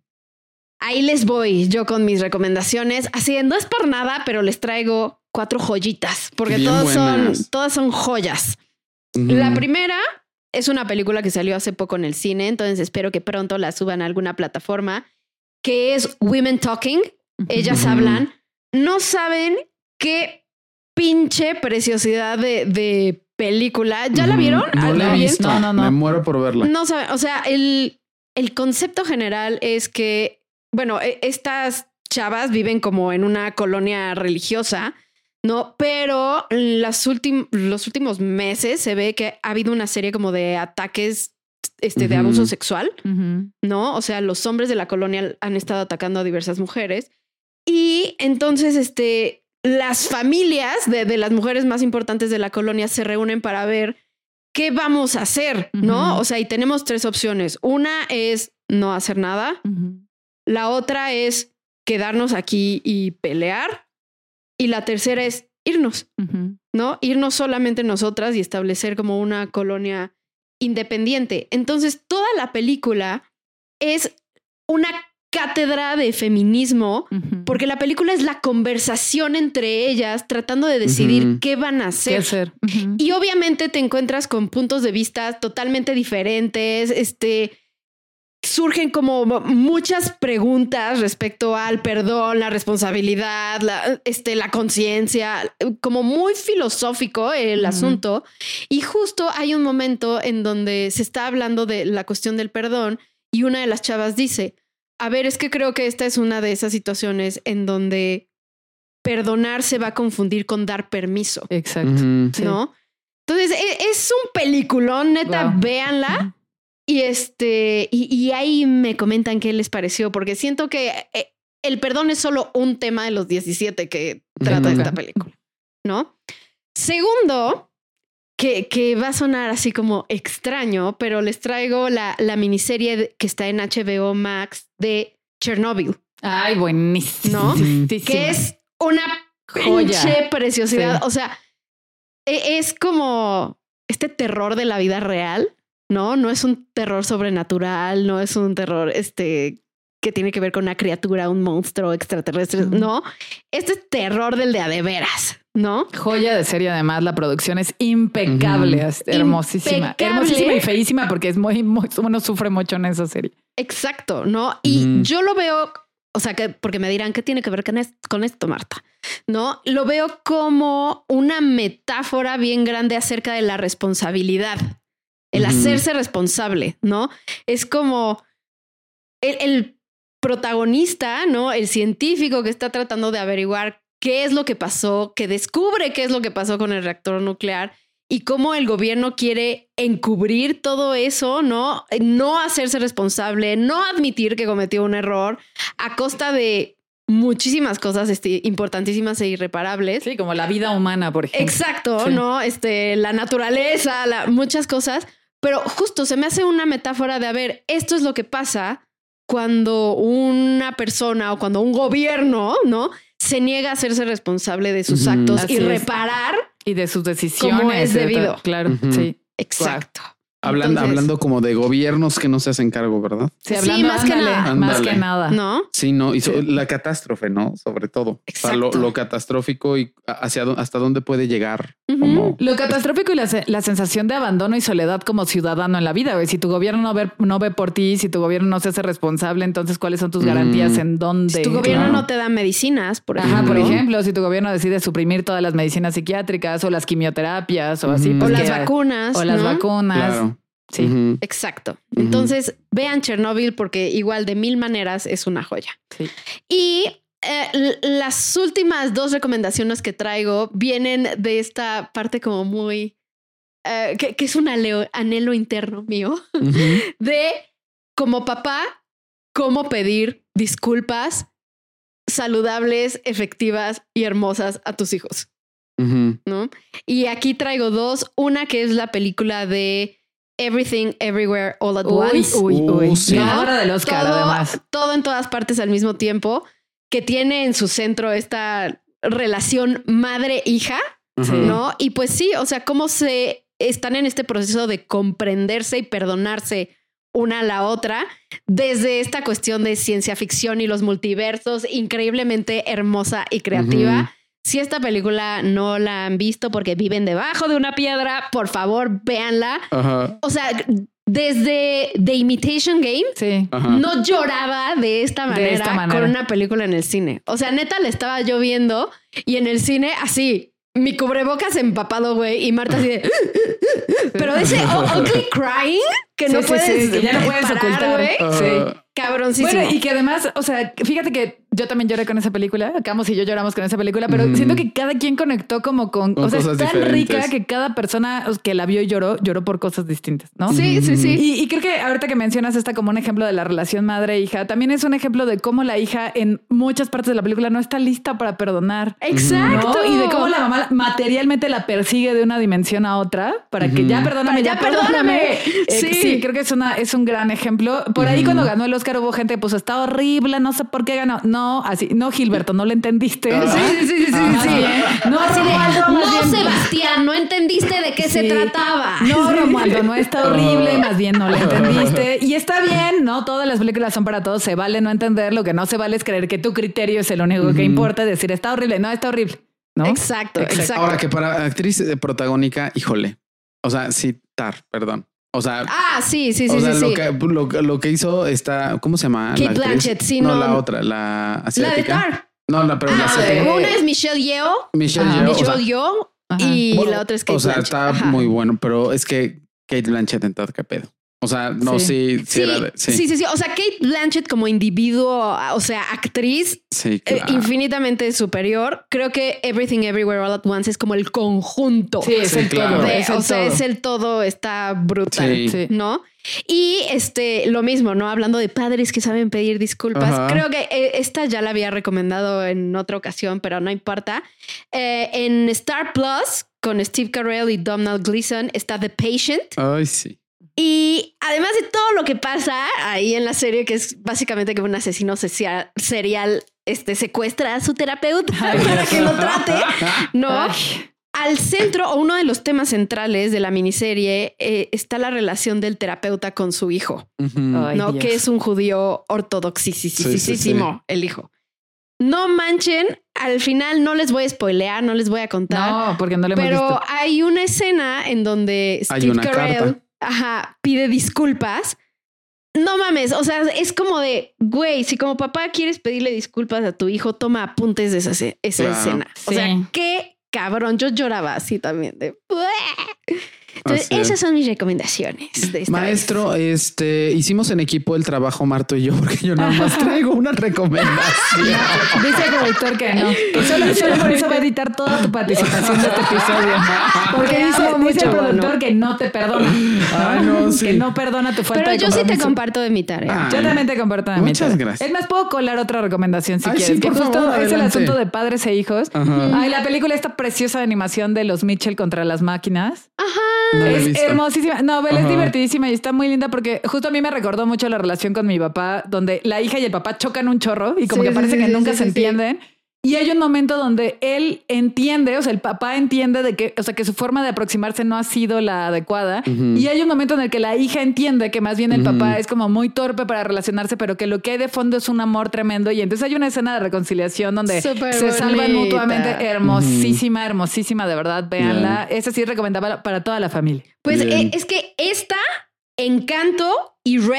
Ahí les voy yo con mis recomendaciones. Así, no es por nada, pero les traigo cuatro joyitas, porque Bien todos son, todas son joyas. La primera es una película que salió hace poco en el cine, entonces espero que pronto la suban a alguna plataforma, que es Women Talking. Ellas hablan. No saben qué pinche preciosidad de, de película. ¿Ya la vieron? No la he visto. No, no, no. Me muero por verla. No saben, o sea, el, el concepto general es que, bueno, e- estas chavas viven como en una colonia religiosa, ¿no? Pero las últim- los últimos meses se ve que ha habido una serie como de ataques este, de abuso sexual. ¿no? O sea, los hombres de la colonia han estado atacando a diversas mujeres. Y entonces, este, las familias de, de las mujeres más importantes de la colonia se reúnen para ver qué vamos a hacer, ¿no? O sea, y tenemos tres opciones. Una es no hacer nada. La otra es quedarnos aquí y pelear. Y la tercera es irnos. ¿no? Irnos solamente nosotras y establecer como una colonia independiente. Entonces, toda la película es una cátedra de feminismo, porque la película es la conversación entre ellas tratando de decidir qué van a ¿Qué hacer. Y obviamente te encuentras con puntos de vista totalmente diferentes, este surgen como muchas preguntas respecto al perdón, la responsabilidad, la, este, la conciencia, como muy filosófico el asunto. Y justo hay un momento en donde se está hablando de la cuestión del perdón y una de las chavas dice, a ver, es que creo que esta es una de esas situaciones en donde perdonar se va a confundir con dar permiso. Exacto. ¿no? Entonces, e- es un peliculón, neta, Wow. véanla. Y este, y, y ahí me comentan qué les pareció, porque siento que eh, el perdón es solo un tema de los 17 que trata esta película, ¿no? Segundo, que, que va a sonar así como extraño, pero les traigo la, la miniserie que está en HBO Max de Chernobyl, Ay, buenísimo. ¿No? Sí, que es una Joya. pinche preciosidad. Sí. O sea, e- es como este terror de la vida real, ¿no? No es un terror sobrenatural, no es un terror este que tiene que ver con una criatura, un monstruo extraterrestre, no. Este es terror del de a de veras, ¿no? Joya de serie, además, la producción es impecable, es hermosísima. Impecable. Hermosísima y feísima porque es muy, muy, uno sufre mucho en esa serie. Exacto, ¿no? Y yo lo veo, o sea, que porque me dirán, ¿qué tiene que ver con es- con esto, Marta? ¿No? Lo veo como una metáfora bien grande acerca de la responsabilidad, el hacerse responsable, ¿no? Es como el, el protagonista, ¿no? El científico que está tratando de averiguar qué es lo que pasó, que descubre qué es lo que pasó con el reactor nuclear y cómo el gobierno quiere encubrir todo eso, ¿no? No hacerse responsable, no admitir que cometió un error a costa de muchísimas cosas este, importantísimas e irreparables. Sí, como la vida humana, por ejemplo. Exacto, Sí. ¿no? Este, la naturaleza, la- muchas cosas, pero justo se me hace una metáfora de, a ver, esto es lo que pasa cuando una persona o cuando un gobierno, ¿no? se niega a hacerse responsable de sus actos Así y es. reparar. Y de sus decisiones. Como es de debido. Claro, sí. Exacto. Hablan- Entonces- hablando como de gobiernos que no se hacen cargo, ¿verdad? Sí, Sí, hablando, más que ándale, nada. Más que nada. ¿No? Sí, no, y so- la catástrofe, ¿no? Sobre todo. O sea, lo, Exacto. lo catastrófico y hacia hasta dónde puede llegar. Lo catastrófico y la, la sensación de abandono y soledad como ciudadano en la vida, güey. Si tu gobierno no ve, no ve por ti, si tu gobierno no se hace responsable, entonces ¿cuáles son tus Mm. garantías en dónde? Si tu gobierno Claro. no te da medicinas, por Ajá, ejemplo. por ejemplo, si tu gobierno decide suprimir todas las medicinas psiquiátricas o las quimioterapias o así. Ujú. O pues las que- vacunas. O las vacunas. claro. Sí. Exacto. Entonces, vean Chernobyl porque igual de mil maneras es una joya. Sí. Y eh, las últimas dos recomendaciones que traigo vienen de esta parte como muy... eh, que, que es un aleo- anhelo interno mío de como papá, cómo pedir disculpas saludables, efectivas y hermosas a tus hijos. ¿no? Y aquí traigo dos. Una que es la película de Everything Everywhere All at Uy, Once. uy, Uh, uy. sí. Ganadora del Oscar, todo, además. todo en todas partes al mismo tiempo, que tiene en su centro esta relación madre-hija. ¿no? Y pues sí, o sea, cómo se están en este proceso de comprenderse y perdonarse una a la otra desde esta cuestión de ciencia ficción y los multiversos, increíblemente hermosa y creativa. Si esta película no la han visto porque viven debajo de una piedra, por favor, véanla. O sea, desde The Imitation Game, Sí. No lloraba de esta, De manera esta manera. con una película en el cine. O sea, neta le estaba yo viendo y en el cine así, mi cubrebocas empapado, güey, y Marta así de... Pero ese ugly crying que no Sí, sí, puedes, sí, que ya no puedes parar, ocultar. güey. Sí. Cabroncísimo. Bueno, y que además, o sea, fíjate que yo también lloré con esa película. Camus y yo lloramos con esa película, pero siento que cada quien conectó como con. Con o sea, es cosas tan diferentes. rica que cada persona que la vio y lloró, lloró por cosas distintas, ¿no? Sí, sí, sí. Y, y creo que ahorita que mencionas esta como un ejemplo de la relación madre-hija, también es un ejemplo de cómo la hija en muchas partes de la película no está lista para perdonar. Exacto. ¿no? Y de cómo la mamá materialmente la persigue de una dimensión a otra para que ya perdóname, Para ya, ya perdóname. perdóname. Eh, Sí. sí, creo que es una es un gran ejemplo. Por ahí cuando ganó el Oscar hubo gente que puso está horrible, no sé por qué ganó. No, así, no Gilberto, no lo entendiste. Ah. Sí, sí, sí, sí, bien. No, no. Sebastián, no entendiste de qué se trataba. No, Romualdo, no está horrible, más bien no lo entendiste. Y está bien, ¿no? Todas las películas son para todos, se vale no entender, lo que no se vale es creer que tu criterio es el único que importa, decir está horrible, no está horrible, ¿no? Exacto, exacto. Ahora que para actriz eh, protagónica, híjole. O sea, citar, perdón. O sea, Ah, sí, sí, sí, o sea, sí. lo, sí. que, lo, que- lo que hizo esta, ¿cómo se llama? Kate la? Blanchett, sí, no, no. la otra, la La de asiática. Tar. No, la, pero la Ah, asiática. una es Michelle Yeoh, Michelle. Yeoh, o sea, Michelle Yeoh Ajá. y bueno, la otra es Kate O sea, Blanchett. está Ajá. muy bueno, pero es que Kate Blanchett en todo qué pedo. O sea, no, sí, sí, Sí, era de- sí. sí, sí, O sea, Kate Blanchett como individuo, o sea, actriz, Sí, eh, claro. infinitamente superior. Creo que Everything Everywhere All at Once es como el conjunto. Sí, es el claro. todo. de- es el o sea, todo. es el todo, está brutal, Sí. Sí. ¿no? Y este, lo mismo, ¿no? Hablando de padres que saben pedir disculpas. Ajá. Creo que eh, esta ya la había recomendado en otra ocasión, pero no importa. Eh, en Star Plus, con Steve Carell y Donald Gleason, está The Patient. Ay, sí. Y además de todo lo que pasa ahí en la serie, que es básicamente que un asesino serial este, secuestra a su terapeuta para que lo trate, ¿no? Ay. Al centro, o uno de los temas centrales de la miniserie, eh, está la relación del terapeuta con su hijo. Ay, ¿no? Dios. Que es un judío ortodoxísimo, el hijo. No manchen, al final no les voy a spoilear, no les voy a contar. No, porque no le hemos Pero visto. hay una escena en donde Hay Steve una Carell carta. Ajá, pide disculpas. No mames, o sea, es como de, güey, si como papá quieres pedirle disculpas a tu hijo, toma apuntes de esa, esa Claro. escena. O Sí. sea, qué cabrón. Yo lloraba así también. De, Entonces, esas son mis recomendaciones. De esta Maestro, este, hicimos en equipo el trabajo Marto y yo, porque yo nada más traigo una recomendación. Dice el productor que no. Que solo, solo por eso va a editar toda tu participación de este episodio. Porque dice, dice el mucho, productor que no te perdona. Ay, no, sí. Que no perdona tu falta Pero de yo sí te comparto de mi tarea. Ah. Yo también te comparto de mi Muchas tarea. gracias. Es más, puedo colar otra recomendación si Ay, quieres. sí, que por justo favor, es el asunto de padres e hijos. Ajá. Ay, la película esta preciosa de animación de los Mitchell contra las máquinas. Ajá. No es hermosísima. No, Bella es divertidísima y está muy linda porque justo a mí me recordó mucho la relación con mi papá, donde la hija y el papá chocan un chorro y como Sí, que parece sí, que sí, nunca sí, se sí, sí. entienden. Y hay un momento donde él entiende, o sea, el papá entiende de que, o sea, que su forma de aproximarse no ha sido la adecuada. Y hay un momento en el que la hija entiende que más bien el papá es como muy torpe para relacionarse, pero que lo que hay de fondo es un amor tremendo. Y entonces hay una escena de reconciliación donde se salvan mutuamente. Hermosísima, hermosísima, de verdad, véanla. Esa sí recomendaba para toda la familia. Pues eh, es que esta, Encanto y Red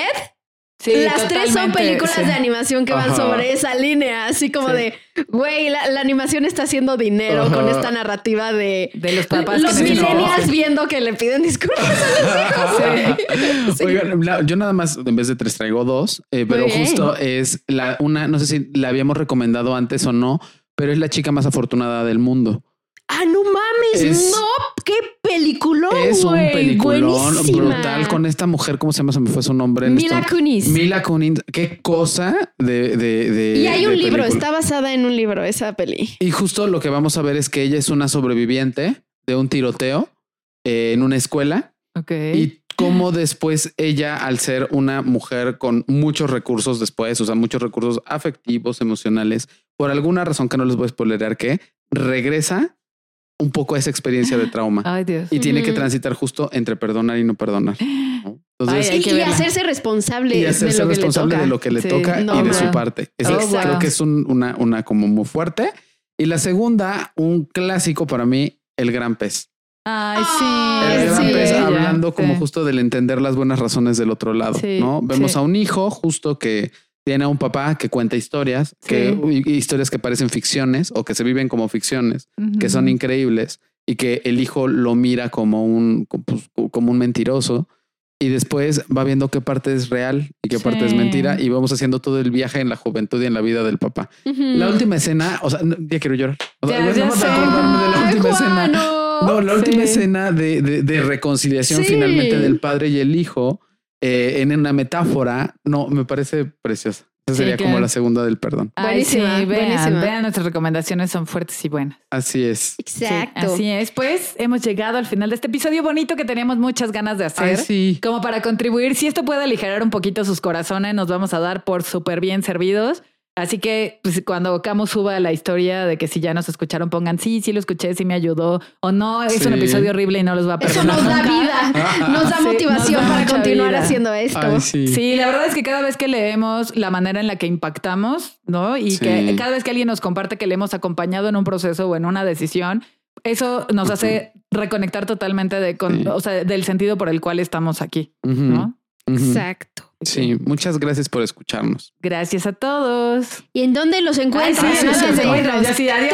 las tres son películas de animación que van sobre esa línea, así como de, güey, la, animación está haciendo dinero con esta narrativa de, de los papás. Los millennials viendo que le piden disculpas. A los hijos. Oigan, yo nada más, en vez de tres, traigo dos, eh, pero justo es la una, no sé si la habíamos recomendado antes o no, pero es la chica más afortunada del mundo. Ah, no mames, no, qué peliculón. Es un peliculón brutal con esta mujer, ¿cómo se llama? Se me fue su nombre. Mila Kunis. Mila Kunis, qué cosa de, de, Y hay un libro, está basada en un libro esa peli. Y justo lo que vamos a ver es que ella es una sobreviviente de un tiroteo eh, en una escuela. Ok. Y cómo después ella, al ser una mujer con muchos recursos después, o sea, muchos recursos afectivos, emocionales, por alguna razón que no les voy a spoilerar que regresa un poco esa experiencia de trauma. Ay, Dios. Y tiene que transitar justo entre perdonar y no perdonar. Entonces, y, hacerse responsable, y hacerse de, lo responsable de lo que le toca y de su parte. Oh, creo que es una, una como muy fuerte. Y la segunda, un clásico para mí, el gran pez. Ay, sí. El gran pez hablando como justo del entender las buenas razones del otro lado, ¿no? Vemos a un hijo justo que tiene a un papá que cuenta historias, que historias que parecen ficciones o que se viven como ficciones, que son increíbles y que el hijo lo mira como un, pues, como un mentiroso y después va viendo qué parte es real y qué parte es mentira y vamos haciendo todo el viaje en la juventud y en la vida del papá. La última escena, o sea, ya quiero llorar. O sea, ya, no de la última escena. No, la última escena de, de, de reconciliación finalmente del padre y el hijo eh, en una metáfora, no, me parece preciosa. Esa sería como la segunda del perdón. buenísima, vean, vean, nuestras recomendaciones son fuertes y buenas. Así es. Exacto. así es. Pues hemos llegado al final de este episodio bonito que teníamos muchas ganas de hacer. sí. Como para contribuir. Si esto puede aligerar un poquito sus corazones, nos vamos a dar por súper bien servidos. Así que pues, cuando Camus suba la historia de que si ya nos escucharon, pongan sí, sí lo escuché, sí me ayudó o no, es un episodio horrible y no los va a perdonar. Eso nos da vida, nos da motivación para continuar haciendo esto. sí. la verdad es que cada vez que leemos la manera en la que impactamos, ¿no? Y que cada vez que alguien nos comparte que le hemos acompañado en un proceso o en una decisión, eso nos hace reconectar totalmente de o sea, del sentido por el cual estamos aquí, ¿no? Exacto. Sí, muchas gracias por escucharnos. Gracias a todos. ¿Y en dónde los encuentran? sí, sí, se encuentran. Ya sí, adiós.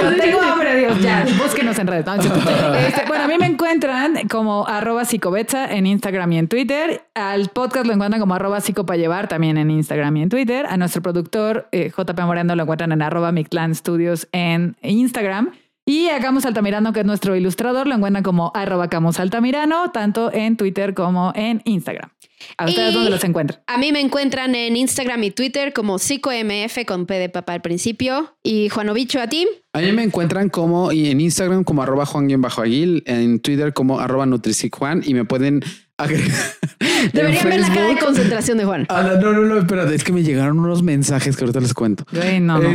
Yo tengo hambre, adiós. Ya, búsquenos en redes. Este, bueno, a mí me encuentran como arroba psicobetza en Instagram y en Twitter. Al podcast lo encuentran como arroba llevar también en Instagram y en Twitter. A nuestro productor eh, JP Moreno lo encuentran en arroba Mictlan Studios en Instagram. Y a Camus Altamirano, que es nuestro ilustrador, lo encuentran como arroba Camus Altamirano, tanto en Twitter como en Instagram. ¿A ustedes dónde los encuentran? A mí me encuentran en Instagram y Twitter como PsicoMF con P de papá al principio. Y Juanovicho, ¿a ti? A mí me encuentran como y en Instagram como arroba Juan-Aguil, en Twitter como arroba Juan y me pueden Deberían ver la cara de concentración de Juan. Ah, no, no, no, espérate, es que me llegaron unos mensajes que ahorita les cuento.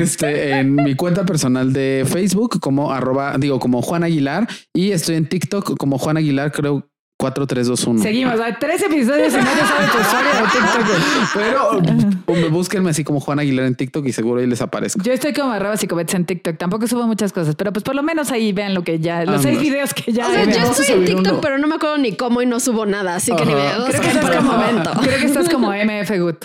Este, en mi cuenta personal de Facebook como arroba, digo, como Juan Aguilar y estoy en TikTok como Juan Aguilar, creo 4, 3, 2, 1. Seguimos, hay tres episodios y nadie sabe tu historia de TikTok. Pero me búsquenme así como Juan Aguilar en TikTok y seguro ahí les aparezco. Yo estoy como arroba psicobets en TikTok. Tampoco subo muchas cosas, pero pues por lo menos ahí vean lo que ya, los seis videos que ya. O sea, yo estoy en TikTok, pero no me acuerdo ni cómo y no subo nada, así que ni veo. Creo que estás como momento. Creo que estás como MF Good.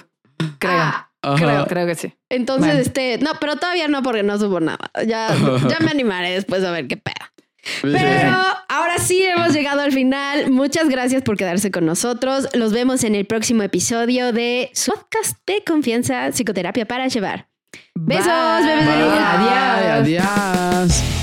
Creo. Ah, creo, creo que sí. Entonces, este, no, pero todavía no porque no subo nada. Ya, ya me animaré después a ver qué pedo. Pero ahora sí hemos llegado al final. Muchas gracias por quedarse con nosotros. Los vemos en el próximo episodio de su podcast de confianza, psicoterapia para llevar. Besos, bebés. Adiós. Adiós.